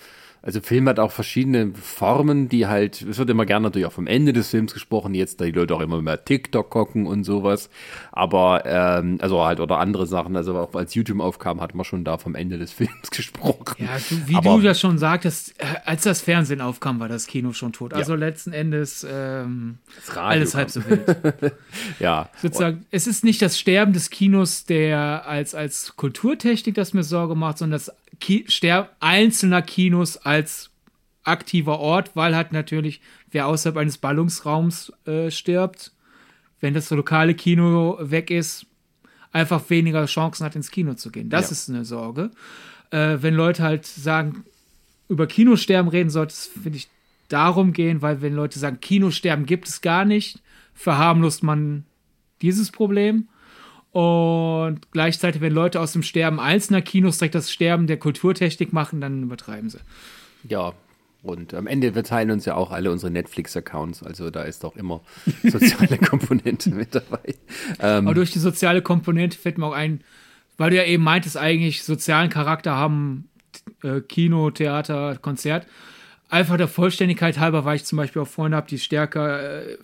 Also Film hat auch verschiedene Formen, die halt, es wird immer gerne natürlich auch vom Ende des Films gesprochen, jetzt da die Leute auch immer mehr TikTok gucken und sowas. Aber, ähm, also halt, oder andere Sachen, also auch als YouTube aufkam, hat man schon da vom Ende des <laughs> Films gesprochen. Ja, wie Aber, du das schon sagtest, äh, als das Fernsehen aufkam, war das Kino schon tot. Also ja. letzten Endes ähm, alles halb so wild. <laughs> ja. Sozusagen, es ist nicht das Sterben des Kinos, der als, als Kulturtechnik das mir Sorge macht, sondern das Ki Sterben einzelner Kinos als aktiver Ort, weil halt natürlich, wer außerhalb eines Ballungsraums äh, stirbt, wenn das lokale Kino weg ist, einfach weniger Chancen hat, ins Kino zu gehen. Das ja. ist eine Sorge. Äh, wenn Leute halt sagen, über Kinosterben reden, sollte es, finde ich, darum gehen, weil wenn Leute sagen, Kinosterben gibt es gar nicht, verharmlost man dieses Problem. Und gleichzeitig, wenn Leute aus dem Sterben einzelner Kinos direkt das Sterben der Kulturtechnik machen, dann übertreiben sie. Ja, und am Ende, wir teilen uns ja auch alle unsere Netflix-Accounts, also da ist auch immer <laughs> soziale Komponente mit dabei. Ähm, Aber durch die soziale Komponente fällt mir auch ein, weil du ja eben meintest, eigentlich sozialen Charakter haben äh, Kino, Theater, Konzert. Einfach der Vollständigkeit halber, weil ich zum Beispiel auch Freunde habe, die stärker äh,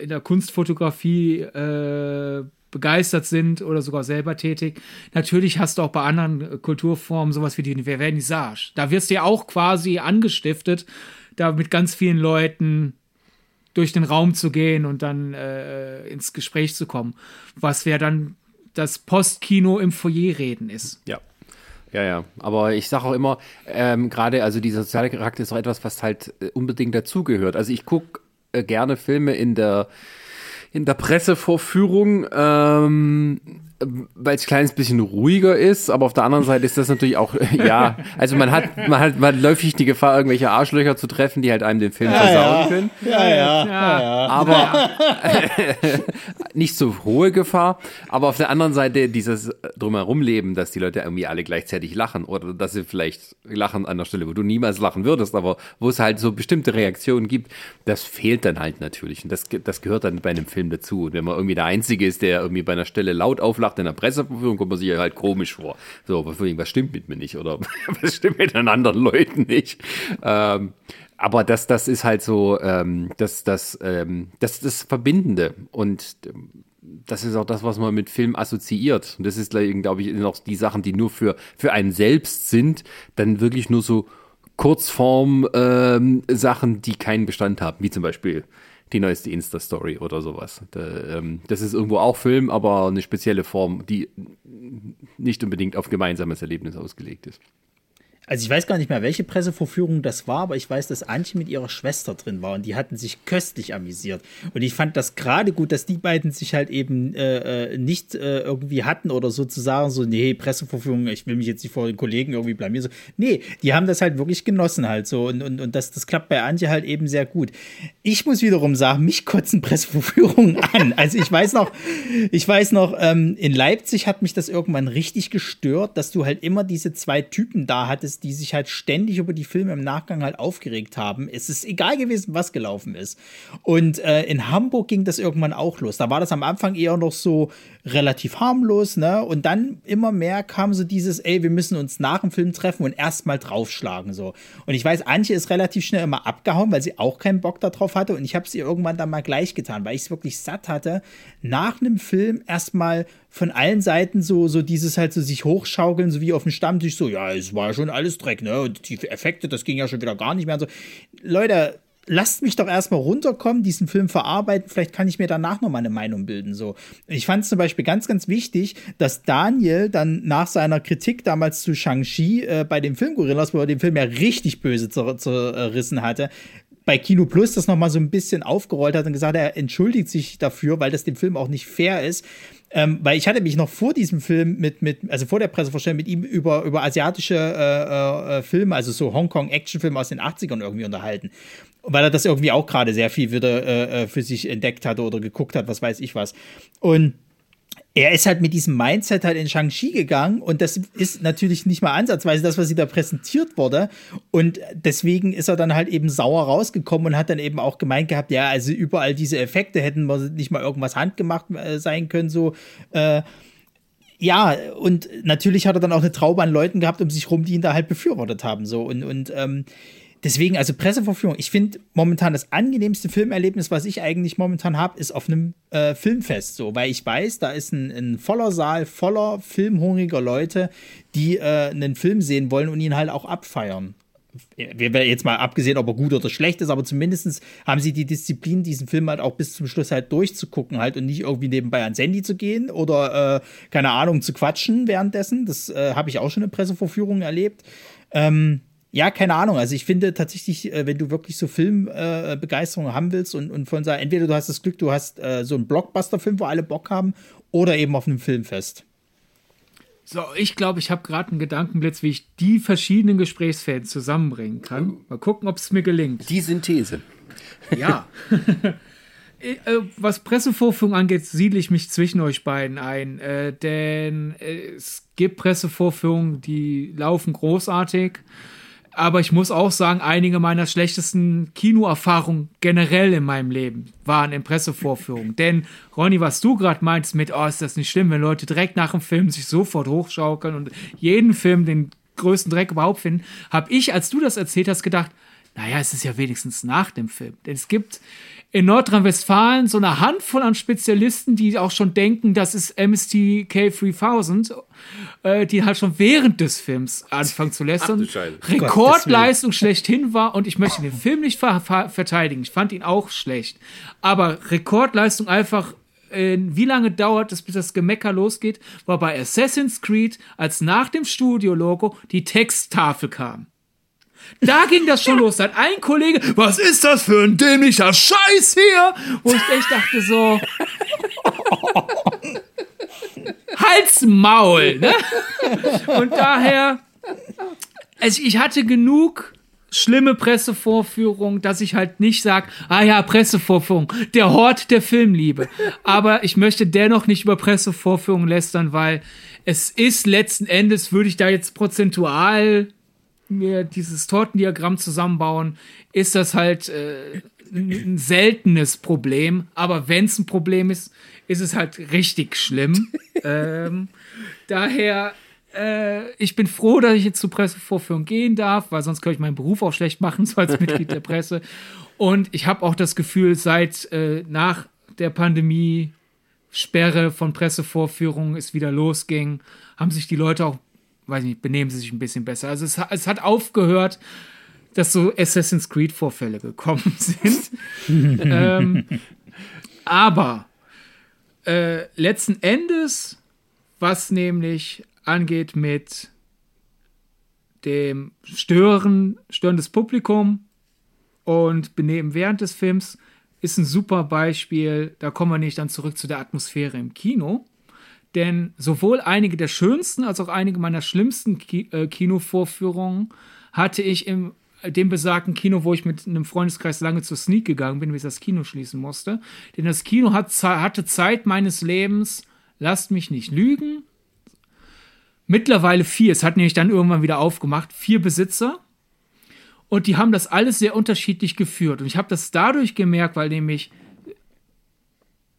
in der Kunstfotografie äh, begeistert sind oder sogar selber tätig. Natürlich hast du auch bei anderen Kulturformen sowas wie die Vernissage. Da wirst du ja auch quasi angestiftet, da mit ganz vielen Leuten durch den Raum zu gehen und dann äh, ins Gespräch zu kommen. Was wäre dann das Postkino im Foyer reden ist. Ja. Ja, ja. Aber ich sage auch immer, ähm, gerade, also dieser soziale Charakter ist auch etwas, was halt äh, unbedingt dazugehört. Also ich gucke äh, gerne Filme in der in der Pressevorführung, ähm, weil es ein kleines bisschen ruhiger ist, aber auf der anderen Seite ist das natürlich auch, <laughs> ja, also man hat, man hat, man läufig die Gefahr, irgendwelche Arschlöcher zu treffen, die halt einem den Film ja, versauen ja. können. Ja, ja, ja. ja. Aber <laughs> nicht so hohe Gefahr, aber auf der anderen Seite dieses drumherum Leben, dass die Leute irgendwie alle gleichzeitig lachen oder dass sie vielleicht lachen an der Stelle, wo du niemals lachen würdest, aber wo es halt so bestimmte Reaktionen gibt, das fehlt dann halt natürlich und das, das gehört dann bei einem Film dazu. Und wenn man irgendwie der Einzige ist, der irgendwie bei einer Stelle laut auflacht, in der Presseverführung, kommt man sich halt komisch vor. So, was stimmt mit mir nicht oder <laughs> was stimmt mit den anderen Leuten nicht? Ähm, aber das, das ist halt so, ähm, das, das, ähm, das das Verbindende und ähm, das ist auch das, was man mit Film assoziiert. Und das ist, glaube ich, noch die Sachen, die nur für, für einen selbst sind, dann wirklich nur so Kurzform-Sachen, ähm, die keinen Bestand haben, wie zum Beispiel die neueste Insta-Story oder sowas. Ähm, das ist irgendwo auch Film, aber eine spezielle Form, die nicht unbedingt auf gemeinsames Erlebnis ausgelegt ist. Also ich weiß gar nicht mehr, welche Pressevorführung das war, aber ich weiß, dass Antje mit ihrer Schwester drin war und die hatten sich köstlich amüsiert. Und ich fand das gerade gut, dass die beiden sich halt eben äh, äh, nicht äh, irgendwie hatten oder sozusagen so, nee, Pressevorführung, ich will mich jetzt nicht vor den Kollegen irgendwie blamieren. So, nee, die haben das halt wirklich genossen halt so und, und, und das, das klappt bei Antje halt eben sehr gut. Ich muss wiederum sagen, mich kotzen Pressevorführungen <laughs> an. Also ich weiß noch, ich weiß noch, ähm, in Leipzig hat mich das irgendwann richtig gestört, dass du halt immer diese zwei Typen da hattest, die sich halt ständig über die Filme im Nachgang halt aufgeregt haben. Es ist egal gewesen, was gelaufen ist. Und äh, in Hamburg ging das irgendwann auch los. Da war das am Anfang eher noch so relativ harmlos, ne? Und dann immer mehr kam so dieses, ey, wir müssen uns nach dem Film treffen und erstmal draufschlagen, so. Und ich weiß, Antje ist relativ schnell immer abgehauen, weil sie auch keinen Bock darauf hatte. Und ich habe es ihr irgendwann dann mal gleich getan, weil ich es wirklich satt hatte, nach einem Film erstmal von allen Seiten so, so dieses halt so sich hochschaukeln, so wie auf dem Stammtisch, so, ja, es war schon alles Dreck, ne? Und die Effekte, das ging ja schon wieder gar nicht mehr. Und so. Leute, lasst mich doch erstmal runterkommen, diesen Film verarbeiten, vielleicht kann ich mir danach noch mal eine Meinung bilden. So. Ich fand es zum Beispiel ganz, ganz wichtig, dass Daniel dann nach seiner Kritik damals zu Shang-Chi äh, bei dem Film Gorillas, wo er den Film ja richtig böse zerrissen hatte, bei Kino Plus das noch mal so ein bisschen aufgerollt hat und gesagt, er entschuldigt sich dafür, weil das dem Film auch nicht fair ist. Ähm, weil ich hatte mich noch vor diesem Film mit, mit also vor der Pressevorstellung mit ihm über, über asiatische äh, äh, Filme, also so Hongkong-Actionfilme aus den 80ern irgendwie unterhalten. Weil er das irgendwie auch gerade sehr viel wieder äh, äh, für sich entdeckt hatte oder geguckt hat, was weiß ich was. Und er ist halt mit diesem Mindset halt in Shang-Chi gegangen und das ist natürlich nicht mal ansatzweise das, was sie da präsentiert wurde. Und deswegen ist er dann halt eben sauer rausgekommen und hat dann eben auch gemeint gehabt, ja, also überall diese Effekte hätten wir nicht mal irgendwas handgemacht äh, sein können, so. Äh, ja, und natürlich hat er dann auch eine Traube an Leuten gehabt um sich rum, die ihn da halt befürwortet haben, so. Und, und ähm, Deswegen, also Presseverführung, ich finde momentan das angenehmste Filmerlebnis, was ich eigentlich momentan habe, ist auf einem äh, Filmfest so, weil ich weiß, da ist ein, ein voller Saal voller filmhungriger Leute, die äh, einen Film sehen wollen und ihn halt auch abfeiern. Wir jetzt mal abgesehen, ob er gut oder schlecht ist, aber zumindest haben sie die Disziplin, diesen Film halt auch bis zum Schluss halt durchzugucken halt und nicht irgendwie nebenbei ans Handy zu gehen oder, äh, keine Ahnung, zu quatschen währenddessen. Das äh, habe ich auch schon in Pressevorführungen erlebt. Ähm, ja, keine Ahnung. Also ich finde tatsächlich, äh, wenn du wirklich so Filmbegeisterung äh, haben willst und, und von sagen, entweder du hast das Glück, du hast äh, so einen Blockbuster-Film, wo alle Bock haben, oder eben auf einem Filmfest. So, ich glaube, ich habe gerade einen Gedankenblitz, wie ich die verschiedenen Gesprächsfäden zusammenbringen kann. Mal gucken, ob es mir gelingt. Die Synthese. Ja. <laughs> Äh, was Pressevorführung angeht, siedle ich mich zwischen euch beiden ein. Äh, denn es gibt Pressevorführungen, die laufen großartig. Aber ich muss auch sagen, einige meiner schlechtesten Kinoerfahrungen generell in meinem Leben waren in Pressevorführungen. <laughs> Denn, Ronny, was du gerade meinst mit, oh, ist das nicht schlimm, wenn Leute direkt nach dem Film sich sofort hochschaukeln und jeden Film den größten Dreck überhaupt finden, habe ich, als du das erzählt hast, gedacht, naja, es ist ja wenigstens nach dem Film. Denn es gibt in Nordrhein-Westfalen so eine Handvoll an Spezialisten, die auch schon denken, das ist MSTK 3000, äh, die halt schon während des Films anfangen zu lästern. Rekordleistung schlechthin war und ich möchte den Film nicht ver ver verteidigen. Ich fand ihn auch schlecht. Aber Rekordleistung einfach äh, wie lange dauert es, bis das Gemecker losgeht, war bei Assassin's Creed, als nach dem Studio-Logo die Texttafel kam. Da ging das schon los. Dann ein Kollege, was ist das für ein dämlicher Scheiß hier? Wo ich echt dachte so, Hals Maul, ne? Und daher, also ich hatte genug schlimme Pressevorführungen, dass ich halt nicht sage, ah ja, Pressevorführung, der Hort der Filmliebe. Aber ich möchte dennoch nicht über Pressevorführungen lästern, weil es ist letzten Endes, würde ich da jetzt prozentual mir dieses Tortendiagramm zusammenbauen, ist das halt äh, ein seltenes Problem. Aber wenn es ein Problem ist, ist es halt richtig schlimm. <laughs> ähm, daher, äh, ich bin froh, dass ich jetzt zur Pressevorführung gehen darf, weil sonst könnte ich meinen Beruf auch schlecht machen, <laughs> so als Mitglied der Presse. Und ich habe auch das Gefühl, seit äh, nach der Pandemie Sperre von Pressevorführungen es wieder losging, haben sich die Leute auch weiß nicht, benehmen sie sich ein bisschen besser. Also es, es hat aufgehört, dass so Assassin's Creed-Vorfälle gekommen <laughs> sind. ähm, aber äh, letzten Endes, was nämlich angeht mit dem Stören, Stören des Publikum und Benehmen während des Films, ist ein super Beispiel. Da kommen wir nicht dann zurück zu der Atmosphäre im Kino. Denn sowohl einige der schönsten als auch einige meiner schlimmsten Ki äh, Kinovorführungen hatte ich im dem besagten Kino, wo ich mit einem Freundeskreis lange zur Sneak gegangen bin, bis das Kino schließen musste. Denn das Kino hat, hatte Zeit meines Lebens, lasst mich nicht lügen, mittlerweile vier. Es hat nämlich dann irgendwann wieder aufgemacht, vier Besitzer. Und die haben das alles sehr unterschiedlich geführt. Und ich habe das dadurch gemerkt, weil nämlich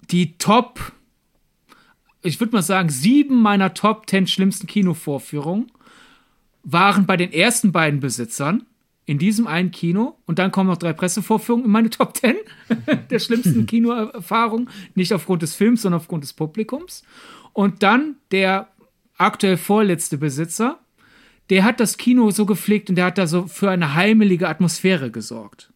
die Top ich würde mal sagen, sieben meiner Top 10 schlimmsten Kinovorführungen waren bei den ersten beiden Besitzern in diesem einen Kino und dann kommen noch drei Pressevorführungen in meine Top 10 <laughs> der schlimmsten <laughs> Kinoerfahrungen, nicht aufgrund des Films, sondern aufgrund des Publikums. Und dann der aktuell vorletzte Besitzer, der hat das Kino so gepflegt und der hat da so für eine heimelige Atmosphäre gesorgt.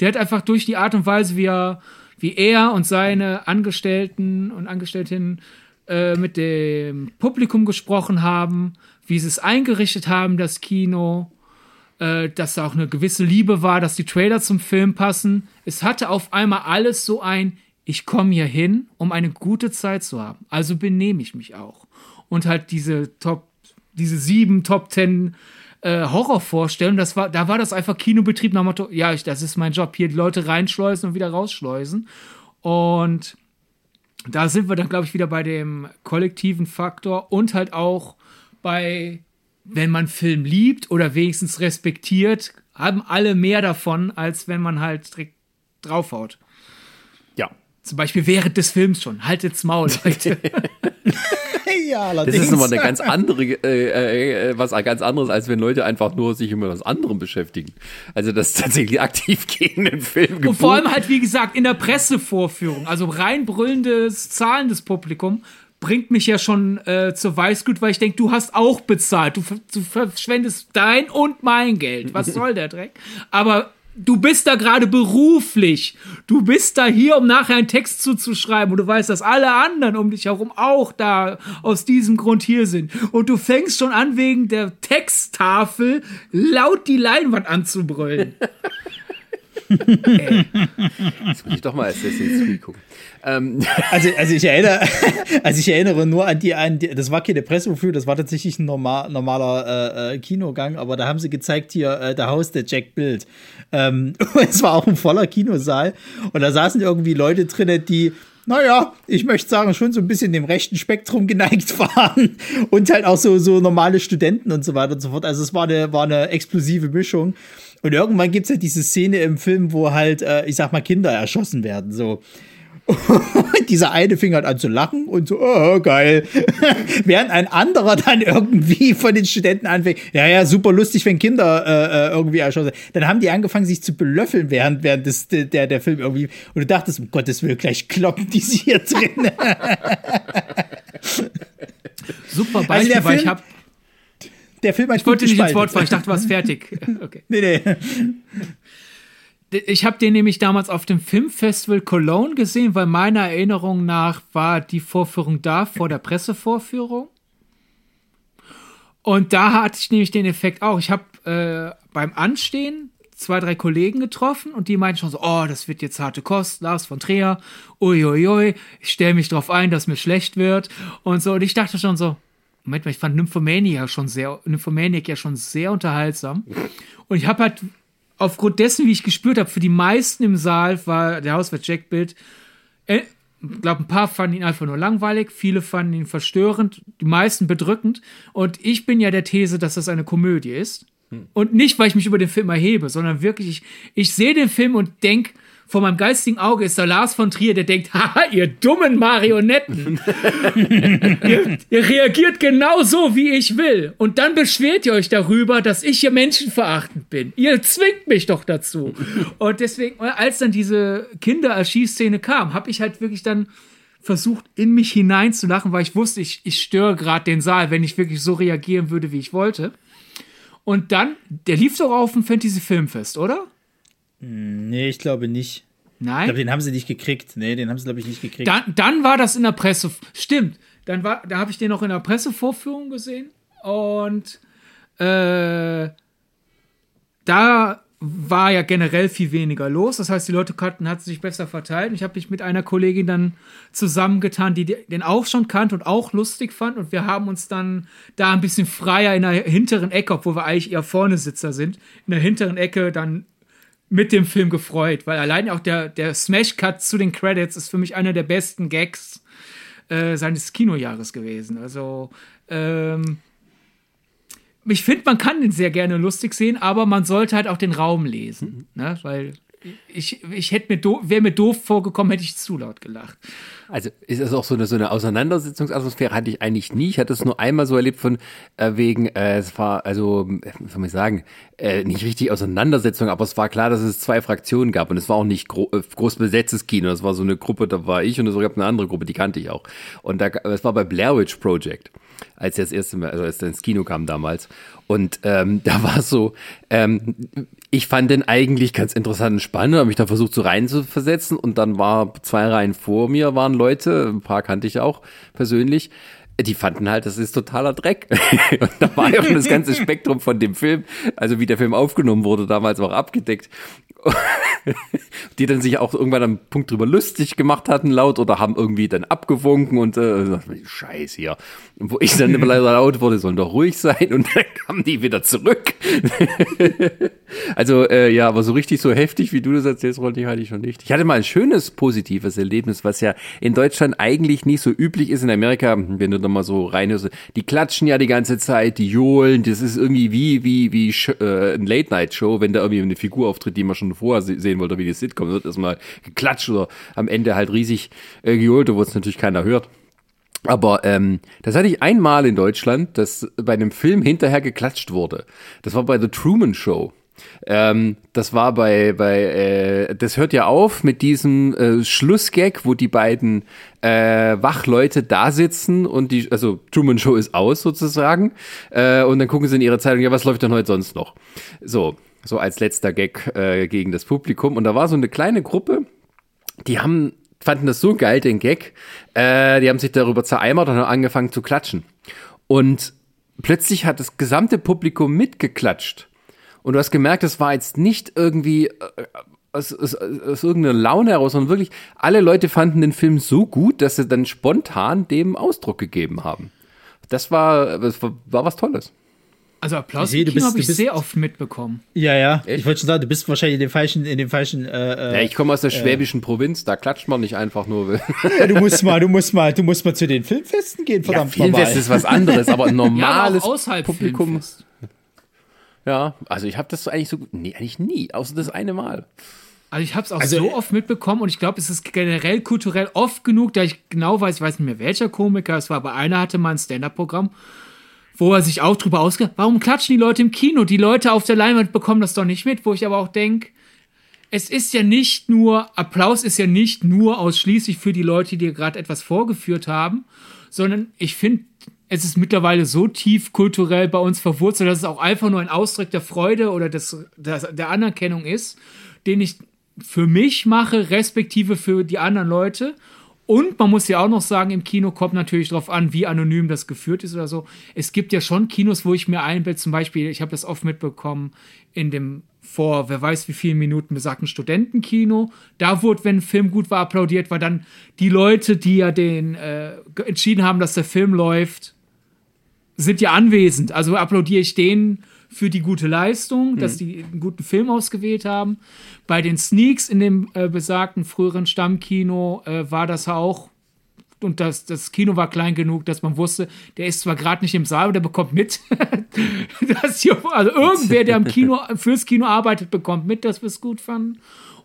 Der hat einfach durch die Art und Weise, wie er, wie er und seine Angestellten und Angestellten äh, mit dem Publikum gesprochen haben, wie sie es eingerichtet haben, das Kino, äh, dass da auch eine gewisse Liebe war, dass die Trailer zum Film passen. Es hatte auf einmal alles so ein, ich komme hier hin, um eine gute Zeit zu haben. Also benehme ich mich auch. Und halt diese Top, diese sieben Top Ten äh, Horrorvorstellungen, das war, da war das einfach Kinobetrieb nach Motto, ja, ich, das ist mein Job, hier die Leute reinschleusen und wieder rausschleusen. Und da sind wir dann, glaube ich, wieder bei dem kollektiven Faktor und halt auch bei, wenn man Film liebt oder wenigstens respektiert, haben alle mehr davon, als wenn man halt direkt draufhaut. Ja. Zum Beispiel während des Films schon. Haltet's Maul, Leute. <laughs> ja, Das allerdings. ist nochmal eine ganz andere, äh, äh, was ganz anderes, als wenn Leute einfach nur sich mit was anderem beschäftigen. Also das tatsächlich aktiv <laughs> gegen den Film Und vor allem halt, wie gesagt, in der Pressevorführung, also rein brüllendes, zahlendes Publikum, bringt mich ja schon äh, zur Weißglut, weil ich denke, du hast auch bezahlt. Du, du verschwendest dein und mein Geld. Was soll der Dreck? Aber du bist da gerade beruflich. Du bist da hier, um nachher einen Text zuzuschreiben. Und du weißt, dass alle anderen um dich herum auch da aus diesem Grund hier sind. Und du fängst schon an, wegen der Texttafel laut die Leinwand anzubrüllen. <laughs> Jetzt muss ich doch mal Assassin's Creed gucken. Ähm, <laughs> Also, also ich erinnere, <laughs> also ich erinnere nur an die, an die das war keine Pressevorführung, das war tatsächlich ein normal, normaler äh, äh, Kinogang, aber da haben sie gezeigt hier äh, der Haus der Jack Bild. Ähm, <laughs> es war auch ein voller Kinosaal und da saßen irgendwie Leute drinne, die naja, ich möchte sagen, schon so ein bisschen dem rechten Spektrum geneigt waren und halt auch so, so normale Studenten und so weiter und so fort. Also es war eine, war eine explosive Mischung. Und irgendwann gibt's halt diese Szene im Film, wo halt, äh, ich sag mal, Kinder erschossen werden. So. Und dieser eine fing halt an zu lachen und so, oh, geil. <laughs> Während ein anderer dann irgendwie von den Studenten anfängt, ja, ja, super lustig, wenn Kinder äh, äh, irgendwie erschossen werden. Dann haben die angefangen, sich zu belöffeln, während, während des, der, der Film irgendwie, und du dachtest, um Gottes Willen, gleich kloppen die sie hier drin. <laughs> Super Also Beispiel, der weil ich habe Der Film hat Ich wollte nicht ins Wort fallen, ich dachte, du warst <laughs> fertig. Okay. Nee, nee. Ich habe den nämlich damals auf dem Filmfestival Cologne gesehen, weil meiner Erinnerung nach war die Vorführung da vor der Pressevorführung. Und da hatte ich nämlich den Effekt auch. Ich habe äh, beim Anstehen zwei, drei Kollegen getroffen und die meinten schon so, oh, das wird jetzt harte Kost, Lars von Trier, uiuiui, ich stelle mich drauf ein, dass mir schlecht wird und so. Und ich dachte schon so, Moment mal, ich fand Nymphomania schon sehr, Nymphomaniac ja schon sehr unterhaltsam. Und ich habe halt aufgrund dessen, wie ich gespürt habe, für die meisten im Saal war der Hauswart Jack Bild. Ich glaube, ein paar fanden ihn einfach nur langweilig, viele fanden ihn verstörend, die meisten bedrückend. Und ich bin ja der These, dass das eine Komödie ist. Und nicht, weil ich mich über den Film erhebe, sondern wirklich, ich, ich sehe den Film und denke, vor meinem geistigen Auge ist der Lars von Trier, der denkt, <laughs> haha, ihr dummen Marionetten. <laughs> ihr, ihr reagiert genau so, wie ich will. Und dann beschwert ihr euch darüber, dass ich hier menschenverachtend bin. Ihr zwingt mich doch dazu. Und deswegen, als dann diese Kindererschießszene kam, habe ich halt wirklich dann versucht, in mich hineinzulachen, weil ich wusste, ich, ich störe gerade den Saal, wenn ich wirklich so reagieren würde, wie ich wollte. Und dann, der lief doch auf dem Fantasy Filmfest, oder? Nee, ich glaube nicht. Ich Nein. glaube, den haben sie nicht gekriegt. Nee, den haben sie, glaube ich, nicht gekriegt. Dann, dann war das in der Presse. Stimmt. Dann war, da habe ich den noch in der Pressevorführung gesehen. Und äh, da war ja generell viel weniger los. Das heißt, die Leute kannten, hat sich besser verteilt. Und ich habe mich mit einer Kollegin dann zusammengetan, die den auch schon kannte und auch lustig fand. Und wir haben uns dann da ein bisschen freier in der hinteren Ecke, obwohl wir eigentlich eher vorne Sitzer sind, in der hinteren Ecke dann mit dem Film gefreut, weil allein auch der, der Smash-Cut zu den Credits ist für mich einer der besten Gags äh, seines Kinojahres gewesen. Also, ähm, ich finde, man kann den sehr gerne lustig sehen, aber man sollte halt auch den Raum lesen, ne? weil ich, ich hätte mir wäre mir doof vorgekommen, hätte ich zu laut gelacht. Also ist es auch so eine, so eine Auseinandersetzungsatmosphäre hatte ich eigentlich nie. Ich hatte es nur einmal so erlebt von äh, wegen, äh, es war also, äh, wie soll man sagen, äh, nicht richtig Auseinandersetzung, aber es war klar, dass es zwei Fraktionen gab und es war auch nicht gro äh, groß besetztes Kino. Es war so eine Gruppe, da war ich und es gab eine andere Gruppe, die kannte ich auch. Und da, es war bei Blair Witch Project als er das erste Mal, also als er ins Kino kam damals. Und ähm, da war es so, ähm, ich fand den eigentlich ganz interessant und spannend, habe mich da versucht so reinzuversetzen und dann war zwei Reihen vor mir waren Leute, ein paar kannte ich auch persönlich, die fanden halt, das ist totaler Dreck. <laughs> und da war ja auch das ganze Spektrum von dem Film, also wie der Film aufgenommen wurde, damals auch abgedeckt. <laughs> die dann sich auch irgendwann am Punkt drüber lustig gemacht hatten, laut, oder haben irgendwie dann abgewunken und äh, Scheiß hier. Wo ich dann <laughs> leider laut wurde, sollen doch ruhig sein und dann <laughs> kamen die wieder zurück. <laughs> also äh, ja, aber so richtig so heftig, wie du das erzählst, Ronny, hatte ich schon nicht. Ich hatte mal ein schönes, positives Erlebnis, was ja in Deutschland eigentlich nicht so üblich ist. In Amerika, wenn du da mal so reinhörst, die klatschen ja die ganze Zeit, die johlen, das ist irgendwie wie, wie, wie äh, ein Late-Night-Show, wenn da irgendwie eine Figur auftritt, die man schon vorher sehen wollte, wie die Sitcom wird, erstmal geklatscht oder am Ende halt riesig äh, geholt, wo es natürlich keiner hört. Aber ähm, das hatte ich einmal in Deutschland, dass bei einem Film hinterher geklatscht wurde. Das war bei The Truman Show. Ähm, das war bei, bei äh, das hört ja auf mit diesem äh, Schlussgag, wo die beiden äh, Wachleute da sitzen und die, also Truman Show ist aus sozusagen, äh, und dann gucken sie in ihre Zeitung, ja, was läuft denn heute sonst noch? So, so als letzter Gag äh, gegen das Publikum. Und da war so eine kleine Gruppe, die haben, fanden das so geil, den Gag, äh, die haben sich darüber zereimert und haben angefangen zu klatschen. Und plötzlich hat das gesamte Publikum mitgeklatscht. Und du hast gemerkt, es war jetzt nicht irgendwie äh, aus, aus, aus irgendeiner Laune heraus, sondern wirklich, alle Leute fanden den Film so gut, dass sie dann spontan dem Ausdruck gegeben haben. Das war, das war, war was Tolles. Also Applaus im Kino habe ich sehr oft mitbekommen. Ja, ja. Echt? Ich wollte schon sagen, du bist wahrscheinlich in dem falschen, in dem falschen. Äh, äh ja, ich komme aus der äh, schwäbischen äh, Provinz, da klatscht man nicht einfach nur. ja, <laughs> du musst mal, du musst mal, du musst mal zu den Filmfesten gehen, verdammt ja, Filmfest ist was anderes, aber ein <laughs> normales ja, Publikum. Filmfest. Ja, also ich habe das so eigentlich so, nee, eigentlich nie, außer das eine Mal. Also ich habe es auch also, so oft mitbekommen und ich glaube, es ist generell kulturell oft genug, da ich genau weiß, ich weiß nicht mehr welcher Komiker es war, aber einer hatte mal ein Stand-up-Programm wo er sich auch drüber ausgeht, warum klatschen die Leute im Kino? Die Leute auf der Leinwand bekommen das doch nicht mit, wo ich aber auch denke, es ist ja nicht nur, Applaus ist ja nicht nur ausschließlich für die Leute, die gerade etwas vorgeführt haben, sondern ich finde, es ist mittlerweile so tief kulturell bei uns verwurzelt, dass es auch einfach nur ein Ausdruck der Freude oder des, der, der Anerkennung ist, den ich für mich mache, respektive für die anderen Leute. Und man muss ja auch noch sagen, im Kino kommt natürlich darauf an, wie anonym das geführt ist oder so. Es gibt ja schon Kinos, wo ich mir einbilde, zum Beispiel, ich habe das oft mitbekommen, in dem vor wer weiß wie vielen Minuten besagten Studentenkino. Da wurde, wenn ein Film gut war, applaudiert, weil dann die Leute, die ja den äh, entschieden haben, dass der Film läuft, sind ja anwesend. Also applaudiere ich denen für die gute Leistung, mhm. dass die einen guten Film ausgewählt haben. Bei den Sneaks in dem äh, besagten früheren Stammkino äh, war das auch und das, das Kino war klein genug, dass man wusste, der ist zwar gerade nicht im Saal, aber der bekommt mit. <laughs> dass hier, also irgendwer, der am Kino, fürs Kino arbeitet, bekommt mit, dass wir es gut fanden.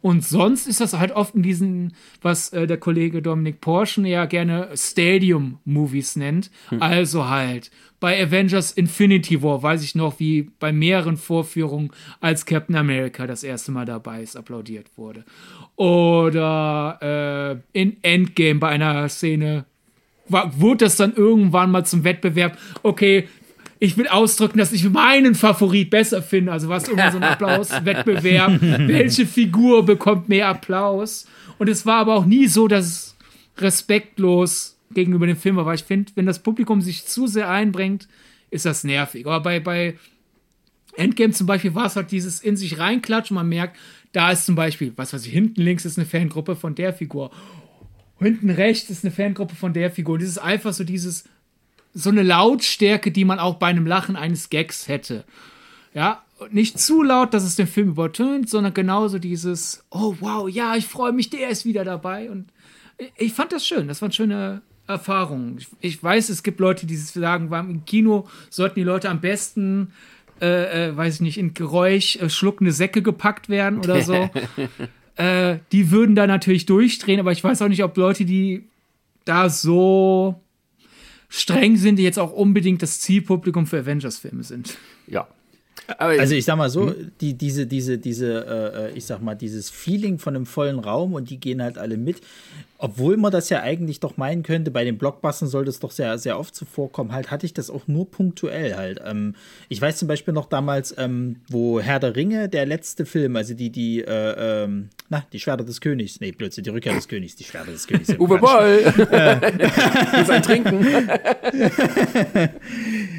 Und sonst ist das halt oft in diesen, was äh, der Kollege Dominik Porschen ja gerne Stadium-Movies nennt. Hm. Also halt bei Avengers Infinity War, weiß ich noch, wie bei mehreren Vorführungen, als Captain America das erste Mal dabei ist, applaudiert wurde. Oder äh, in Endgame bei einer Szene war, wurde das dann irgendwann mal zum Wettbewerb, okay, ich will ausdrücken, dass ich meinen Favorit besser finde. Also was immer so ein Applauswettbewerb. <laughs> Welche Figur bekommt mehr Applaus? Und es war aber auch nie so, dass es respektlos gegenüber dem Film war, weil ich finde, wenn das Publikum sich zu sehr einbringt, ist das nervig. Aber bei, bei Endgame zum Beispiel war es halt dieses in sich reinklatschen. Man merkt, da ist zum Beispiel, was weiß ich, hinten links ist eine Fangruppe von der Figur. Hinten rechts ist eine Fangruppe von der Figur. Und das ist einfach so dieses so eine Lautstärke, die man auch bei einem Lachen eines Gags hätte. Ja, nicht zu laut, dass es den Film übertönt, sondern genauso dieses, oh wow, ja, ich freue mich, der ist wieder dabei. Und ich fand das schön. Das war eine schöne Erfahrung. Ich, ich weiß, es gibt Leute, die sagen, im Kino sollten die Leute am besten, äh, äh, weiß ich nicht, in Geräusch äh, schluckende Säcke gepackt werden oder so. <laughs> äh, die würden da natürlich durchdrehen, aber ich weiß auch nicht, ob Leute, die da so streng sind, die jetzt auch unbedingt das Zielpublikum für Avengers-Filme sind. Ja. Aber also ich sag mal so, hm? die, diese, diese, diese, äh, äh, ich sag mal, dieses Feeling von einem vollen Raum und die gehen halt alle mit. Obwohl man das ja eigentlich doch meinen könnte, bei den Blockbustern sollte es doch sehr, sehr oft zuvorkommen, halt hatte ich das auch nur punktuell halt. Ähm, ich weiß zum Beispiel noch damals, ähm, wo Herr der Ringe, der letzte Film, also die, die, äh, ähm, na, die Schwerter des Königs, nee, Blödsinn, die Rückkehr des Königs, die Schwerter des Königs. Uwe Boll! <laughs> Muss ein Trinken. <laughs>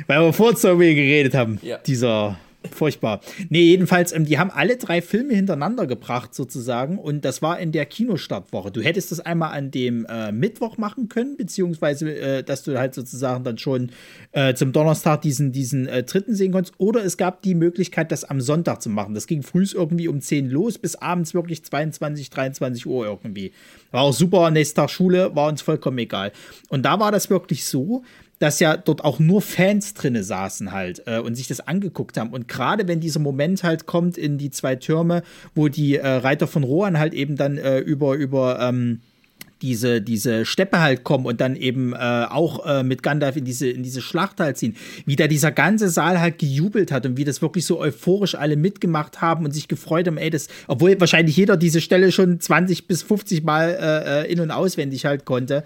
Weil wir vor Zombie geredet haben, ja. dieser Furchtbar. Nee, jedenfalls, ähm, die haben alle drei Filme hintereinander gebracht, sozusagen. Und das war in der Kinostartwoche. Du hättest das einmal an dem äh, Mittwoch machen können, beziehungsweise, äh, dass du halt sozusagen dann schon äh, zum Donnerstag diesen, diesen äh, dritten sehen konntest. Oder es gab die Möglichkeit, das am Sonntag zu machen. Das ging früh irgendwie um 10 los, bis abends wirklich 22, 23 Uhr irgendwie. War auch super. Nächster Tag Schule, war uns vollkommen egal. Und da war das wirklich so, dass ja dort auch nur Fans drinne saßen halt äh, und sich das angeguckt haben. Und gerade wenn dieser Moment halt kommt in die zwei Türme, wo die äh, Reiter von Rohan halt eben dann äh, über, über ähm, diese, diese Steppe halt kommen und dann eben äh, auch äh, mit Gandalf in diese, in diese Schlacht halt ziehen, wie da dieser ganze Saal halt gejubelt hat und wie das wirklich so euphorisch alle mitgemacht haben und sich gefreut haben, ey, das, obwohl wahrscheinlich jeder diese Stelle schon 20 bis 50 Mal äh, äh, in- und auswendig halt konnte.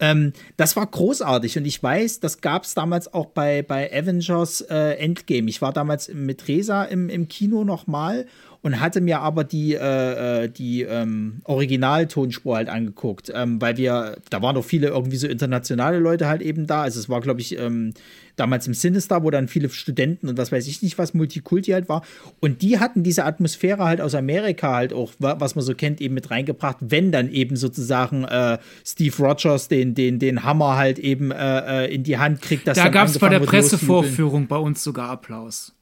Ähm, das war großartig und ich weiß, das gab es damals auch bei, bei Avengers äh, Endgame. Ich war damals mit Resa im, im Kino nochmal und hatte mir aber die, äh, äh, die ähm, Originaltonspur halt angeguckt, ähm, weil wir, da waren doch viele irgendwie so internationale Leute halt eben da. Also es war, glaube ich, ähm, damals im Sinister, wo dann viele Studenten und was weiß ich nicht, was Multikulti halt war. Und die hatten diese Atmosphäre halt aus Amerika halt auch, was man so kennt, eben mit reingebracht, wenn dann eben sozusagen äh, Steve Rogers den, den, den Hammer halt eben äh, äh in die Hand kriegt. da gab es bei der Pressevorführung bei uns sogar Applaus.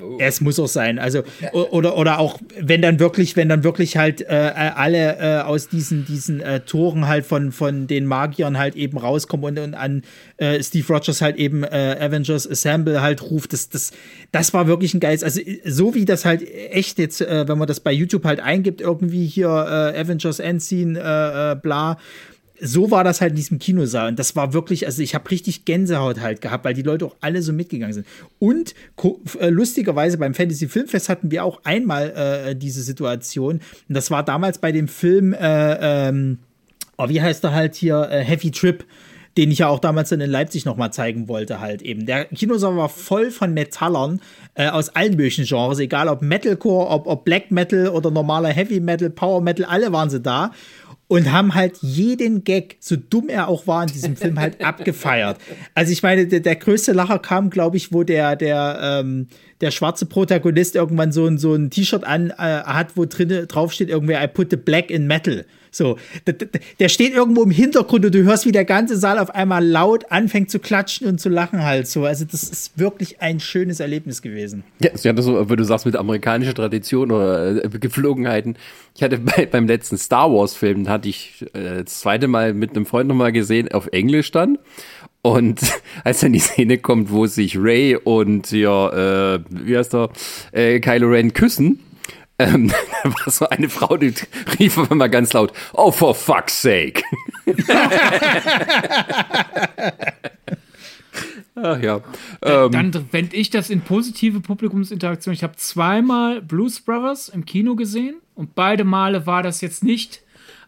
Oh. Es muss auch sein. Also oder oder auch wenn dann wirklich, wenn dann wirklich halt äh, alle äh, aus diesen diesen äh, Toren halt von von den Magiern halt eben rauskommen und, und an äh, Steve Rogers halt eben äh, Avengers Assemble halt ruft. Das das das war wirklich ein geiles. Also so wie das halt echt jetzt, äh, wenn man das bei YouTube halt eingibt, irgendwie hier Avengers Endscene, bla so war das halt in diesem Kinosaal. Und das war wirklich, also ich habe richtig Gänsehaut halt gehabt, weil die Leute auch alle so mitgegangen sind. Und äh, lustigerweise beim Fantasy Filmfest hatten wir auch einmal äh, diese Situation. Und das war damals bei dem Film, äh, ähm, oh, wie heißt er halt hier, äh, Heavy Trip den ich ja auch damals dann in Leipzig nochmal zeigen wollte, halt eben. Der Kinosaal war voll von Metallern äh, aus allen möglichen Genres, egal ob Metalcore, ob, ob Black Metal oder normaler Heavy Metal, Power Metal, alle waren sie da und haben halt jeden Gag, so dumm er auch war in diesem Film, halt <laughs> abgefeiert. Also ich meine, der, der größte Lacher kam, glaube ich, wo der, der, ähm, der schwarze Protagonist irgendwann so ein, so ein T-Shirt an äh, hat, wo drin draufsteht, irgendwie I put the black in metal. So, der steht irgendwo im Hintergrund und du hörst, wie der ganze Saal auf einmal laut anfängt zu klatschen und zu lachen halt so. Also das ist wirklich ein schönes Erlebnis gewesen. Ja, ja das so, wenn du sagst mit amerikanischer Tradition oder äh, Geflogenheiten. Ich hatte bei, beim letzten Star Wars Film, hatte ich äh, das zweite Mal mit einem Freund nochmal gesehen, auf Englisch dann. Und <laughs> als dann die Szene kommt, wo sich Ray und ja, äh, wie heißt er, äh, Kylo Ren küssen, ähm, <laughs> da war so eine Frau, die rief auf einmal ganz laut, oh, for fuck's sake. Ach <laughs> ja. Ähm, Dann wende ich das in positive Publikumsinteraktion. Ich habe zweimal Blues Brothers im Kino gesehen und beide Male war das jetzt nicht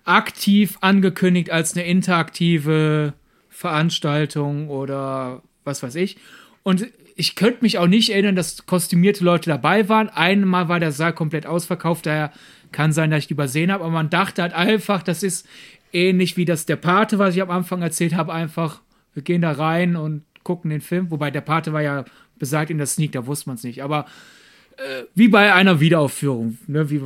aktiv angekündigt als eine interaktive Veranstaltung oder was weiß ich. Und ich könnte mich auch nicht erinnern, dass kostümierte Leute dabei waren. Einmal war der Saal komplett ausverkauft, daher kann sein, dass ich übersehen habe, aber man dachte halt einfach, das ist ähnlich wie das der Pate, was ich am Anfang erzählt habe, einfach, wir gehen da rein und gucken den Film, wobei der Pate war ja besagt in der Sneak, da wusste man es nicht, aber äh, wie bei einer Wiederaufführung, ne, wie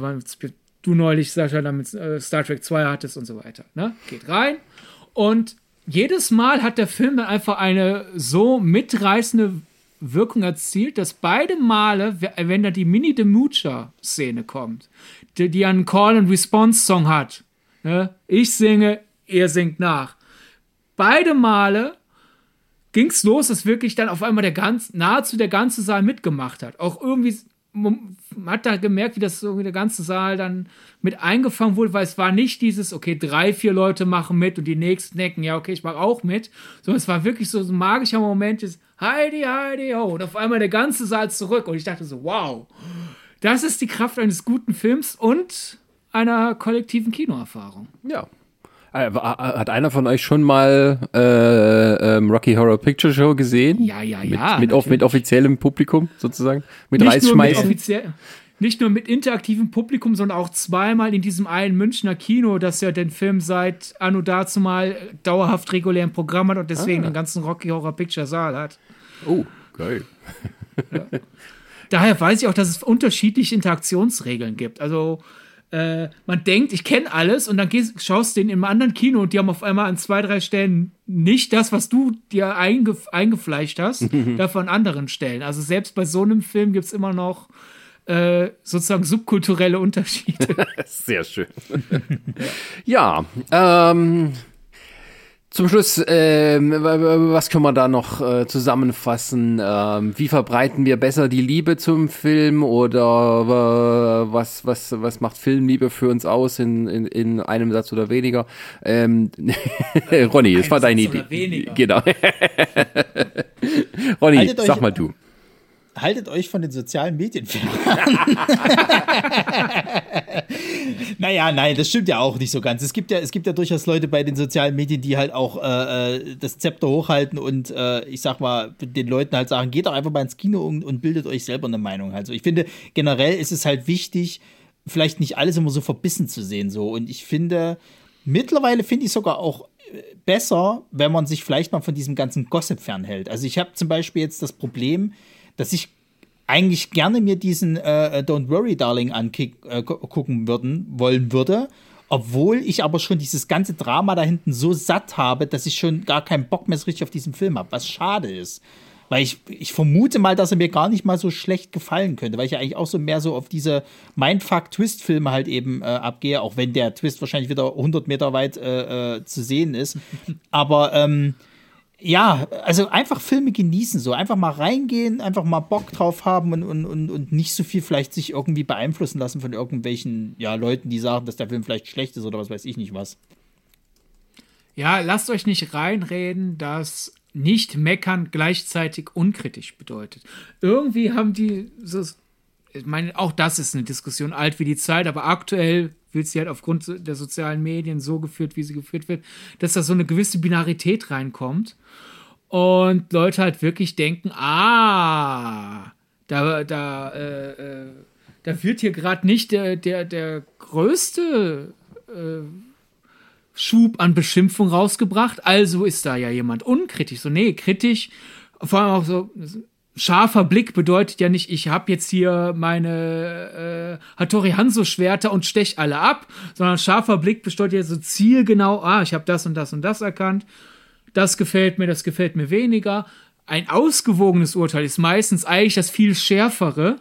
du neulich Sascha damit äh, Star Trek 2 hattest und so weiter, ne? Geht rein und jedes Mal hat der Film dann einfach eine so mitreißende Wirkung erzielt, dass beide Male, wenn da die Mini Demucha-Szene kommt, die, die einen Call-and-Response-Song hat, ne? ich singe, er singt nach. Beide Male ging es los, dass wirklich dann auf einmal der ganz, nahezu der ganze Saal mitgemacht hat. Auch irgendwie man hat da gemerkt, wie das so der ganze Saal dann mit eingefangen wurde, weil es war nicht dieses, okay, drei, vier Leute machen mit und die nächsten denken, ja, okay, ich mache auch mit, sondern es war wirklich so ein magischer Moment, ist Heidi, Heidi, ho, und auf einmal der ganze Saal zurück und ich dachte so, wow, das ist die Kraft eines guten Films und einer kollektiven Kinoerfahrung. Ja, hat einer von euch schon mal äh, ähm, Rocky Horror Picture Show gesehen? Ja, ja, ja. Mit, mit, mit offiziellem Publikum sozusagen? Mit nicht Reisschmeißen? Nicht nur mit interaktivem Publikum, sondern auch zweimal in diesem einen Münchner Kino, das ja den Film seit Anno dazu mal dauerhaft regulär im Programm hat und deswegen ah. den ganzen Rocky Horror Picture Saal hat. Oh, geil. Ja. Daher weiß ich auch, dass es unterschiedliche Interaktionsregeln gibt. Also äh, man denkt, ich kenne alles und dann gehst, schaust du den im anderen Kino und die haben auf einmal an zwei, drei Stellen nicht das, was du dir einge, eingefleischt hast, <laughs> dafür an anderen Stellen. Also selbst bei so einem Film gibt es immer noch äh, sozusagen subkulturelle Unterschiede. <laughs> Sehr schön. <laughs> ja, ähm, zum Schluss, äh, was können wir da noch äh, zusammenfassen? Ähm, wie verbreiten wir besser die Liebe zum Film oder äh, was, was, was macht Filmliebe für uns aus in, in, in einem Satz oder weniger? Ähm, <laughs> Ronny, das war deine Idee. Genau. <laughs> Ronny, sag mal du haltet euch von den sozialen Medien fern. <laughs> naja, nein, das stimmt ja auch nicht so ganz. Es gibt ja, es gibt ja durchaus Leute bei den sozialen Medien, die halt auch äh, äh, das Zepter hochhalten und äh, ich sag mal, den Leuten halt sagen, geht doch einfach mal ins Kino und, und bildet euch selber eine Meinung. Also ich finde, generell ist es halt wichtig, vielleicht nicht alles immer so verbissen zu sehen. So. Und ich finde, mittlerweile finde ich sogar auch äh, besser, wenn man sich vielleicht mal von diesem ganzen Gossip fernhält. Also ich habe zum Beispiel jetzt das Problem, dass ich eigentlich gerne mir diesen äh, Don't Worry Darling angucken äh, wollen würde, obwohl ich aber schon dieses ganze Drama da hinten so satt habe, dass ich schon gar keinen Bock mehr so richtig auf diesen Film habe, was schade ist. Weil ich, ich vermute mal, dass er mir gar nicht mal so schlecht gefallen könnte, weil ich ja eigentlich auch so mehr so auf diese Mindfuck-Twist-Filme halt eben äh, abgehe, auch wenn der Twist wahrscheinlich wieder 100 Meter weit äh, äh, zu sehen ist. Aber ähm, ja, also einfach Filme genießen, so einfach mal reingehen, einfach mal Bock drauf haben und, und, und, und nicht so viel vielleicht sich irgendwie beeinflussen lassen von irgendwelchen ja, Leuten, die sagen, dass der Film vielleicht schlecht ist oder was weiß ich nicht was. Ja, lasst euch nicht reinreden, dass nicht meckern gleichzeitig unkritisch bedeutet. Irgendwie haben die, so, ich meine, auch das ist eine Diskussion alt wie die Zeit, aber aktuell wird sie halt aufgrund der sozialen Medien so geführt, wie sie geführt wird, dass da so eine gewisse Binarität reinkommt und Leute halt wirklich denken, ah, da, da, äh, äh, da wird hier gerade nicht der, der, der größte äh, Schub an Beschimpfung rausgebracht, also ist da ja jemand unkritisch. So, nee, kritisch, vor allem auch so, scharfer Blick bedeutet ja nicht, ich habe jetzt hier meine äh, Hattori Hanzo Schwerter und stech alle ab, sondern scharfer Blick bedeutet ja so zielgenau, ah, ich habe das und das und das erkannt. Das gefällt mir, das gefällt mir weniger. Ein ausgewogenes Urteil ist meistens eigentlich das viel schärfere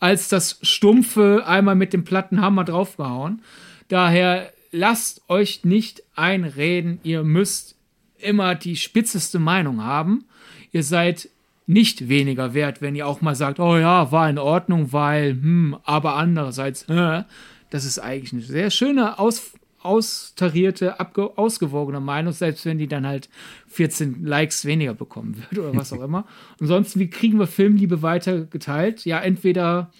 als das stumpfe einmal mit dem platten Hammer draufgehauen. Daher lasst euch nicht einreden, ihr müsst immer die spitzeste Meinung haben. Ihr seid nicht weniger wert, wenn ihr auch mal sagt, oh ja, war in Ordnung, weil, hm, aber andererseits, äh, das ist eigentlich eine sehr schöne, aus, austarierte, ausgewogene Meinung, selbst wenn die dann halt 14 Likes weniger bekommen wird oder was auch immer. Ansonsten, wie kriegen wir Filmliebe weiter geteilt? Ja, entweder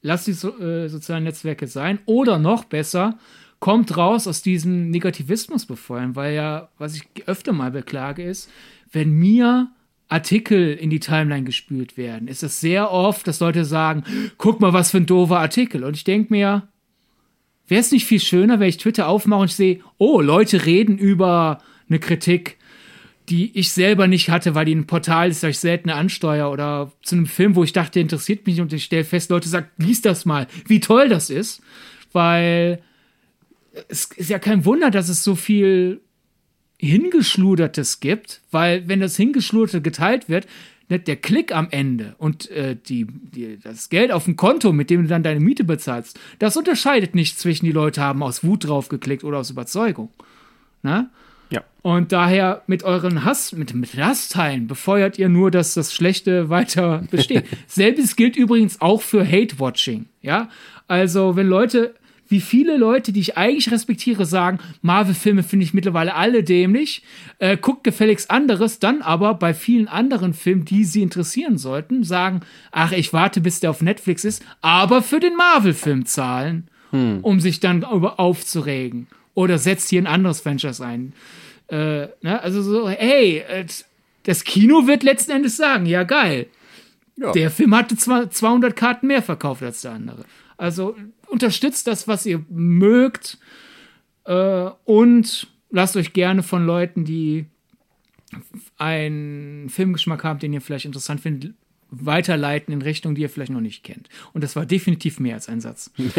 lasst die so, äh, sozialen Netzwerke sein oder noch besser, kommt raus aus diesem Negativismus befeuern, weil ja, was ich öfter mal beklage, ist, wenn mir Artikel in die Timeline gespült werden, ist es sehr oft, dass Leute sagen, guck mal, was für ein doofer Artikel. Und ich denke mir, wäre es nicht viel schöner, wenn ich Twitter aufmache und ich sehe, oh, Leute reden über eine Kritik, die ich selber nicht hatte, weil die ein Portal ist, das ich selten ansteuere oder zu einem Film, wo ich dachte, interessiert mich und ich stelle fest, Leute sagen, lies das mal, wie toll das ist, weil es ist ja kein Wunder, dass es so viel Hingeschludertes gibt, weil wenn das Hingeschluderte geteilt wird, ne, der Klick am Ende und äh, die, die, das Geld auf dem Konto, mit dem du dann deine Miete bezahlst, das unterscheidet nicht zwischen die Leute haben aus Wut drauf geklickt oder aus Überzeugung. Ne? Ja. Und daher mit euren Hass, mit, mit Hassteilen befeuert ihr nur, dass das Schlechte weiter <laughs> besteht. Selbes gilt übrigens auch für Hate-Watching. Ja, also wenn Leute, wie viele Leute, die ich eigentlich respektiere, sagen, Marvel-Filme finde ich mittlerweile alle dämlich, äh, guckt gefälligst anderes, dann aber bei vielen anderen Filmen, die sie interessieren sollten, sagen, ach, ich warte, bis der auf Netflix ist, aber für den Marvel-Film zahlen, um sich dann über aufzuregen. Oder setzt hier ein anderes Franchise ein. Äh, ne? Also so, hey, äh, das Kino wird letzten Endes sagen, ja geil. Ja. Der Film hatte zwar 200 Karten mehr verkauft als der andere. Also unterstützt das, was ihr mögt äh, und lasst euch gerne von Leuten, die einen Filmgeschmack haben, den ihr vielleicht interessant findet, weiterleiten in Richtungen, die ihr vielleicht noch nicht kennt. Und das war definitiv mehr als ein Satz. <laughs> Mich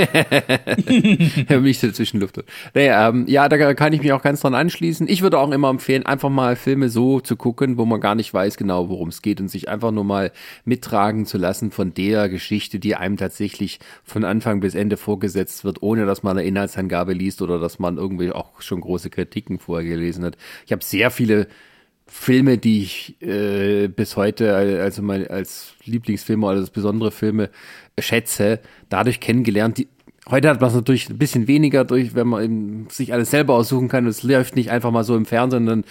der Zwischenluft. Naja, ähm, ja, da kann ich mich auch ganz dran anschließen. Ich würde auch immer empfehlen, einfach mal Filme so zu gucken, wo man gar nicht weiß genau, worum es geht und sich einfach nur mal mittragen zu lassen von der Geschichte, die einem tatsächlich von Anfang bis Ende vorgesetzt wird, ohne dass man eine Inhaltsangabe liest oder dass man irgendwie auch schon große Kritiken vorher gelesen hat. Ich habe sehr viele Filme, die ich äh, bis heute also mein, als Lieblingsfilme oder als besondere Filme schätze, dadurch kennengelernt. Die, heute hat man es natürlich ein bisschen weniger durch, wenn man eben sich alles selber aussuchen kann. Es läuft nicht einfach mal so im Fernsehen, dann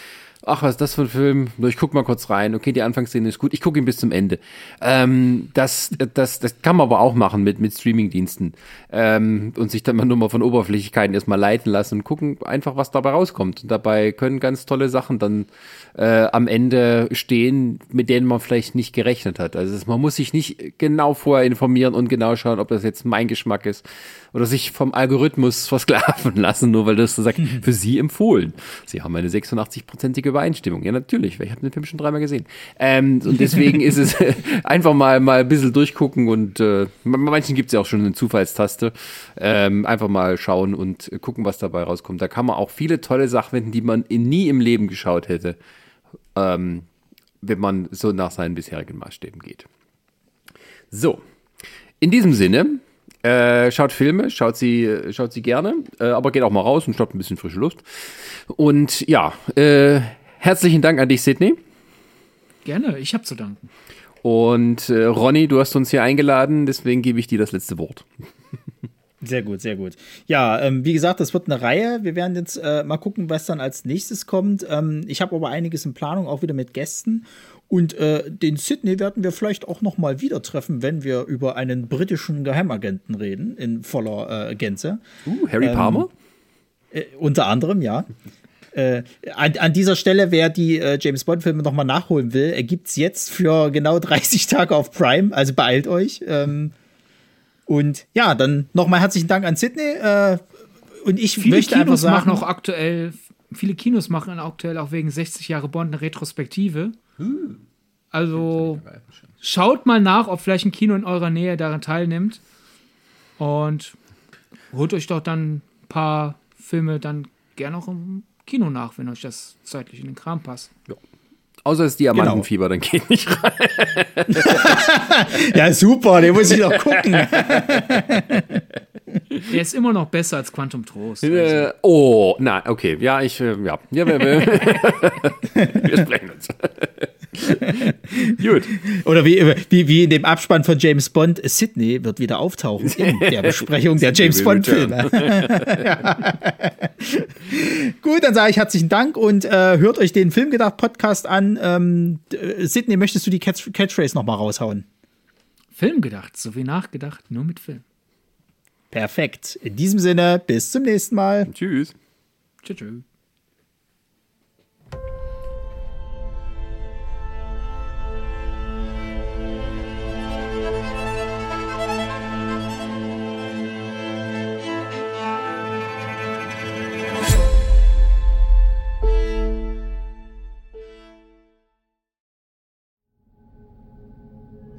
ach, was ist das für ein Film? Ich guck mal kurz rein. Okay, die Anfangsszene ist gut. Ich gucke ihn bis zum Ende. Ähm, das, das, das kann man aber auch machen mit, mit Streamingdiensten. Ähm, und sich dann mal nur mal von Oberflächlichkeiten erstmal leiten lassen und gucken einfach, was dabei rauskommt. Und dabei können ganz tolle Sachen dann äh, am Ende stehen, mit denen man vielleicht nicht gerechnet hat. Also man muss sich nicht genau vorher informieren und genau schauen, ob das jetzt mein Geschmack ist oder sich vom Algorithmus versklaven <laughs> lassen, nur weil das so sagt, <laughs> für Sie empfohlen. Sie haben eine 86-prozentige Übereinstimmung. Ja, natürlich, weil ich habe den Film schon dreimal gesehen. Ähm, und deswegen ist es <laughs> einfach mal, mal ein bisschen durchgucken und äh, bei manchen gibt es ja auch schon eine Zufallstaste. Ähm, einfach mal schauen und gucken, was dabei rauskommt. Da kann man auch viele tolle Sachen finden, die man nie im Leben geschaut hätte, ähm, wenn man so nach seinen bisherigen Maßstäben geht. So, in diesem Sinne, äh, schaut Filme, schaut sie, schaut sie gerne, äh, aber geht auch mal raus und schnappt ein bisschen frische Luft. Und ja, äh, herzlichen Dank an dich, Sydney. Gerne, ich habe zu danken. Und äh, Ronny, du hast uns hier eingeladen, deswegen gebe ich dir das letzte Wort. <laughs> Sehr gut, sehr gut. Ja, ähm, wie gesagt, das wird eine Reihe. Wir werden jetzt äh, mal gucken, was dann als nächstes kommt. Ähm, ich habe aber einiges in Planung, auch wieder mit Gästen. Und äh, den Sydney werden wir vielleicht auch noch mal wieder treffen, wenn wir über einen britischen Geheimagenten reden, in voller äh, Gänze. Uh, Harry Palmer? Äh, unter anderem, ja. Äh, an, an, dieser Stelle, wer die äh, James Bond-Filme noch mal nachholen will, er gibt es jetzt für genau <laughs> 30 Tage auf Prime, also beeilt euch. Ähm, und ja, dann nochmal herzlichen Dank an Sydney. Äh, und ich viele möchte Kinos einfach sagen, machen auch aktuell, viele Kinos machen aktuell auch wegen 60 Jahre Bond eine Retrospektive. Also schaut mal nach, ob vielleicht ein Kino in eurer Nähe daran teilnimmt. Und holt euch doch dann ein paar Filme dann gerne auch im Kino nach, wenn euch das zeitlich in den Kram passt. Außer es ist Diamantenfieber, dann geht nicht rein. <laughs> ja, super, den muss ich noch gucken. Der ist immer noch besser als Quantum Trost. Also. Äh, oh, na, okay. Ja, ich, äh, ja. ja wir, wir, <laughs> wir sprechen uns. <laughs> Gut. Oder wie, wie, wie in dem Abspann von James Bond, Sydney wird wieder auftauchen in <laughs> der Besprechung der James Bond-Filme. <laughs> Gut, dann sage ich herzlichen Dank und äh, hört euch den Filmgedacht-Podcast an. Ähm, Sydney, möchtest du die Catch Catchphrase nochmal raushauen? Film gedacht, so wie nachgedacht, nur mit Film. Perfekt. In diesem Sinne, bis zum nächsten Mal. Tschüss. Tschüss. tschüss.